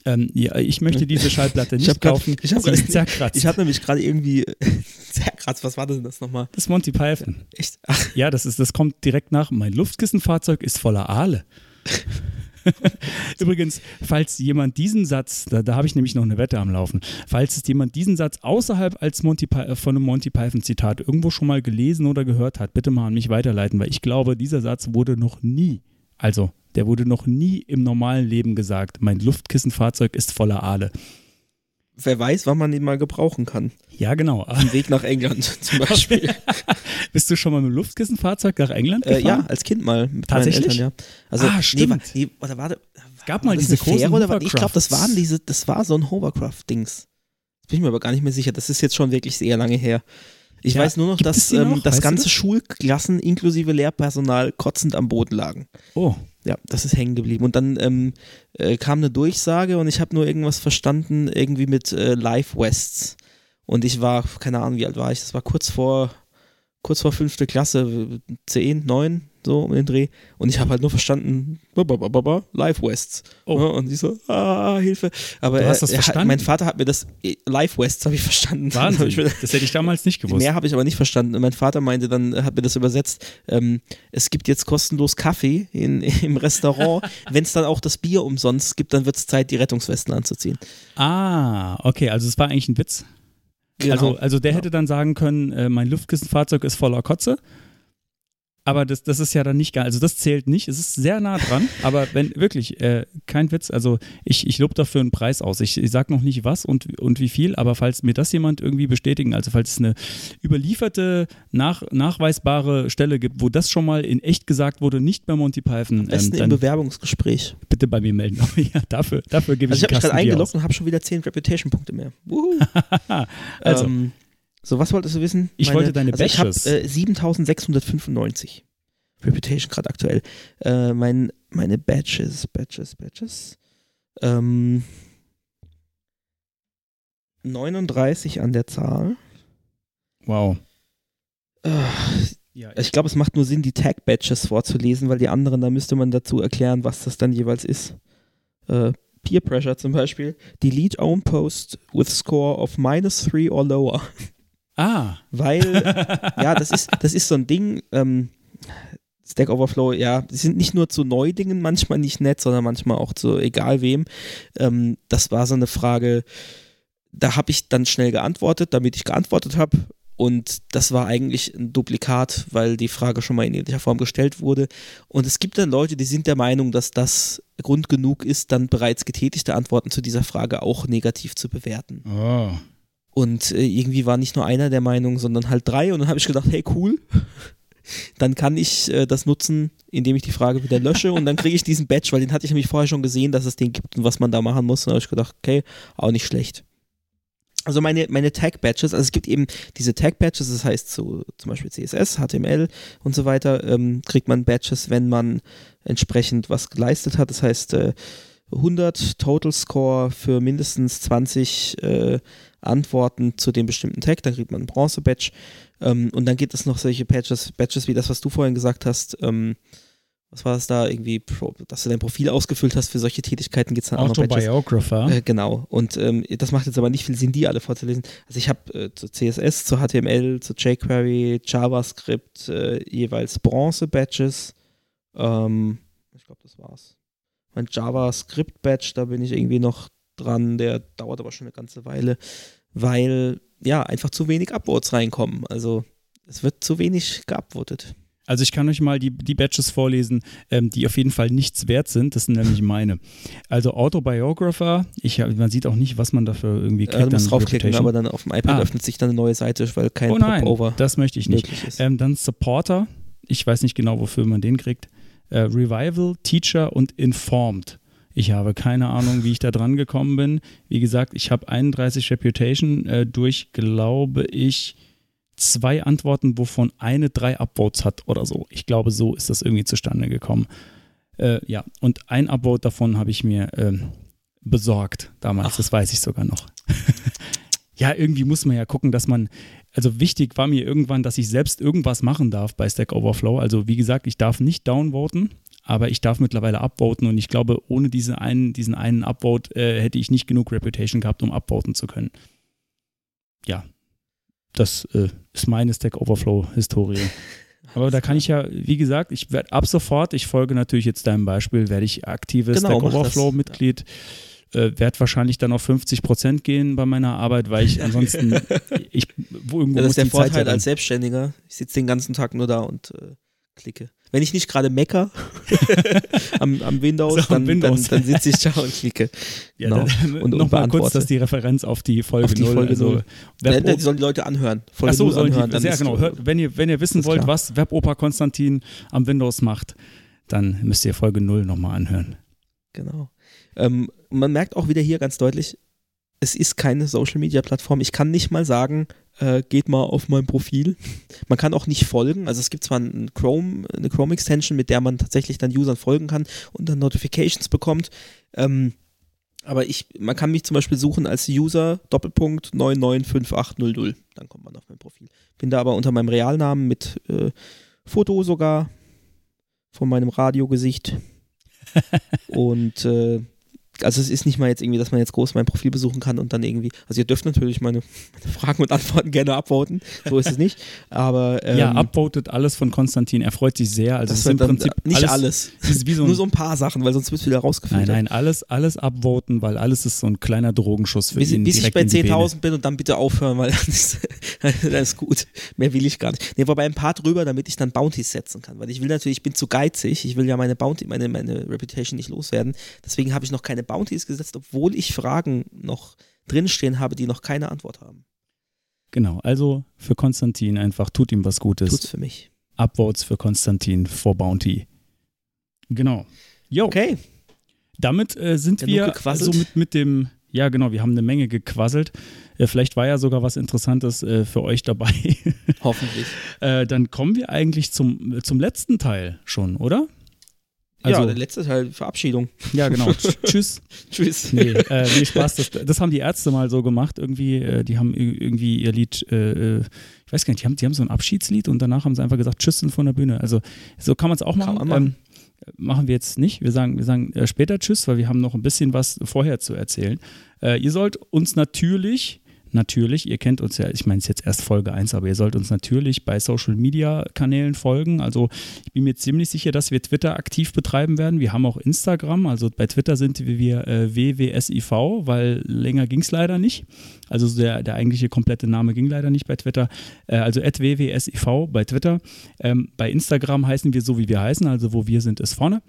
Ähm, ja, ich möchte diese Schallplatte <laughs> Ich nicht grad- kaufen. ich hab Sie ist grad- zerkratzt. Ich habe nämlich gerade irgendwie. <laughs> Zerkratzt, was war denn das nochmal? das ist Monty Python. Echt? Ach, Ja, das, ist, das kommt direkt nach. Mein Luftkissenfahrzeug ist voller Aale. <laughs> <laughs> Übrigens, falls jemand diesen Satz, da, da habe ich nämlich noch eine Wette am Laufen, falls es jemand diesen Satz außerhalb als Monty, äh, von einem Monty Python Zitat irgendwo schon mal gelesen oder gehört hat, bitte mal an mich weiterleiten, weil ich glaube, dieser Satz wurde noch nie, also der wurde noch nie im normalen Leben gesagt. Mein Luftkissenfahrzeug ist voller Aale. Wer weiß, wann man ihn mal gebrauchen kann. Ja, genau. Am Weg nach England <laughs> zum Beispiel. <laughs> Bist du schon mal mit dem Luftkissenfahrzeug nach England äh, gefahren? ja, als Kind mal mit Tatsächlich? meinen Eltern, ja. Also, Ah, Nee, stimmt. war, nee, oder warte, gab war mal diese großen oder was? Ich glaube, das waren diese, das war so ein Hovercraft-Dings. Bin ich mir aber gar nicht mehr sicher. Das ist jetzt schon wirklich sehr lange her. Ich Ja, weiß nur noch, dass ähm, noch? das Weißt ganze das? Schulklassen inklusive Lehrpersonal kotzend am Boden lagen. Oh, Ja, das ist hängen geblieben. Und dann ähm, äh, kam eine Durchsage und ich habe nur irgendwas verstanden, irgendwie mit äh, Live Wests. Und ich war, keine Ahnung, wie alt war ich? Das war kurz vor, kurz vor fünfte Klasse, zehn, neun, so um den Dreh. Und ich habe halt nur verstanden, Live Wests. Oh. Und ich so, ah, Hilfe. Aber Du hast das er hat- verstanden? mein Vater hat mir das, äh, Live Wests habe ich verstanden. Wahnsinn. <laughs> ich mir- Das hätte ich damals nicht gewusst. Mehr habe ich aber nicht verstanden. Und Mein Vater meinte dann, hat mir das übersetzt, ähm, es gibt jetzt kostenlos Kaffee in, <laughs> im Restaurant. Wenn es dann auch das Bier umsonst gibt, dann wird es Zeit, die Rettungswesten anzuziehen. Ah, okay, also es war eigentlich ein Witz. Also, also der Genau. hätte dann sagen können, äh, mein Luftkissenfahrzeug ist voller Kotze. Aber das, das ist ja dann nicht geil. Also das zählt nicht. Es ist sehr nah dran. aber wenn wirklich, äh, kein Witz, also ich, ich lobe dafür einen Preis aus. Ich, ich sage noch nicht was und, und wie viel, aber falls mir das jemand irgendwie bestätigen, also falls es eine überlieferte, nach, nachweisbare Stelle gibt, wo das schon mal in echt gesagt wurde, nicht bei Monty Python, Am besten ähm, im dann Bewerbungsgespräch. bitte bei mir melden. <laughs> ja, dafür, dafür gebe Also ich ich habe mich gerade eingeloggt und habe schon wieder 10 Reputation-Punkte mehr. <laughs> Also. Ähm, so, was wolltest du wissen? Ich wollte deine also ich habe äh, 7695 Reputation gerade aktuell. Äh, mein, meine Badges, Badges, Badges. Ähm, 39 an der Zahl. Wow. Äh, Ja, ich glaube, es macht nur Sinn, die Tag-Badges vorzulesen, weil die anderen, da müsste man dazu erklären, was das dann jeweils ist. Äh, Peer Pressure zum Beispiel. Delete own post with score of minus 3 or lower. <laughs> ah. Weil, <laughs> ja, das ist, das ist so ein Ding, ähm, Stack Overflow, ja, die sind nicht nur zu Neudingen manchmal nicht nett, sondern manchmal auch zu egal wem. Ähm, das war so eine Frage, da habe ich dann schnell geantwortet, damit ich geantwortet habe. Und das war eigentlich ein Duplikat, weil die Frage schon mal in ähnlicher Form gestellt wurde. Und es gibt dann Leute, die sind der Meinung, dass das Grund genug ist, dann bereits getätigte Antworten zu dieser Frage auch negativ zu bewerten. Oh. Und äh, irgendwie war nicht nur einer der Meinung, sondern halt drei. Und dann habe ich gedacht, hey, cool. <laughs> Dann kann ich äh, das nutzen, indem ich die Frage wieder lösche und dann kriege ich diesen Badge, weil den hatte ich nämlich vorher schon gesehen, dass es den gibt und was man da machen muss. Und dann habe ich gedacht, okay, auch nicht schlecht. Also meine, meine Tag-Badges, also es gibt eben diese Tag-Badges, das heißt so zum Beispiel CSS, HTML und so weiter, ähm, kriegt man Badges, wenn man entsprechend was geleistet hat. Das heißt äh, 100 Total Score für mindestens 20 äh, Antworten zu dem bestimmten Tag, dann kriegt man ein Bronze-Badge. Ähm, und dann gibt es noch solche Badges, Badges wie das, was du vorhin gesagt hast. Ähm, was war das da? Irgendwie, dass du dein Profil ausgefüllt hast für solche Tätigkeiten, gibt es dann auch noch. Autobiographer. Äh, genau. Und ähm, das macht jetzt aber nicht viel Sinn, die alle vorzulesen. Also ich habe äh, zu CSS, zu HTML, zu jQuery, JavaScript äh, jeweils Bronze-Badges. Ähm, ich glaube, das war's. Mein JavaScript-Batch, da bin ich irgendwie noch dran. Der dauert aber schon eine ganze Weile, weil ja einfach zu wenig Upvotes reinkommen. Also es wird zu wenig geupvotet. Also ich kann euch mal die, die Badges vorlesen, ähm, die auf jeden Fall nichts wert sind. Das sind nämlich meine. Also Autobiographer, ich, man sieht auch nicht, was man dafür irgendwie kriegt. Ja, du musst draufklicken, aber dann auf dem iPad ah. öffnet sich dann eine neue Seite, weil kein oh nein, Popover das möchte ich nicht. Ähm, dann Supporter, ich weiß nicht genau, wofür man den kriegt. Äh, Revival, Teacher und Informed. Ich habe keine Ahnung, wie ich da dran gekommen bin. Wie gesagt, ich habe 31 Reputation äh, durch, glaube ich, zwei Antworten, wovon eine drei Upvotes hat oder so. Ich glaube, so ist das irgendwie zustande gekommen. Äh, ja, und ein Upvote davon habe ich mir äh, besorgt damals, Ach. das weiß ich sogar noch. <laughs> ja, irgendwie muss man ja gucken, dass man, also wichtig war mir irgendwann, dass ich selbst irgendwas machen darf bei Stack Overflow. Also wie gesagt, ich darf nicht downvoten, aber ich darf mittlerweile upvoten und ich glaube, ohne diese einen, diesen einen Upvote äh, hätte ich nicht genug Reputation gehabt, um upvoten zu können. Ja, das äh, ist meine Stack Overflow-Historie. <laughs> Aber da kann ich ja, wie gesagt, ich werde ab sofort, ich folge natürlich jetzt deinem Beispiel, werde ich aktives genau, Stack Overflow-Mitglied. Äh, werde wahrscheinlich dann auf 50 Prozent gehen bei meiner Arbeit, weil ich <laughs> ansonsten ich wo irgendwo ja, das ist der Vorteil als Selbstständiger. Ich sitze den ganzen Tag nur da und äh, klicke. Wenn ich nicht gerade mecker <laughs> am, am, Windows, so, dann, Windows. dann, dann sitze ich da und klicke. <laughs> Ja, genau. Dann, und, noch mal kurz, dass die Referenz auf die Folge auf die 0, Folge also Web die sollen die Leute anhören. Folge Ach so, sollen anhören, die, sehr genau. Hört, wenn, ihr, wenn ihr wissen wollt, klar. was Weboper Konstantin am Windows macht, dann müsst ihr Folge 0 nochmal anhören. Genau. Ähm, man merkt auch wieder hier ganz deutlich, es ist keine Social Media Plattform. Ich kann nicht mal sagen, äh, geht mal auf mein Profil. Man kann auch nicht folgen. Also es gibt zwar ein Chrome, eine Chrome Extension, mit der man tatsächlich dann Usern folgen kann und dann Notifications bekommt. Ähm, aber ich, man kann mich zum Beispiel suchen als User Doppelpunkt 995800. Dann kommt man auf mein Profil. Bin da aber unter meinem Realnamen mit äh, Foto sogar von meinem Radiogesicht. <laughs> und äh, also es ist nicht mal jetzt irgendwie, dass man jetzt groß mein Profil besuchen kann und dann irgendwie, also ihr dürft natürlich meine, <laughs> meine Fragen und Antworten gerne upvoten, so ist es nicht, aber ähm, Ja, upvotet alles von Konstantin, er freut sich sehr, also das ist im Prinzip nicht alles, alles. <laughs> So nur so ein paar Sachen, weil sonst wird es wieder rausgefiltert. Nein, nein, alles, alles upvoten, weil alles ist so ein kleiner Drogenschuss für bis, ihn. Bis ich bei 10.000 bin und dann bitte aufhören, weil <laughs> das ist, das ist gut, mehr will ich gar nicht. Ne, wobei ein paar drüber, damit ich dann Bounties setzen kann, weil ich will natürlich, ich bin zu geizig, ich will ja meine Bounty, meine, meine Reputation nicht loswerden, deswegen habe ich noch keine Bounties gesetzt, obwohl ich Fragen noch drinstehen habe, die noch keine Antwort haben. Genau, also für Konstantin einfach, tut ihm was Gutes. Tut's für mich. Upvotes für Konstantin vor Bounty. Genau. Jo. Okay. Damit äh, sind ja, wir so mit, mit dem, ja genau, wir haben eine Menge gequasselt. Äh, vielleicht war ja sogar was Interessantes äh, für euch dabei. <laughs> Hoffentlich. Äh, dann kommen wir eigentlich zum, zum letzten Teil schon, oder? Also, ja, der letzte Teil, Verabschiedung. Ja, genau. <laughs> Tschüss. Tschüss. Nee, äh, nee Spaß. Das, das, haben die Ärzte mal so gemacht. Irgendwie, äh, die haben irgendwie ihr Lied, äh, äh, ich weiß gar nicht, die haben, die haben so ein Abschiedslied und danach haben sie einfach gesagt, Tschüss sind von der Bühne. Also so kann man es auch machen. Machen. Ähm, machen wir jetzt nicht. Wir sagen, wir sagen äh, später Tschüss, weil wir haben noch ein bisschen was vorher zu erzählen. Äh, ihr sollt uns natürlich natürlich, ihr kennt uns ja, ich meine, es jetzt erst Folge 1, aber ihr sollt uns natürlich bei Social Media Kanälen folgen. Also ich bin mir ziemlich sicher, dass wir Twitter aktiv betreiben werden. Wir haben auch Instagram, also bei Twitter sind wir äh, WWSIV, weil länger ging es leider nicht. Also der, der eigentliche komplette Name ging leider nicht bei Twitter. Äh, also at WWSIV bei Twitter. Ähm, bei Instagram heißen wir so, wie wir heißen, also wo wir sind, ist vorne.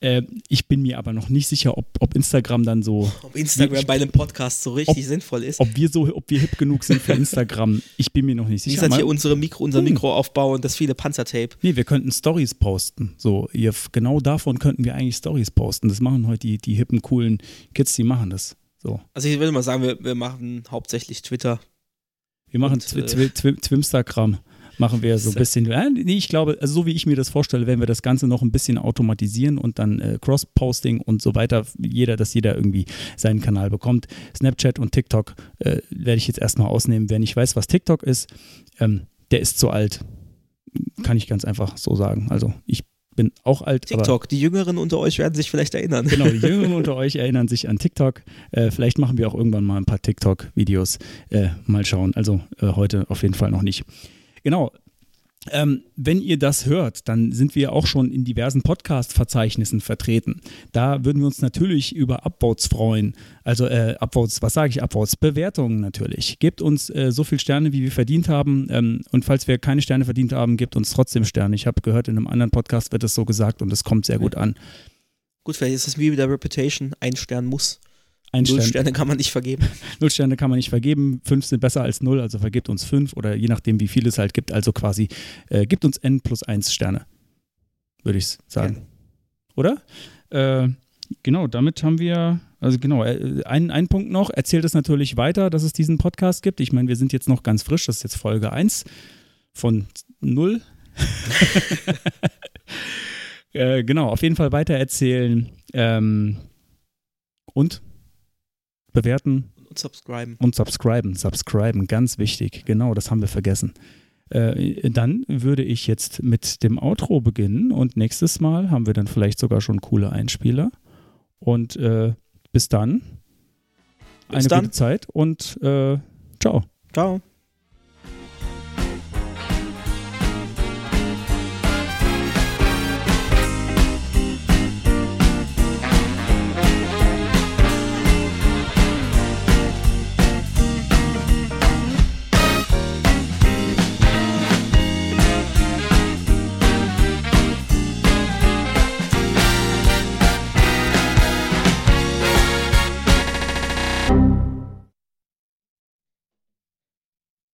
Äh, ich bin mir aber noch nicht sicher, ob, ob Instagram dann so. <laughs> Ob Instagram bei einem Podcast so richtig ob, sinnvoll ist. Ob wir so, ob wir hip genug sind für Instagram. ich bin mir noch nicht sicher. Wie gesagt, hier unsere Mikro, unser. Mikroaufbau und das viele Panzertape. Nee, wir könnten Stories posten. So, ihr, genau davon könnten wir eigentlich Stories posten. Das machen heute die, die hippen, coolen Kids, die machen das. So. Also ich würde mal sagen, wir, wir machen hauptsächlich Twitter. Wir machen Twimstagram. Machen wir so ein bisschen. Äh, nee, ich glaube, also so wie ich mir das vorstelle, werden wir das Ganze noch ein bisschen automatisieren und dann äh, Cross-Posting und so weiter. Jeder, dass jeder irgendwie seinen Kanal bekommt. Snapchat und TikTok äh, werde ich jetzt erstmal ausnehmen. Wer nicht weiß, was TikTok ist, ähm, der ist zu alt. Kann ich ganz einfach so sagen. Also ich bin auch alt. TikTok, die Jüngeren unter euch werden sich vielleicht erinnern. Genau, die <laughs> Jüngeren unter euch erinnern sich an TikTok. Äh, vielleicht machen wir auch irgendwann mal ein paar TikTok-Videos. Äh, mal schauen. Also äh, heute auf jeden Fall noch nicht. Genau. Ähm, wenn ihr das hört, dann sind wir auch schon in diversen Podcast-Verzeichnissen vertreten. Da würden wir uns natürlich über Upvotes freuen. Also äh, Upvotes, was sage ich Upvotes? Bewertungen natürlich. Gebt uns äh, so viele Sterne, wie wir verdient haben. Ähm, und falls wir keine Sterne verdient haben, gebt uns trotzdem Sterne. Ich habe gehört, in einem anderen Podcast wird es so gesagt und es kommt sehr gut an. Gut, vielleicht ist es wie mit der Reputation, ein Stern muss. Ein Null Stern, Sterne kann man nicht vergeben. <laughs> null Sterne kann man nicht vergeben. Fünf sind besser als null, also vergebt uns fünf oder je nachdem, wie viel es halt gibt. Also quasi, äh, gibt uns n plus eins Sterne. Würde ich sagen. Oder? Äh, genau, damit haben wir, also genau, äh, ein, ein Punkt noch, erzählt es natürlich weiter, dass es diesen Podcast gibt. Ich meine, wir sind jetzt noch ganz frisch, das ist jetzt Folge 1 von 0. <laughs> <laughs> äh, genau, auf jeden Fall weitererzählen ähm, und bewerten Und subscriben. und subscriben. Subscriben, ganz wichtig. Genau, das haben wir vergessen. Äh, dann würde ich jetzt mit dem Outro beginnen und nächstes Mal haben wir dann vielleicht sogar schon coole Einspieler. Und äh, bis dann. Bis eine dann. gute Zeit und äh, ciao. Ciao.